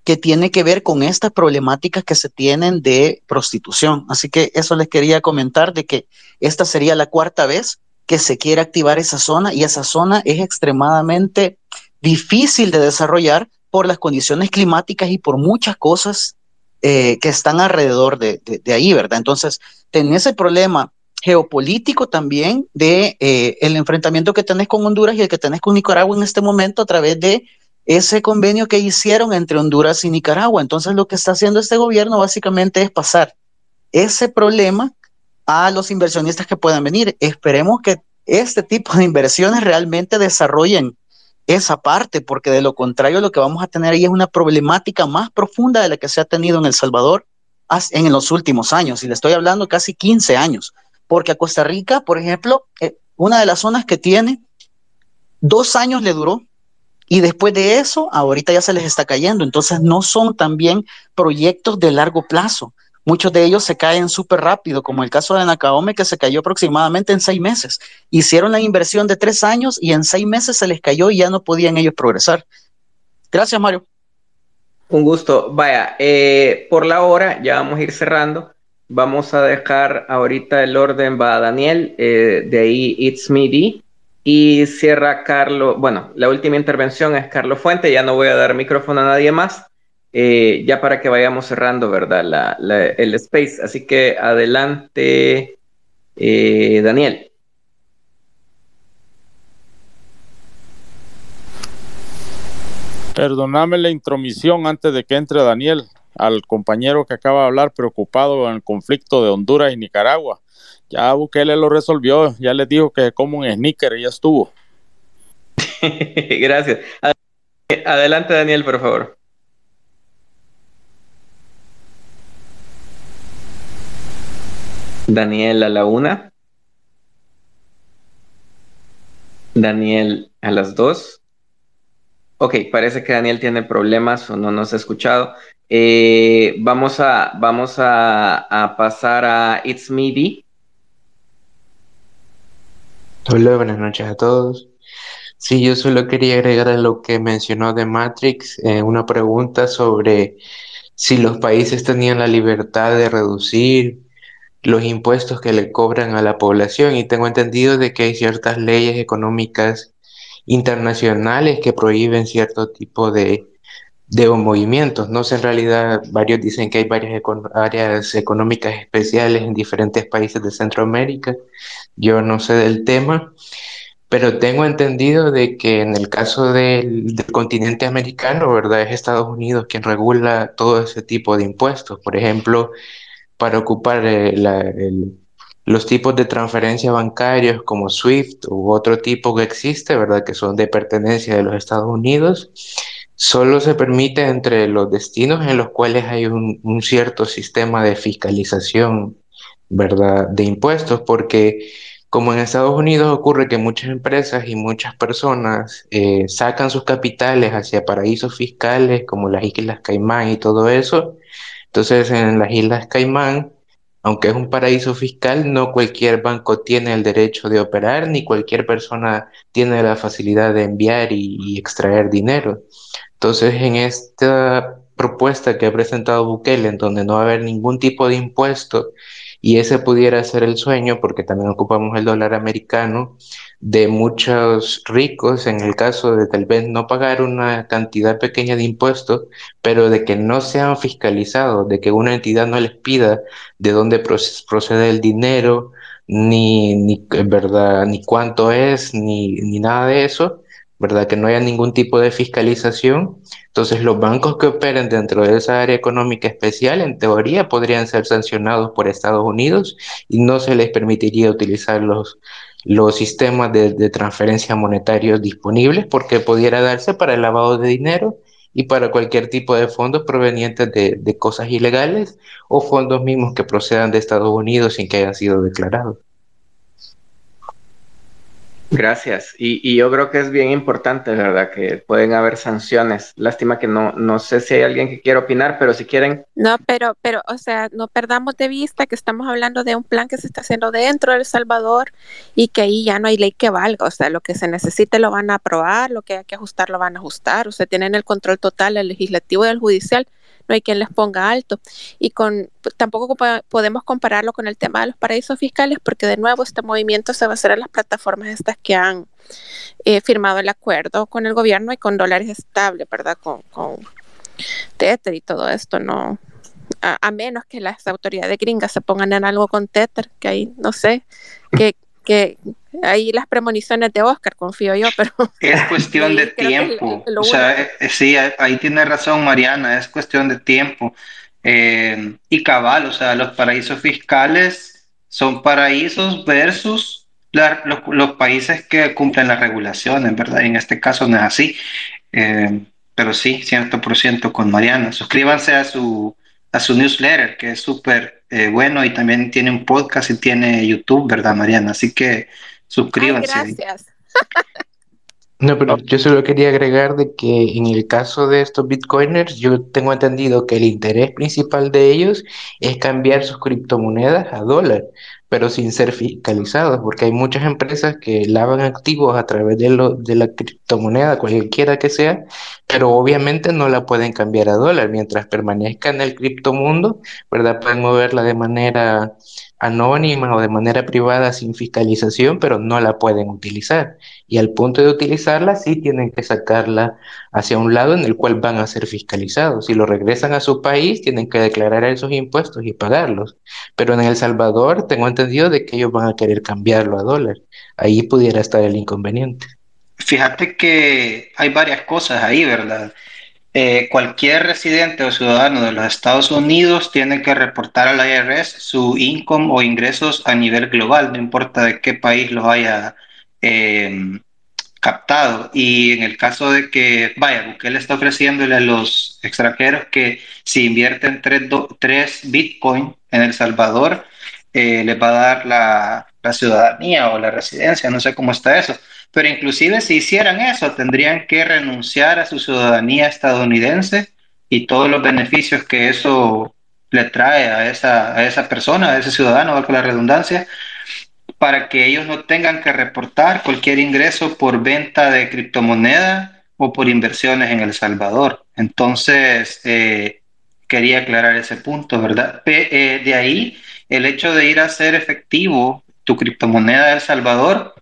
Speaker 13: que tiene que ver con estas problemáticas que se tienen de prostitución. Así que eso les quería comentar de que esta sería la cuarta vez que se quiere activar esa zona y esa zona es extremadamente difícil de desarrollar por las condiciones climáticas y por muchas cosas eh, que están alrededor de, ahí, ¿verdad? Entonces, tenés ese problema geopolítico también de eh, el enfrentamiento que tenés con Honduras y el que tenés con Nicaragua en este momento a través de ese convenio que hicieron entre Honduras y Nicaragua. Entonces, lo que está haciendo este gobierno básicamente es pasar ese problema a los inversionistas que puedan venir. Esperemos que este tipo de inversiones realmente desarrollen esa parte, porque de lo contrario lo que vamos a tener ahí es una problemática más profunda de la que se ha tenido en El Salvador en los últimos años, y le estoy hablando casi 15 años, porque a Costa Rica, por ejemplo, eh, una de las zonas que tiene, dos años le duró, y después de eso, ahorita ya se les está cayendo, entonces no son también proyectos de largo plazo. Muchos de ellos se caen súper rápido, como el caso de Nacaome, que se cayó aproximadamente en seis meses. Hicieron la inversión de tres años y en seis meses se les cayó y ya no podían ellos progresar. Gracias, Mario.
Speaker 1: Un gusto. Vaya, eh, por la hora ya vamos a ir cerrando. Vamos a dejar ahorita el orden, va a Daniel, eh, de ahí It's Me y cierra Carlos. Bueno, la última intervención es Carlos Fuente, ya no voy a dar micrófono a nadie más. Eh, ya para que vayamos cerrando, ¿verdad? el space. Así que adelante, eh, Daniel.
Speaker 10: Perdóname la intromisión antes de que entre Daniel, al compañero que acaba de hablar preocupado en el conflicto de Honduras y Nicaragua. Ya Bukele lo resolvió, ya le dijo que como un sneaker y ya estuvo.
Speaker 1: Gracias. Adelante, Daniel, por favor. Daniel a la una. Daniel a las dos. Ok, parece que Daniel tiene problemas o no nos ha escuchado. Eh, vamos a, vamos a, pasar a It's Me
Speaker 14: Hola, buenas noches a todos. Sí, yo solo quería agregar a lo que mencionó de Matrix eh, una pregunta sobre si los países tenían la libertad de reducir los impuestos que le cobran a la población y tengo entendido de que hay ciertas leyes económicas internacionales que prohíben cierto tipo de, de movimientos. No sé, en realidad varios dicen que hay varias áreas económicas especiales en diferentes países de Centroamérica. Yo no sé del tema, pero tengo entendido de que en el caso del, del continente americano, ¿verdad? Es Estados Unidos quien regula todo ese tipo de impuestos. Por ejemplo, para ocupar eh, los tipos de transferencia bancarios como SWIFT u otro tipo que existe, ¿verdad? Que son de pertenencia de los Estados Unidos, solo se permite entre los destinos en los cuales hay un, cierto sistema de fiscalización, ¿verdad? De impuestos, porque como en Estados Unidos ocurre que muchas empresas y muchas personas eh, sacan sus capitales hacia paraísos fiscales como las Islas Caimán y todo eso, entonces, en las Islas Caimán, aunque es un paraíso fiscal, no cualquier banco tiene el derecho de operar, ni cualquier persona tiene la facilidad de enviar y, extraer dinero. Entonces, en esta propuesta que ha presentado Bukele, en donde no va a haber ningún tipo de impuesto, y ese pudiera ser el sueño, porque también ocupamos el dólar americano, de muchos ricos, en el caso de tal vez no pagar una cantidad pequeña de impuestos, pero de que no sean fiscalizados, de que una entidad no les pida de dónde procede el dinero, ni, ni, ¿verdad? ni cuánto es, ni, ni nada de eso, ¿verdad? Que no haya ningún tipo de fiscalización. Entonces, los bancos que operen dentro de esa área económica especial, en teoría, podrían ser sancionados por Estados Unidos y no se les permitiría utilizar los, los sistemas de, transferencia monetarios disponibles porque pudiera darse para el lavado de dinero y para cualquier tipo de fondos provenientes de, de, cosas ilegales o fondos mismos que procedan de Estados Unidos sin que hayan sido declarados.
Speaker 1: Gracias. Y, yo creo que es bien importante, ¿verdad? Que pueden haber sanciones. Lástima que no, no sé si hay alguien que quiera opinar, pero si quieren.
Speaker 12: No, pero, pero, o sea, no perdamos de vista que estamos hablando de un plan que se está haciendo dentro de El Salvador y que ahí ya no hay ley que valga. O sea, lo que se necesite lo van a aprobar, lo que hay que ajustar lo van a ajustar. O sea, tienen el control total el legislativo y el judicial no hay quien les ponga alto. Y con tampoco podemos compararlo con el tema de los paraísos fiscales, porque de nuevo este movimiento se va a hacer en las plataformas estas que han eh, firmado el acuerdo con el gobierno y con dólares estables, ¿verdad? Con, con Tether y todo esto, ¿no? A, menos que las autoridades gringas se pongan en algo con Tether, que ahí no sé, que, que ahí las premoniciones de Oscar, confío yo, pero...
Speaker 2: Es cuestión de tiempo. o sea, eh, sí, ahí tiene razón Mariana, es cuestión de tiempo. Eh, y cabal, o sea, los paraísos fiscales son paraísos versus los, países que cumplen las regulaciones, ¿verdad? En este caso no es así. Eh, pero sí, 100% con Mariana. Suscríbanse a su, a su newsletter, que es súper bueno y también tiene un podcast y tiene YouTube, ¿verdad, Mariana? Así que Suscríbanse.
Speaker 12: gracias.
Speaker 14: No, pero yo solo quería agregar de que en el caso de estos bitcoiners, yo tengo entendido que el interés principal de ellos es cambiar sus criptomonedas a dólar, pero sin ser fiscalizados, porque hay muchas empresas que lavan activos a través de, lo, de la criptomoneda, cualquiera que sea, pero obviamente no la pueden cambiar a dólar. Mientras permanezca en el criptomundo, ¿verdad? Pueden moverla de manera anónima o de manera privada sin fiscalización, pero no la pueden utilizar. Y al punto de utilizarla, sí tienen que sacarla hacia un lado en el cual van a ser fiscalizados. Si lo regresan a su país, tienen que declarar esos impuestos y pagarlos. Pero en El Salvador tengo entendido de que ellos van a querer cambiarlo a dólar. Ahí pudiera estar el inconveniente.
Speaker 2: Fíjate que hay varias cosas ahí, ¿verdad? Eh, cualquier residente o ciudadano de los Estados Unidos tiene que reportar al IRS su income o ingresos a nivel global, no importa de qué país los haya em, captado. Y en el caso de que, vaya, él está ofreciéndole a los extranjeros que si invierten 3, Bitcoin en El Salvador, eh, les va a dar la ciudadanía o la residencia, no sé cómo está eso pero inclusive si hicieran eso, tendrían que renunciar a su ciudadanía estadounidense y todos los beneficios que eso le trae a esa, a esa persona, a ese ciudadano, valga la redundancia, para que ellos no tengan que reportar cualquier ingreso por venta de criptomoneda o por inversiones en El Salvador. Entonces, eh, quería aclarar ese punto, ¿verdad? Eh, de ahí, el hecho de ir a hacer efectivo tu criptomoneda de El Salvador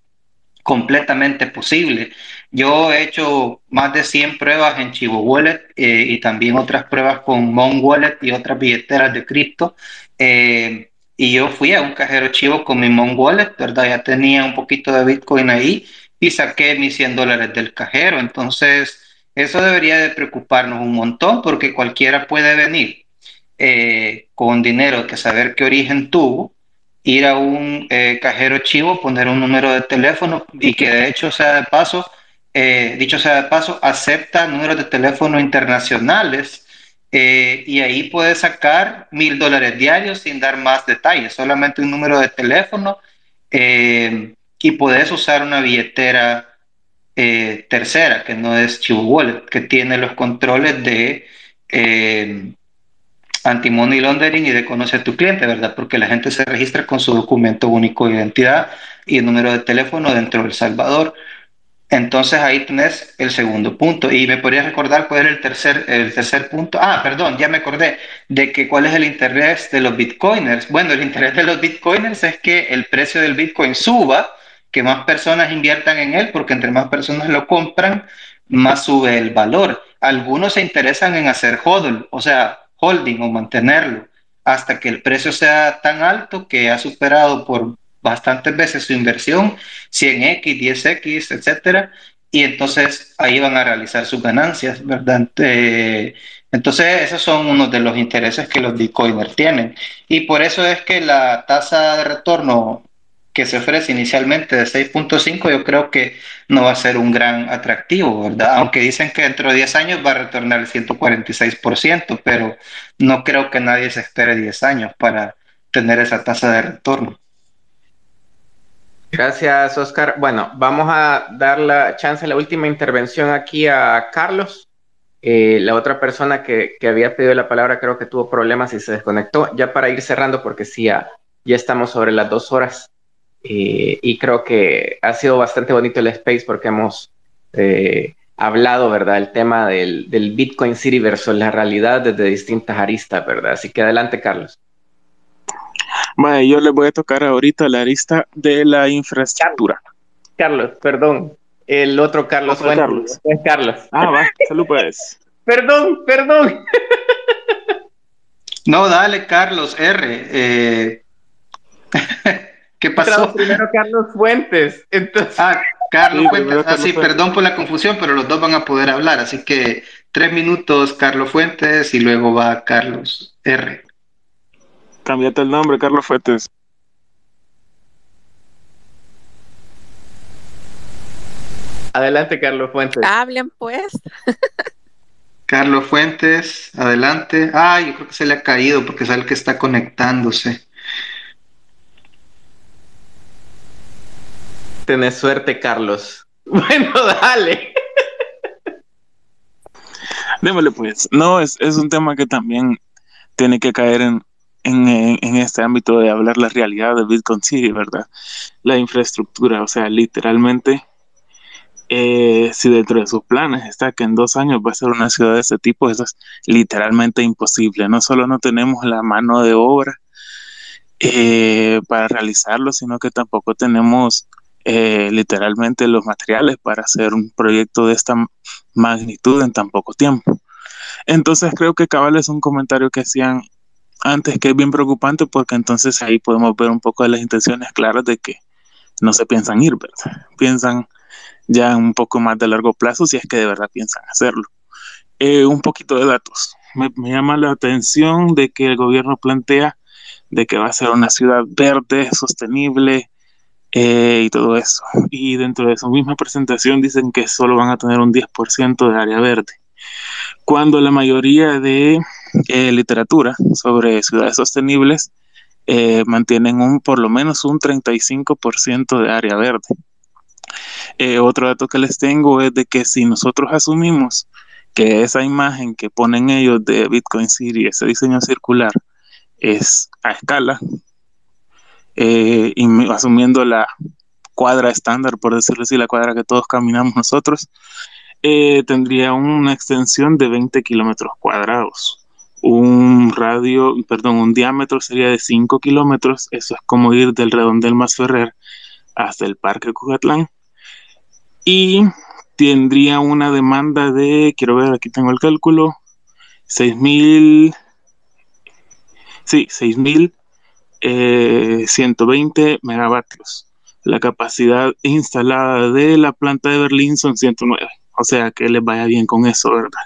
Speaker 2: completamente posible. Yo he hecho más de 100 pruebas en Chivo Wallet eh, y también otras pruebas con Mon Wallet y otras billeteras de cripto. Eh, y yo fui a un cajero Chivo con mi Mon Wallet, ¿verdad? Ya tenía un poquito de Bitcoin ahí y saqué mis 100 dólares del cajero. Entonces, eso debería de preocuparnos un montón porque cualquiera puede venir eh, con dinero que saber qué origen tuvo ir a un eh, cajero chivo, poner un número de teléfono y que de hecho sea de paso, eh, dicho sea de paso, acepta números de teléfono internacionales eh, y ahí puedes sacar mil dólares diarios sin dar más detalles, solamente un número de teléfono y puedes usar una billetera tercera que no es Chivo Wallet, que tiene los controles de anti-money laundering y de conocer a tu cliente, ¿verdad? Porque la gente se registra con su documento único de identidad y el número de teléfono dentro de El Salvador. Entonces ahí tenés el segundo punto. Y me podrías recordar cuál es el tercer, el tercer punto. Ah, perdón, ya me acordé de que cuál es el interés de los bitcoiners. Bueno, el interés de los bitcoiners es que el precio del bitcoin suba, que más personas inviertan en él, porque entre más personas lo compran, más sube el valor. Algunos se interesan en hacer hodl, o sea, holding o mantenerlo hasta que el precio sea tan alto que ha superado por bastantes veces su inversión, 100x, 10x, etcétera, y entonces ahí van a realizar sus ganancias, ¿verdad? Eh, entonces, esos son unos de los intereses que los bitcoiners tienen. Y por eso es que la tasa de retorno que se ofrece inicialmente de 6.5, yo creo que no va a ser un gran atractivo, ¿verdad? Aunque dicen que dentro de 10 años va a retornar el 146%, pero no creo que nadie se espere 10 años para tener esa tasa de retorno.
Speaker 1: Gracias, Oscar. Bueno, vamos a dar la chance, la última intervención aquí a Carlos. Eh, la otra persona que, había pedido la palabra creo que tuvo problemas y se desconectó. Ya para ir cerrando, porque sí, ya, estamos sobre las dos horas. Eh, y creo que ha sido bastante bonito el space porque hemos eh, hablado, ¿verdad? El tema del, del, Bitcoin City versus la realidad desde distintas aristas, ¿verdad? Así que adelante, Carlos.
Speaker 15: Bueno, yo le voy a tocar ahorita la arista de la infraestructura.
Speaker 1: Carlos, perdón. El otro Carlos
Speaker 15: fue Carlos.
Speaker 1: Carlos.
Speaker 15: Ah, va, salud pues.
Speaker 1: perdón, perdón.
Speaker 2: no, dale, Carlos R. Eh, ¿Qué pasó?
Speaker 1: Primero Carlos Fuentes. Entonces...
Speaker 2: Ah, Carlos Fuentes. Ah, sí, perdón por la confusión, pero los dos van a poder hablar. Así que tres minutos, Carlos Fuentes, y luego va Carlos R.
Speaker 15: Cambiate el nombre, Carlos Fuentes.
Speaker 1: Adelante, Carlos Fuentes.
Speaker 12: Hablen, pues.
Speaker 2: Carlos Fuentes, adelante. Ah, yo creo que se le ha caído porque es el que está conectándose.
Speaker 1: Tenés suerte, Carlos. Bueno, dale.
Speaker 15: Démosle pues. No, es, es un tema que también tiene que caer en, en, este ámbito de hablar la realidad de Bitcoin City, ¿verdad? La infraestructura, o sea, literalmente eh, si dentro de sus planes está que en dos años va a ser una ciudad de ese tipo, eso es literalmente imposible. No solo no tenemos la mano de obra eh, para realizarlo, sino que tampoco tenemos eh, literalmente los materiales para hacer un proyecto de esta magnitud en tan poco tiempo. Entonces creo que cabal es un comentario que hacían antes que es bien preocupante porque entonces ahí podemos ver un poco de las intenciones claras de que no se piensan ir, ¿verdad? Piensan ya un poco más de largo plazo si es que de verdad piensan hacerlo. Eh, un poquito de datos. Me, llama la atención de que el gobierno plantea de que va a ser una ciudad verde, sostenible eh, y todo eso. Y dentro de su misma presentación dicen que solo van a tener un 10% de área verde. Cuando la mayoría de eh, literatura sobre ciudades sostenibles mantienen un por lo menos un 35% de área verde. Eh, otro dato que les tengo es de que si nosotros asumimos que esa imagen que ponen ellos de Bitcoin City, ese diseño circular, es a escala, eh, asumiendo la cuadra estándar, por decirlo así, la cuadra que todos caminamos nosotros, eh, tendría una extensión de 20 kilómetros cuadrados. Un radio, perdón, un diámetro sería de 5 kilómetros, eso es como ir del redondel más Ferrer hasta el Parque Cujatlán y tendría una demanda de, quiero ver, aquí tengo el cálculo, 6.000, sí, 6.120 eh, megavatios. La capacidad instalada de la planta de Berlín son 109, o sea que les vaya bien con eso, ¿verdad?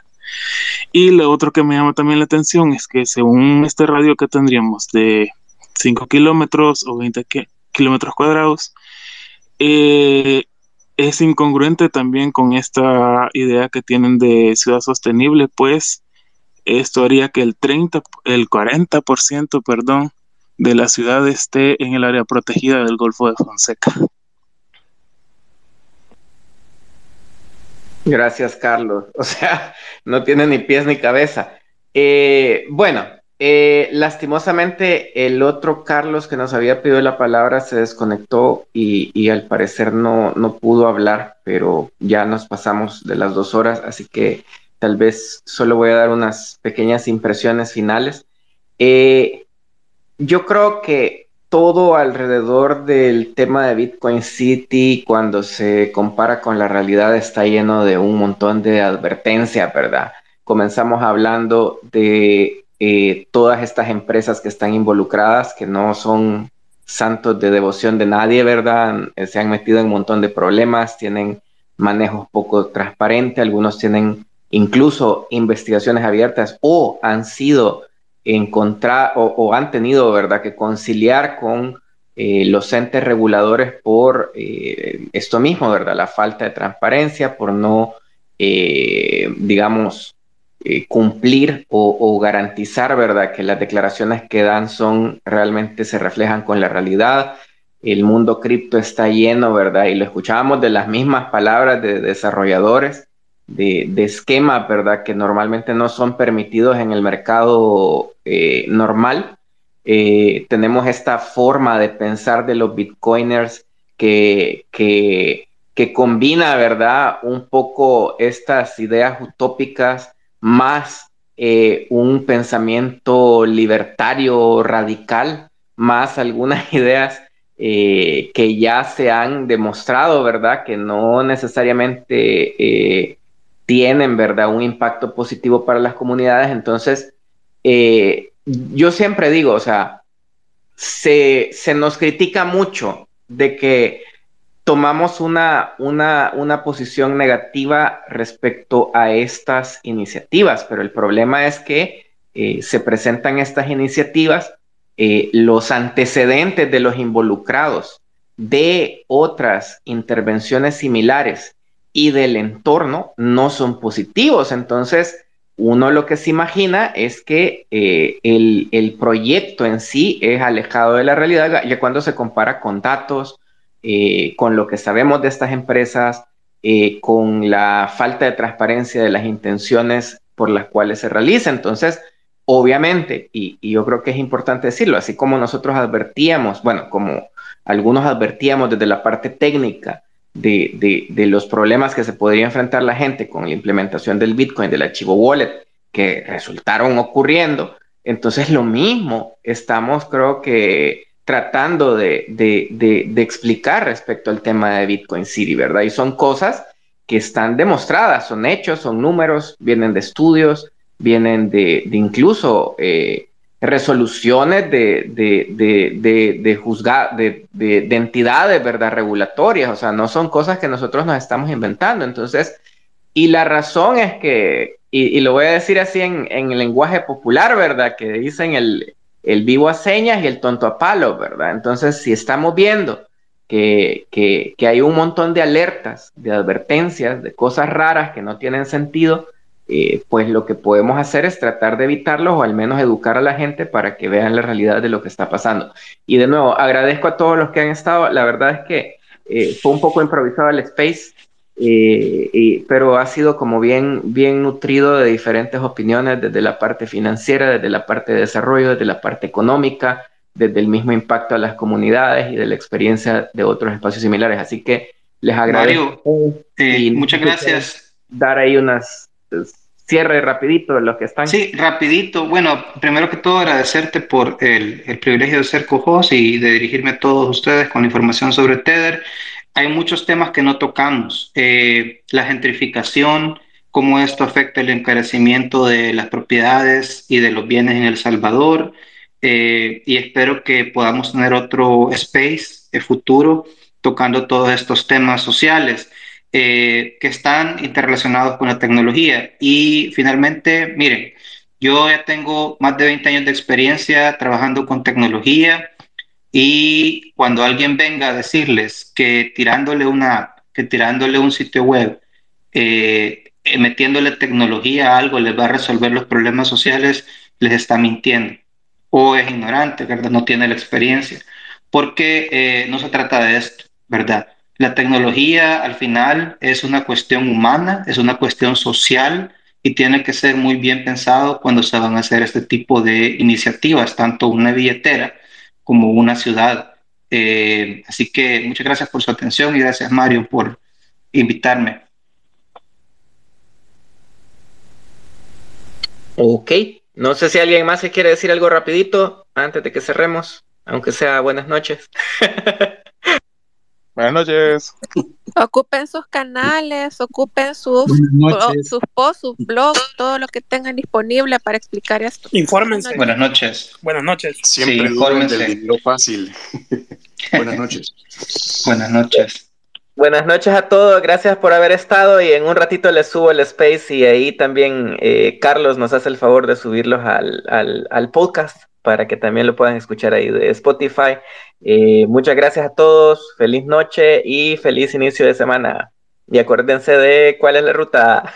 Speaker 15: Y lo otro que me llama también la atención es que según este radio que tendríamos de 5 kilómetros o 20 kilómetros cuadrados, eh, es incongruente también con esta idea que tienen de ciudad sostenible, pues esto haría que el 30, el 40%, perdón, de la ciudad esté en el área protegida del Golfo de Fonseca.
Speaker 1: Gracias, Carlos. O sea, no tiene ni pies ni cabeza. Eh, bueno, eh, lastimosamente, el otro Carlos que nos había pedido la palabra se desconectó y, al parecer no, no, pudo hablar, pero ya nos pasamos de las dos horas, así que tal vez solo voy a dar unas pequeñas impresiones finales. Eh, yo creo que todo alrededor del tema de Bitcoin City, cuando se compara con la realidad, está lleno de un montón de advertencia, ¿verdad? Comenzamos hablando de eh, todas estas empresas que están involucradas, que no son santos de devoción de nadie, ¿verdad? Se han metido en un montón de problemas, tienen manejos poco transparentes, algunos tienen incluso investigaciones abiertas o han sido encontrar o, han tenido, ¿verdad?, que conciliar con eh, los entes reguladores por esto mismo, ¿verdad? La falta de transparencia, por no, digamos, eh, cumplir o, garantizar, ¿verdad?, que las declaraciones que dan son realmente se reflejan con la realidad. el mundo cripto está lleno, ¿verdad? Y lo escuchábamos de las mismas palabras de desarrolladores, de, de esquemas, ¿verdad? Que normalmente no son permitidos en el mercado eh, normal. Eh, tenemos esta forma de pensar de los bitcoiners que, que, combina, ¿verdad? Un poco estas ideas utópicas más eh, un pensamiento libertario radical, más algunas ideas que ya se han demostrado, ¿verdad? Que no necesariamente tienen, ¿verdad? Un impacto positivo para las comunidades. Entonces, yo siempre digo, o sea, se, se nos critica mucho de que tomamos una, una, una, posición negativa respecto a estas iniciativas, pero el problema es que se presentan estas iniciativas eh, los antecedentes de los involucrados de otras intervenciones similares y del entorno no son positivos. Entonces, uno lo que se imagina es que eh, el, proyecto en sí es alejado de la realidad, ya cuando se compara con datos, eh, con lo que sabemos de estas empresas, con la falta de transparencia de las intenciones por las cuales se realiza. Entonces, Obviamente, y, yo creo que es importante decirlo, así como nosotros advertíamos, bueno, como algunos advertíamos desde la parte técnica de, los problemas que se podría enfrentar la gente con la implementación del Bitcoin, del archivo wallet, que resultaron ocurriendo, entonces lo mismo estamos, creo que, tratando de, de explicar respecto al tema de Bitcoin City, ¿verdad? Y son cosas que están demostradas, son hechos, son números, vienen de estudios, vienen de, incluso eh, resoluciones de, de, de, de, de, entidades, ¿verdad? Regulatorias, o sea, no son cosas que nosotros nos estamos inventando. Entonces, y la razón es que, y, lo voy a decir así en, en, el lenguaje popular, ¿verdad? Que dicen el, el vivo a señas y el tonto a palo, ¿verdad? Entonces, si estamos viendo que, que, que hay un montón de alertas, de advertencias, de cosas raras que no tienen sentido, eh, pues lo que podemos hacer es tratar de evitarlos o al menos educar a la gente para que vean la realidad de lo que está pasando. Y de nuevo, agradezco a todos los que han estado. La verdad es que eh, fue un poco improvisado el space, eh, pero ha sido como bien, bien nutrido de diferentes opiniones desde la parte financiera, desde la parte de desarrollo, desde la parte económica, desde el mismo impacto a las comunidades y de la experiencia de otros espacios similares. Así que les agradezco.
Speaker 2: Mario, muchas gracias.
Speaker 1: Dar ahí unas cierre rapidito de los que están.
Speaker 2: Sí, rapidito. Bueno, primero que todo agradecerte por el, el privilegio de ser co-host y de dirigirme a todos ustedes con información sobre Tether. Hay muchos temas que no tocamos. Eh, la gentrificación, cómo esto afecta el encarecimiento de las propiedades y de los bienes en El Salvador. Eh, y espero que podamos tener otro space de futuro tocando todos estos temas sociales. Eh, que están interrelacionados con la tecnología. Y finalmente, miren, yo ya tengo más de 20 años de experiencia trabajando con tecnología y cuando alguien venga a decirles que tirándole una que tirándole un sitio web, eh, eh, metiéndole tecnología a algo les va a resolver los problemas sociales, les está mintiendo o es ignorante, ¿verdad? No tiene la experiencia, porque no se trata de esto, ¿verdad? La tecnología al final es una cuestión humana, es una cuestión social y tiene que ser muy bien pensado cuando se van a hacer este tipo de iniciativas, tanto una billetera como una ciudad. Eh, así que muchas gracias por su atención y gracias Mario por invitarme.
Speaker 1: Ok, no sé si alguien más se quiere decir algo rapidito antes de que cerremos, aunque sea buenas noches.
Speaker 15: Buenas noches.
Speaker 12: Ocupen sus canales, ocupen sus, sus posts, sus blogs, todo lo que tengan disponible para explicar esto.
Speaker 6: Infórmense.
Speaker 2: Buenas noches.
Speaker 6: Buenas noches.
Speaker 5: Siempre
Speaker 2: sí, infórmense.
Speaker 5: del fácil. Buenas noches.
Speaker 2: Buenas noches.
Speaker 1: Buenas noches a todos, gracias por haber estado y en un ratito les subo el space y ahí también eh, Carlos nos hace el favor de subirlos al, al, al podcast para que también lo puedan escuchar ahí de Spotify. Eh, muchas gracias a todos, feliz noche y feliz inicio de semana. Y acuérdense de cuál es la ruta.